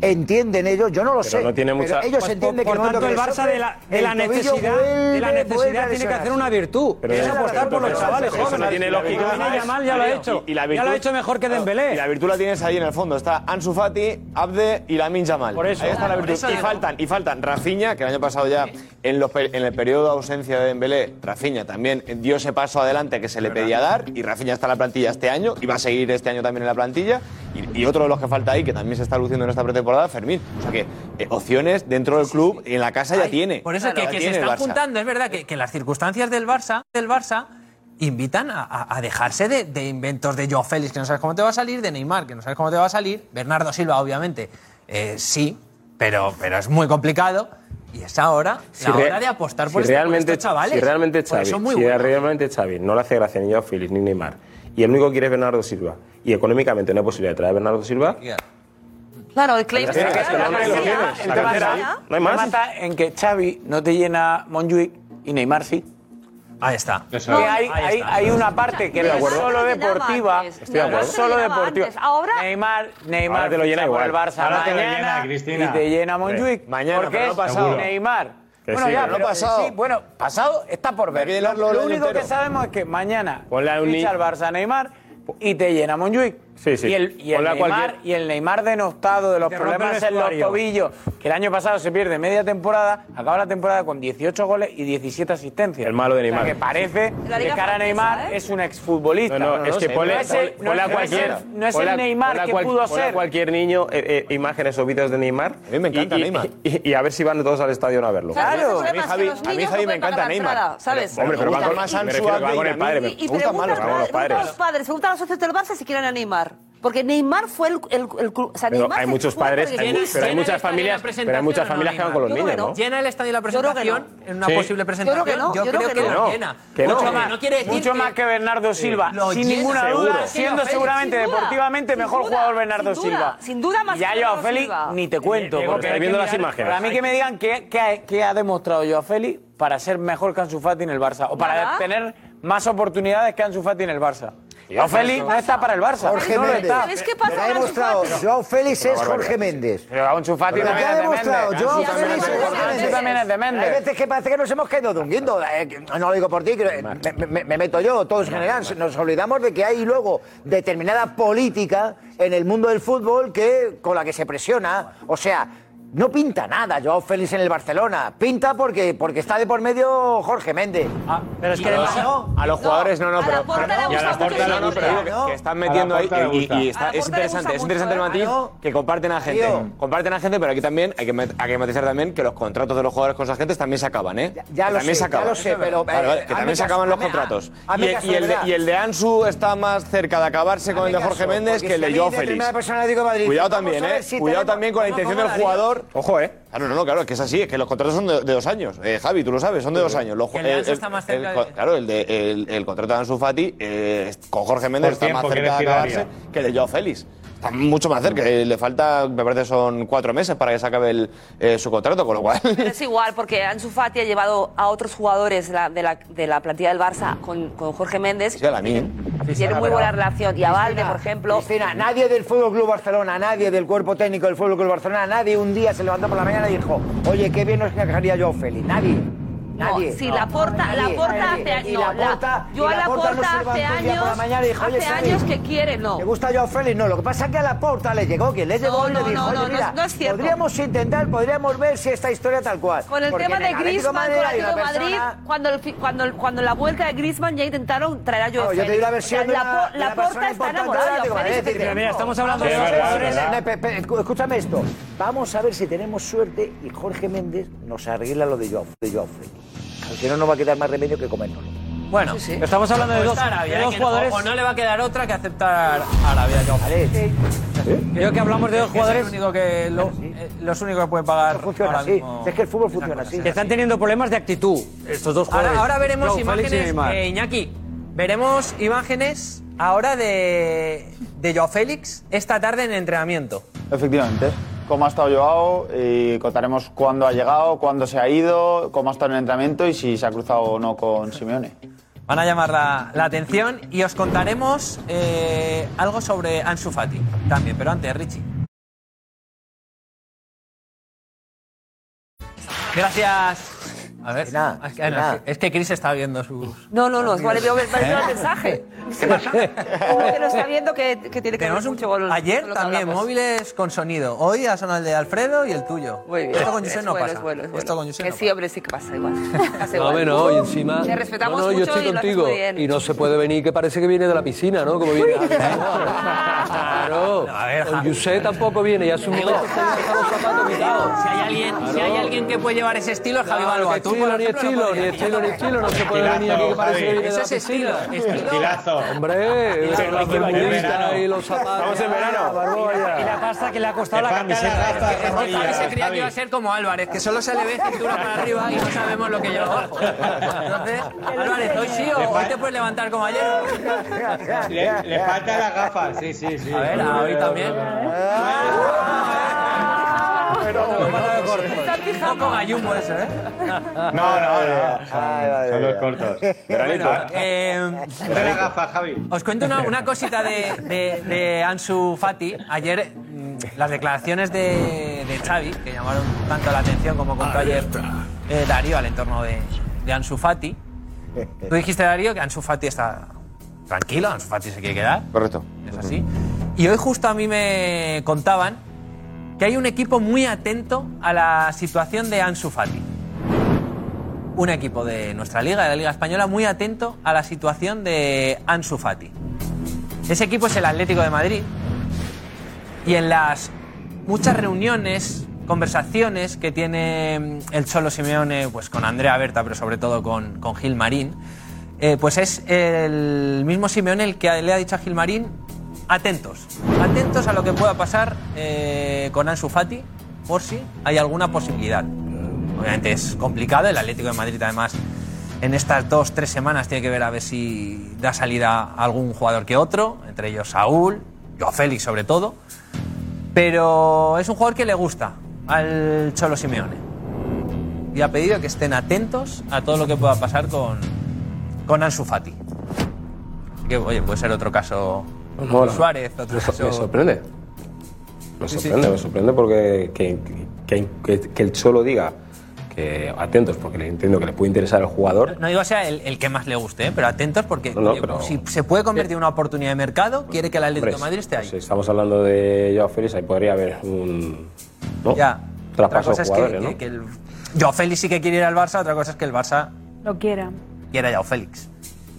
entienden ellos, yo no lo sé. Ellos pues, entienden por, que por tanto, el Barça de la, de la necesidad, la necesidad tiene que hacer una virtud, es apostar por los chavales jóvenes. Eso no tiene lógica. Ya lo ha hecho. Y, la virtud, ya lo ha hecho mejor que Dembélé. Y la virtud la tienes ahí en el fondo, está Ansu Fati, Abde y Lamin Yamal. Por eso. Ahí está la virtud. Y faltan, y faltan Rafinha, que el año pasado ya en, el periodo de ausencia de Dembélé, Rafinha también dio ese paso adelante que se le pedía dar y Rafinha está en la plantilla este año y va a seguir este año también en la plantilla y, otro de los que falta ahí que también se está luciendo en esta pretemporada, Fermín. O sea que eh, opciones dentro del club en la casa ya tiene. Por eso claro, que, se están juntando, es verdad que, las circunstancias del Barça, del Barça invitan a, dejarse de, inventos de Joao Félix que no sabes cómo te va a salir, de Neymar que no sabes cómo te va a salir, Bernardo Silva obviamente eh, sí, pero, pero es muy complicado. Y es ahora si la hora de apostar por, si este, realmente, por estos chavales. Si realmente Xavi, muy si buenos. realmente Xavi no le hace gracia ni a Félix ni Neymar, y el único que quiere es Bernardo Silva, y económicamente no hay posibilidad de traer a Bernardo Silva... Claro, el claim No hay más. en que Xavi no te llena Monjuic y Neymar sí. Ahí está. Hay, una parte que no es solo deportiva. Estoy de acuerdo. Solo deportiva. Ahora Neymar, Neymar ahora te lo llena igual. el Barça Cristina. y te llena Montjuic. Mañana, no ha pasado. Neymar. Que bueno, sí, ya, pero, pasado. Bueno, pasado está por ver. Lo, único que sabemos es que mañana ficha al Barça Neymar y te llena Montjuic. Sí, sí. Y el, y el Neymar, cualquier... y el Neymar denostado de los Te problemas en los tobillos, que el año pasado se pierde media temporada, acaba la temporada con 18 goles y 17 asistencias. El malo de Neymar. O sea, que parece que cara a Neymar ¿eh? es un exfutbolista. No, no, no, es que no es el, a cualquier, no es el, Neymar que pudo ser. A cualquier niño eh, eh, imágenes o vídeos de Neymar. A mí me encanta y, Neymar. Y, y, a ver si van todos al estadio a verlo. Claro. A mí Javi, a mí Javi me encanta Neymar. ¿sabes? Hombre, pero va con el padre. Me gusta más los padres. Me gustan los padres. Me gustan los socios del Barça si quieren a Neymar. Porque Neymar fue el... el, el hay muchos padres, hay, pero hay muchas familias, pero hay muchas familias que van con los niños, ¿no? Llena el estadio la presentación en una posible presentación. Yo creo que no. Llena. Mucho más, mucho más que Bernardo Silva, sin ninguna duda, siendo seguramente deportivamente mejor jugador Bernardo Silva. Sin duda más. Ya Joao Félix ni te cuento, porque estoy viendo las imágenes. Para mí que me digan qué ha demostrado yo a Félix para ser mejor que Ansu Fati en el Barça o para tener más oportunidades que Ansu Fati en el Barça. Joao Félix no está para el Barça. Jorge no Méndez. Está. Que pasa ha demostrado. Joao Félix es Jorge Méndez. Pero un Chufati también es ha demostrado. Joao Félix es Jorge Méndez. también es de Méndez. Hay veces que parece que nos hemos quedado dunguindo. Eh, no lo digo por ti, eh, me meto yo, todos en general. Nos olvidamos de que hay luego determinada política en el mundo del fútbol que con la que se presiona. O sea, no pinta nada Joao Félix en el Barcelona. Pinta porque, porque está de por medio Jorge Méndez. Ah, pero es que además, no, a los jugadores no, no, pero. Y a la no, pero que están metiendo ahí. Y, está, es interesante, es interesante el matiz que comparten a gente. Comparten a gente, pero aquí también hay que, hay que matizar también que los contratos de los jugadores con sus agentes también se acaban, ¿eh? Ya, lo también sé, se acaban. Ya lo sé, pero. Que eh, también se acaban los contratos. Y el, de, Ansu está más cerca de acabarse con el de Jorge Méndez que el de Joao Félix. Cuidado también, ¿eh? Cuidado también con la intención del jugador Ojo, ¿eh? Claro, no, no, claro, es que es así, es que los contratos son de, dos años. Eh, Javi, tú lo sabes, son de dos años. Los, el, el, está más cerca. Claro, el, de, el, contrato de Ansu Fati eh, con Jorge Méndez está más cerca de acabarse que el de Joao Félix Está mucho más cerca. Eh, le falta, me parece, son cuatro meses para que se acabe el, eh, su contrato, con lo cual. Pero es igual, porque Ansu Fati ha llevado a otros jugadores de la, de la, plantilla del Barça con, con Jorge Méndez. Sí, a la mía. Tiene muy buena relación. Y a Valde, por ejemplo. Cristina, nadie del Fútbol Club Barcelona, nadie del cuerpo técnico del Fútbol Club Barcelona, nadie un día se levantó por la mañana y dijo, oye, qué bien nos encajaría yo, Félix. Nadie. Nadie. hace- no, la- Laporta- yo y a Laporta Laporta no se hace un día por la años- mañana y dijo, "Oye, hace años que quiere, no. ¿Te gusta Joao Félix? No, lo que pasa es que a la Porta le llegó quien le llegó No, y le no, dijo, no, oye, no, mira, no es cierto. podríamos intentar, podríamos ver si esta historia tal cual. Con el Porque tema de Griezmann, con el Atlético de Madrid, persona- cuando, el cuando, el- cuando la vuelta de Griezmann ya intentaron traer a Joao No, yo te Félix. digo la O sea, versión de la, una- la Porta está enamorada de Joao Félix. mira, estamos hablando de a si- Escúchame esto. Vamos a ver si tenemos suerte y Jorge Méndez nos arregla lo de Joao Félix. Porque no nos va a quedar más remedio que comérnoslo. Bueno, Estamos hablando de dos, Arabia, de ¿eh? dos Que no- jugadores. O no le va a quedar otra que aceptar a Arabia. Joao Félix. Creo que hablamos de dos jugadores Es el único que, lo- eh, los únicos que pueden pagar. Funciona ahora así. mismo. Es que el fútbol funciona así. que están teniendo problemas de actitud. Estos dos jugadores. Ahora, ahora veremos imágenes, eh, Iñaki. Veremos imágenes ahora de, de Joao Félix esta tarde en entrenamiento. Efectivamente. Cómo ha estado Joao y contaremos cuándo ha llegado, cuándo se ha ido, cómo ha estado en el entrenamiento y si se ha cruzado o no con Simeone. Van a llamar la, atención y os contaremos eh, algo sobre Ansu Fati también, pero antes, Richie. Gracias. A ver, es, que, nada. es que Chris está viendo sus. No, no, no, igual le veo el ¿Eh? mensaje. ¿Qué pasa? Uno que lo está viendo que, que tiene que ver mucho con Ayer con también, hablamos. móviles con sonido. Hoy ha sonado el de Alfredo y el tuyo. Muy bien. Esto con Es no bueno, pasa. es bueno, es bueno. Esto con no sí, hombre, sí que pasa igual. Pasa No, igual. bueno, y encima. Te respetamos no, no, yo mucho estoy y lo haces contigo. bien. Y no se puede venir que parece que viene de la piscina, ¿no? Como viene. claro. A ver, Con Yusé tampoco viene, ya es un momento que deja los zapatos quitados. Si hay alguien, si hay alguien que puede llevar ese estilo es Javi Balboa. Estilo, ni estilo, ni estilo, ni estilo, no se puede venir aquí que parece que viene de Ese la es estilo, piscina. Estilazo. Hombre, Ese la es el bermudita verano. y los zapatos. Estamos en verano. Barbolla. Y la pasta que le ha costado la las Javi se creía que iba a ser como Álvarez, que solo se le ve cintura para arriba y no sabemos lo que lleva abajo. Entonces, Álvarez, hoy sí o hoy te puedes levantar como ayer. Le, le faltan las gafas, sí, sí, sí. A ver, a hoy también. Un poco gallumbo eso, ¿eh? No, no, no. Son, son los cortos. Bueno, eh, las gafas, Javi. Os cuento una, una cosita de, de- de Ansu Fati. Ayer, mm, las declaraciones de, de Xavi, que llamaron tanto la atención como contó ayer eh, Darío al entorno de, de Ansu Fati. Tú dijiste, Darío, que Ansu Fati está tranquilo, Ansu Fati se quiere quedar. Correcto. Es así. Y hoy justo a mí me contaban que hay un equipo muy atento a la situación de Ansu Fati. Un equipo de nuestra liga, de la Liga Española, muy atento a la situación de Ansu Fati. Ese equipo es el Atlético de Madrid. Y en las muchas reuniones, conversaciones que tiene mm, el Cholo Simeone pues, con Andrea Berta, pero sobre todo con, con Gil Marín, eh, pues es el mismo Simeone el que le ha dicho a Gil Marín, atentos, atentos a lo que pueda pasar eh, con Ansu Fati, por si hay alguna posibilidad. Obviamente es complicado, el Atlético de Madrid además en estas dos, tres semanas tiene que ver a ver si da salida a algún jugador que otro, entre ellos Saúl, Joao Félix sobre todo, pero es un jugador que le gusta al Cholo Simeone y ha pedido que estén atentos a todo lo que pueda pasar con, con Ansu Fati. Que, oye, puede ser otro caso No, no. Suárez, otro Me, so- me sorprende. Me Sí, sí. sorprende, me sorprende porque que, que- que- que el Cholo diga que atentos, porque le entiendo que le puede interesar el jugador. No digo sea el, el que más le guste, ¿eh? pero atentos porque No, no, oye, pero- si se puede convertir en una oportunidad de mercado, quiere que el Atlético de Hombre, Madrid esté ahí. Si estamos hablando de Joao Félix, ahí podría haber un ¿no? Ya. Otra traspaso cosa de es que, jugadores, que- ¿no? que el Joao Félix sí que quiere ir al Barça, otra cosa es que el Barça Lo quiera. quiera Joao Félix.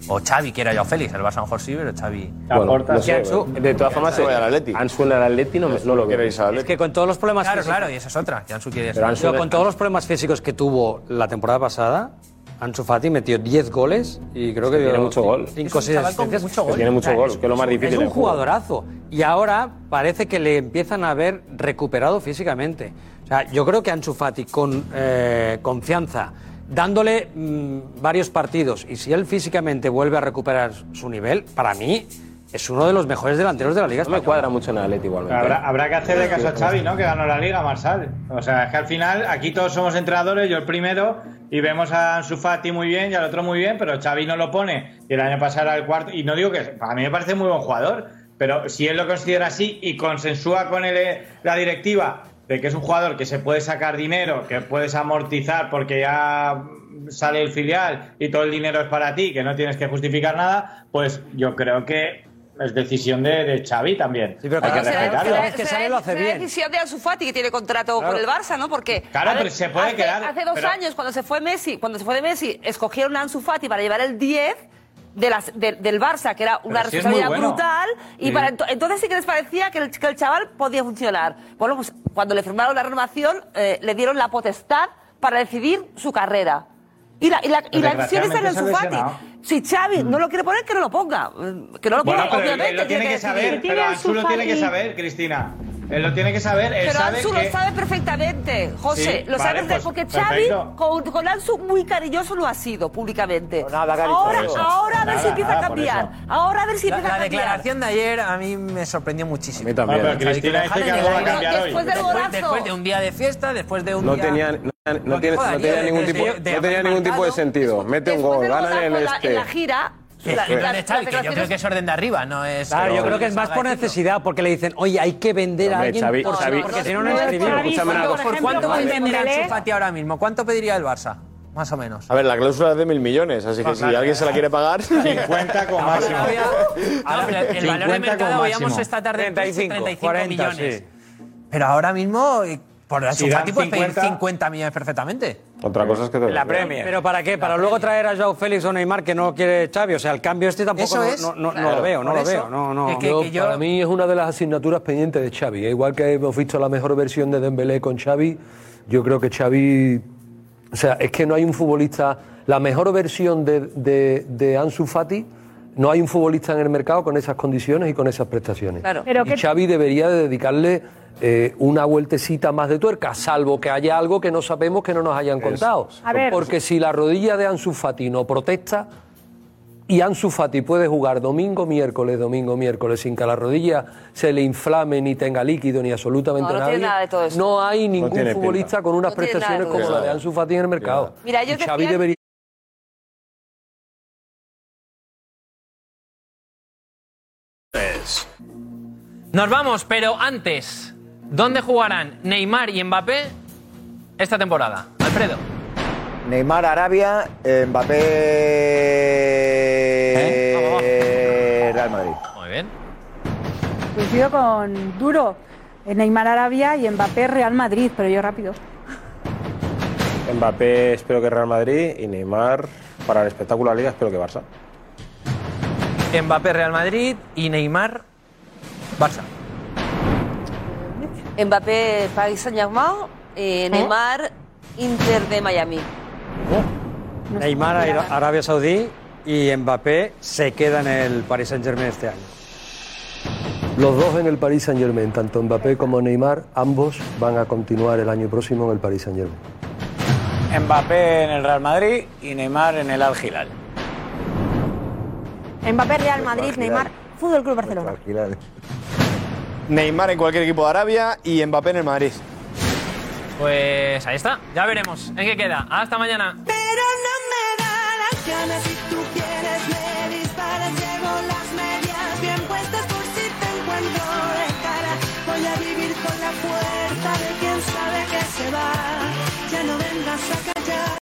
O Xavi quiera a Joao Félix, el Barça mejor sí, pero Xavi... Bueno, no sé, Ansu- de todas formas, se vaya al Atleti. Ansu en el Atleti no, no lo veo. Es que con todos los problemas Claro, físicos, claro, y esa es otra, que Ansu quiere Pero. Ansu- con todos los problemas físicos que tuvo la temporada pasada, Ansu Fati metió 10 goles y creo que Que tiene dio mucho gol. 5 Es o un 6 chaval con asistencias. mucho gol. Que tiene mucho gol, es- que es lo más difícil Es un jugadorazo. Y ahora parece que le empiezan a ver recuperado físicamente. O sea, yo creo que Ansu Fati con eh, confianza, dándole mm, varios partidos, y si él físicamente vuelve a recuperar su nivel, para mí es uno de los mejores delanteros de la Liga No me cuadra mucho en el Atleti igualmente. Habrá, habrá que hacerle caso a Xavi, ¿no? Que ganó la Liga, Marsal. O sea, es que al final aquí todos somos entrenadores, yo el primero, y vemos a Ansu Fati muy bien y al otro muy bien, pero Xavi no lo pone. Y el año pasado era el cuarto, y no digo que... Para mí me parece muy buen jugador, pero si él lo considera así y consensúa con él, eh, la directiva de que es un jugador que se puede sacar dinero, que puedes amortizar porque ya sale el filial y todo el dinero es para ti, que no tienes que justificar nada, pues yo creo que es decisión de, de Xavi también. Hay que respetarlo. será- será- será decisión de Ansu Fati que tiene contrato Claro. con el Barça, ¿no? Porque Claro, a ver, pero se puede hace, quedar, Hace dos pero- años cuando se fue Messi, cuando se fue de Messi, escogieron a Ansu Fati para llevar el 10 de las, de- del Barça, que era una sí responsabilidad bueno. brutal, y Sí. para ento- entonces sí que les parecía que el, que el chaval podía funcionar. Bueno, pues cuando le firmaron la renovación, eh, le dieron la potestad para decidir su carrera. Y la, y la, y la decisión está en Desgraciadamente Ansu se ha Fati. lesionado. Si Xavi no lo quiere poner, que no lo ponga. Que no lo Bueno, ponga, él- obviamente. lo tiene que decidir. saber, pero Ansu lo tiene que saber, Cristina. Él lo tiene que saber, él Pero sabe Ansu que... lo sabe perfectamente, José. Sí, lo sabe vale, perfectamente, pues, porque Xavi perfecto. con, con Ansu muy cariñoso lo ha sido públicamente. cariñoso. ahora, Por eso. ahora a ver si Nada, empieza a nada, cambiar. Ahora a ver si La, empieza la a cambiar. declaración de ayer a mí me sorprendió muchísimo. A mí también. No, pero Cristina dice que algo va a cambiar hoy. Después del Después, golazo. después de un día de fiesta, después de un No día... tenía, no, no tiene- no tenía ningún tipo, de no tenía ningún tipo de sentido. Mete un gol, gana en el la- este. en la gira. Que- la- que- yo creo que es orden de arriba, no es... Claro, yo creo que es más por necesidad, porque le dicen, oye, hay que vender a alguien Xavi- por Xavi- porque si no, no No, escribimos. ¿Por cuánto ejemplo, puede con vender Dembélé- Ansu ahora mismo? ¿Cuánto pediría el Barça? Más o menos. A ver, la cláusula es de mil millones, así que No, si claro. alguien se la quiere pagar. 50 con máximo. El 50 valor de mercado veíamos esta tarde en Twitch, 35, 35 40, millones. sí. Pero ahora mismo, eh, por Ansu Si Fati puedes pedir 50, 50 millones perfectamente. Otra cosa es que te La Premier. Pero ¿para qué? ¿Para luego traer a Joao Félix o Neymar que no quiere Xavi? O sea, el cambio este tampoco Eso no, es. no- no- no Claro, lo veo, no lo eso. veo. No, no. Es que- Yo, que yo- Para mí es una de las asignaturas pendientes de Xavi. Igual que hemos visto la mejor versión de Dembélé con Xavi, yo creo que Xavi... O sea, es que no hay un futbolista... La mejor versión de, de, de Ansu Fati, no hay un futbolista en el mercado con esas condiciones y con esas prestaciones. Claro. Pero y que- Xavi debería de dedicarle eh, una vueltecita más de tuerca, salvo que haya algo que no sabemos que no nos hayan contado. A ver. Porque si la rodilla de Ansu Fati no protesta, y Ansu Fati puede jugar domingo, miércoles, domingo, miércoles, sin que a la rodilla se le inflame, ni tenga líquido, ni absolutamente No, no nadie. tiene nada de todo eso. No hay ningún futbolista con unas prestaciones como la de Ansu Fati en el mercado. Mira, ellos Y Xavi debería... Nos vamos, pero antes, ¿dónde jugarán Neymar y Mbappé esta temporada? Alfredo. Neymar Arabia, Mbappé Real Madrid. Muy bien. Coincido con Duro. Neymar Arabia y Mbappé Real Madrid, pero yo rápido. Mbappé espero que Real Madrid y Neymar para el espectáculo de la Liga espero que Barça. Mbappé Real Madrid y Neymar Barça. Mbappé Paris Saint-Germain, eh, Neymar Inter de Miami. Neymar a ir a Arabia Saudí y Mbappé se queda en el Paris Saint-Germain este año. Los dos en el Paris Saint Germain, tanto Mbappé como Neymar, ambos van a continuar el año próximo en el Paris Saint Germain. Mbappé en el Real Madrid y Neymar en el Al Hilal. Mbappé, Real Madrid, Neymar, Fútbol Club Barcelona. Neymar en cualquier equipo de Arabia y Mbappé en el Madrid. Pues ahí está, ya veremos en qué queda. Hasta mañana. Pero no me da las ganas si tú quieres me disparas, llevo las medias bien puestas por si te encuentro de cara. Voy a vivir con la fuerza de quien sabe que se va. Ya no vengas a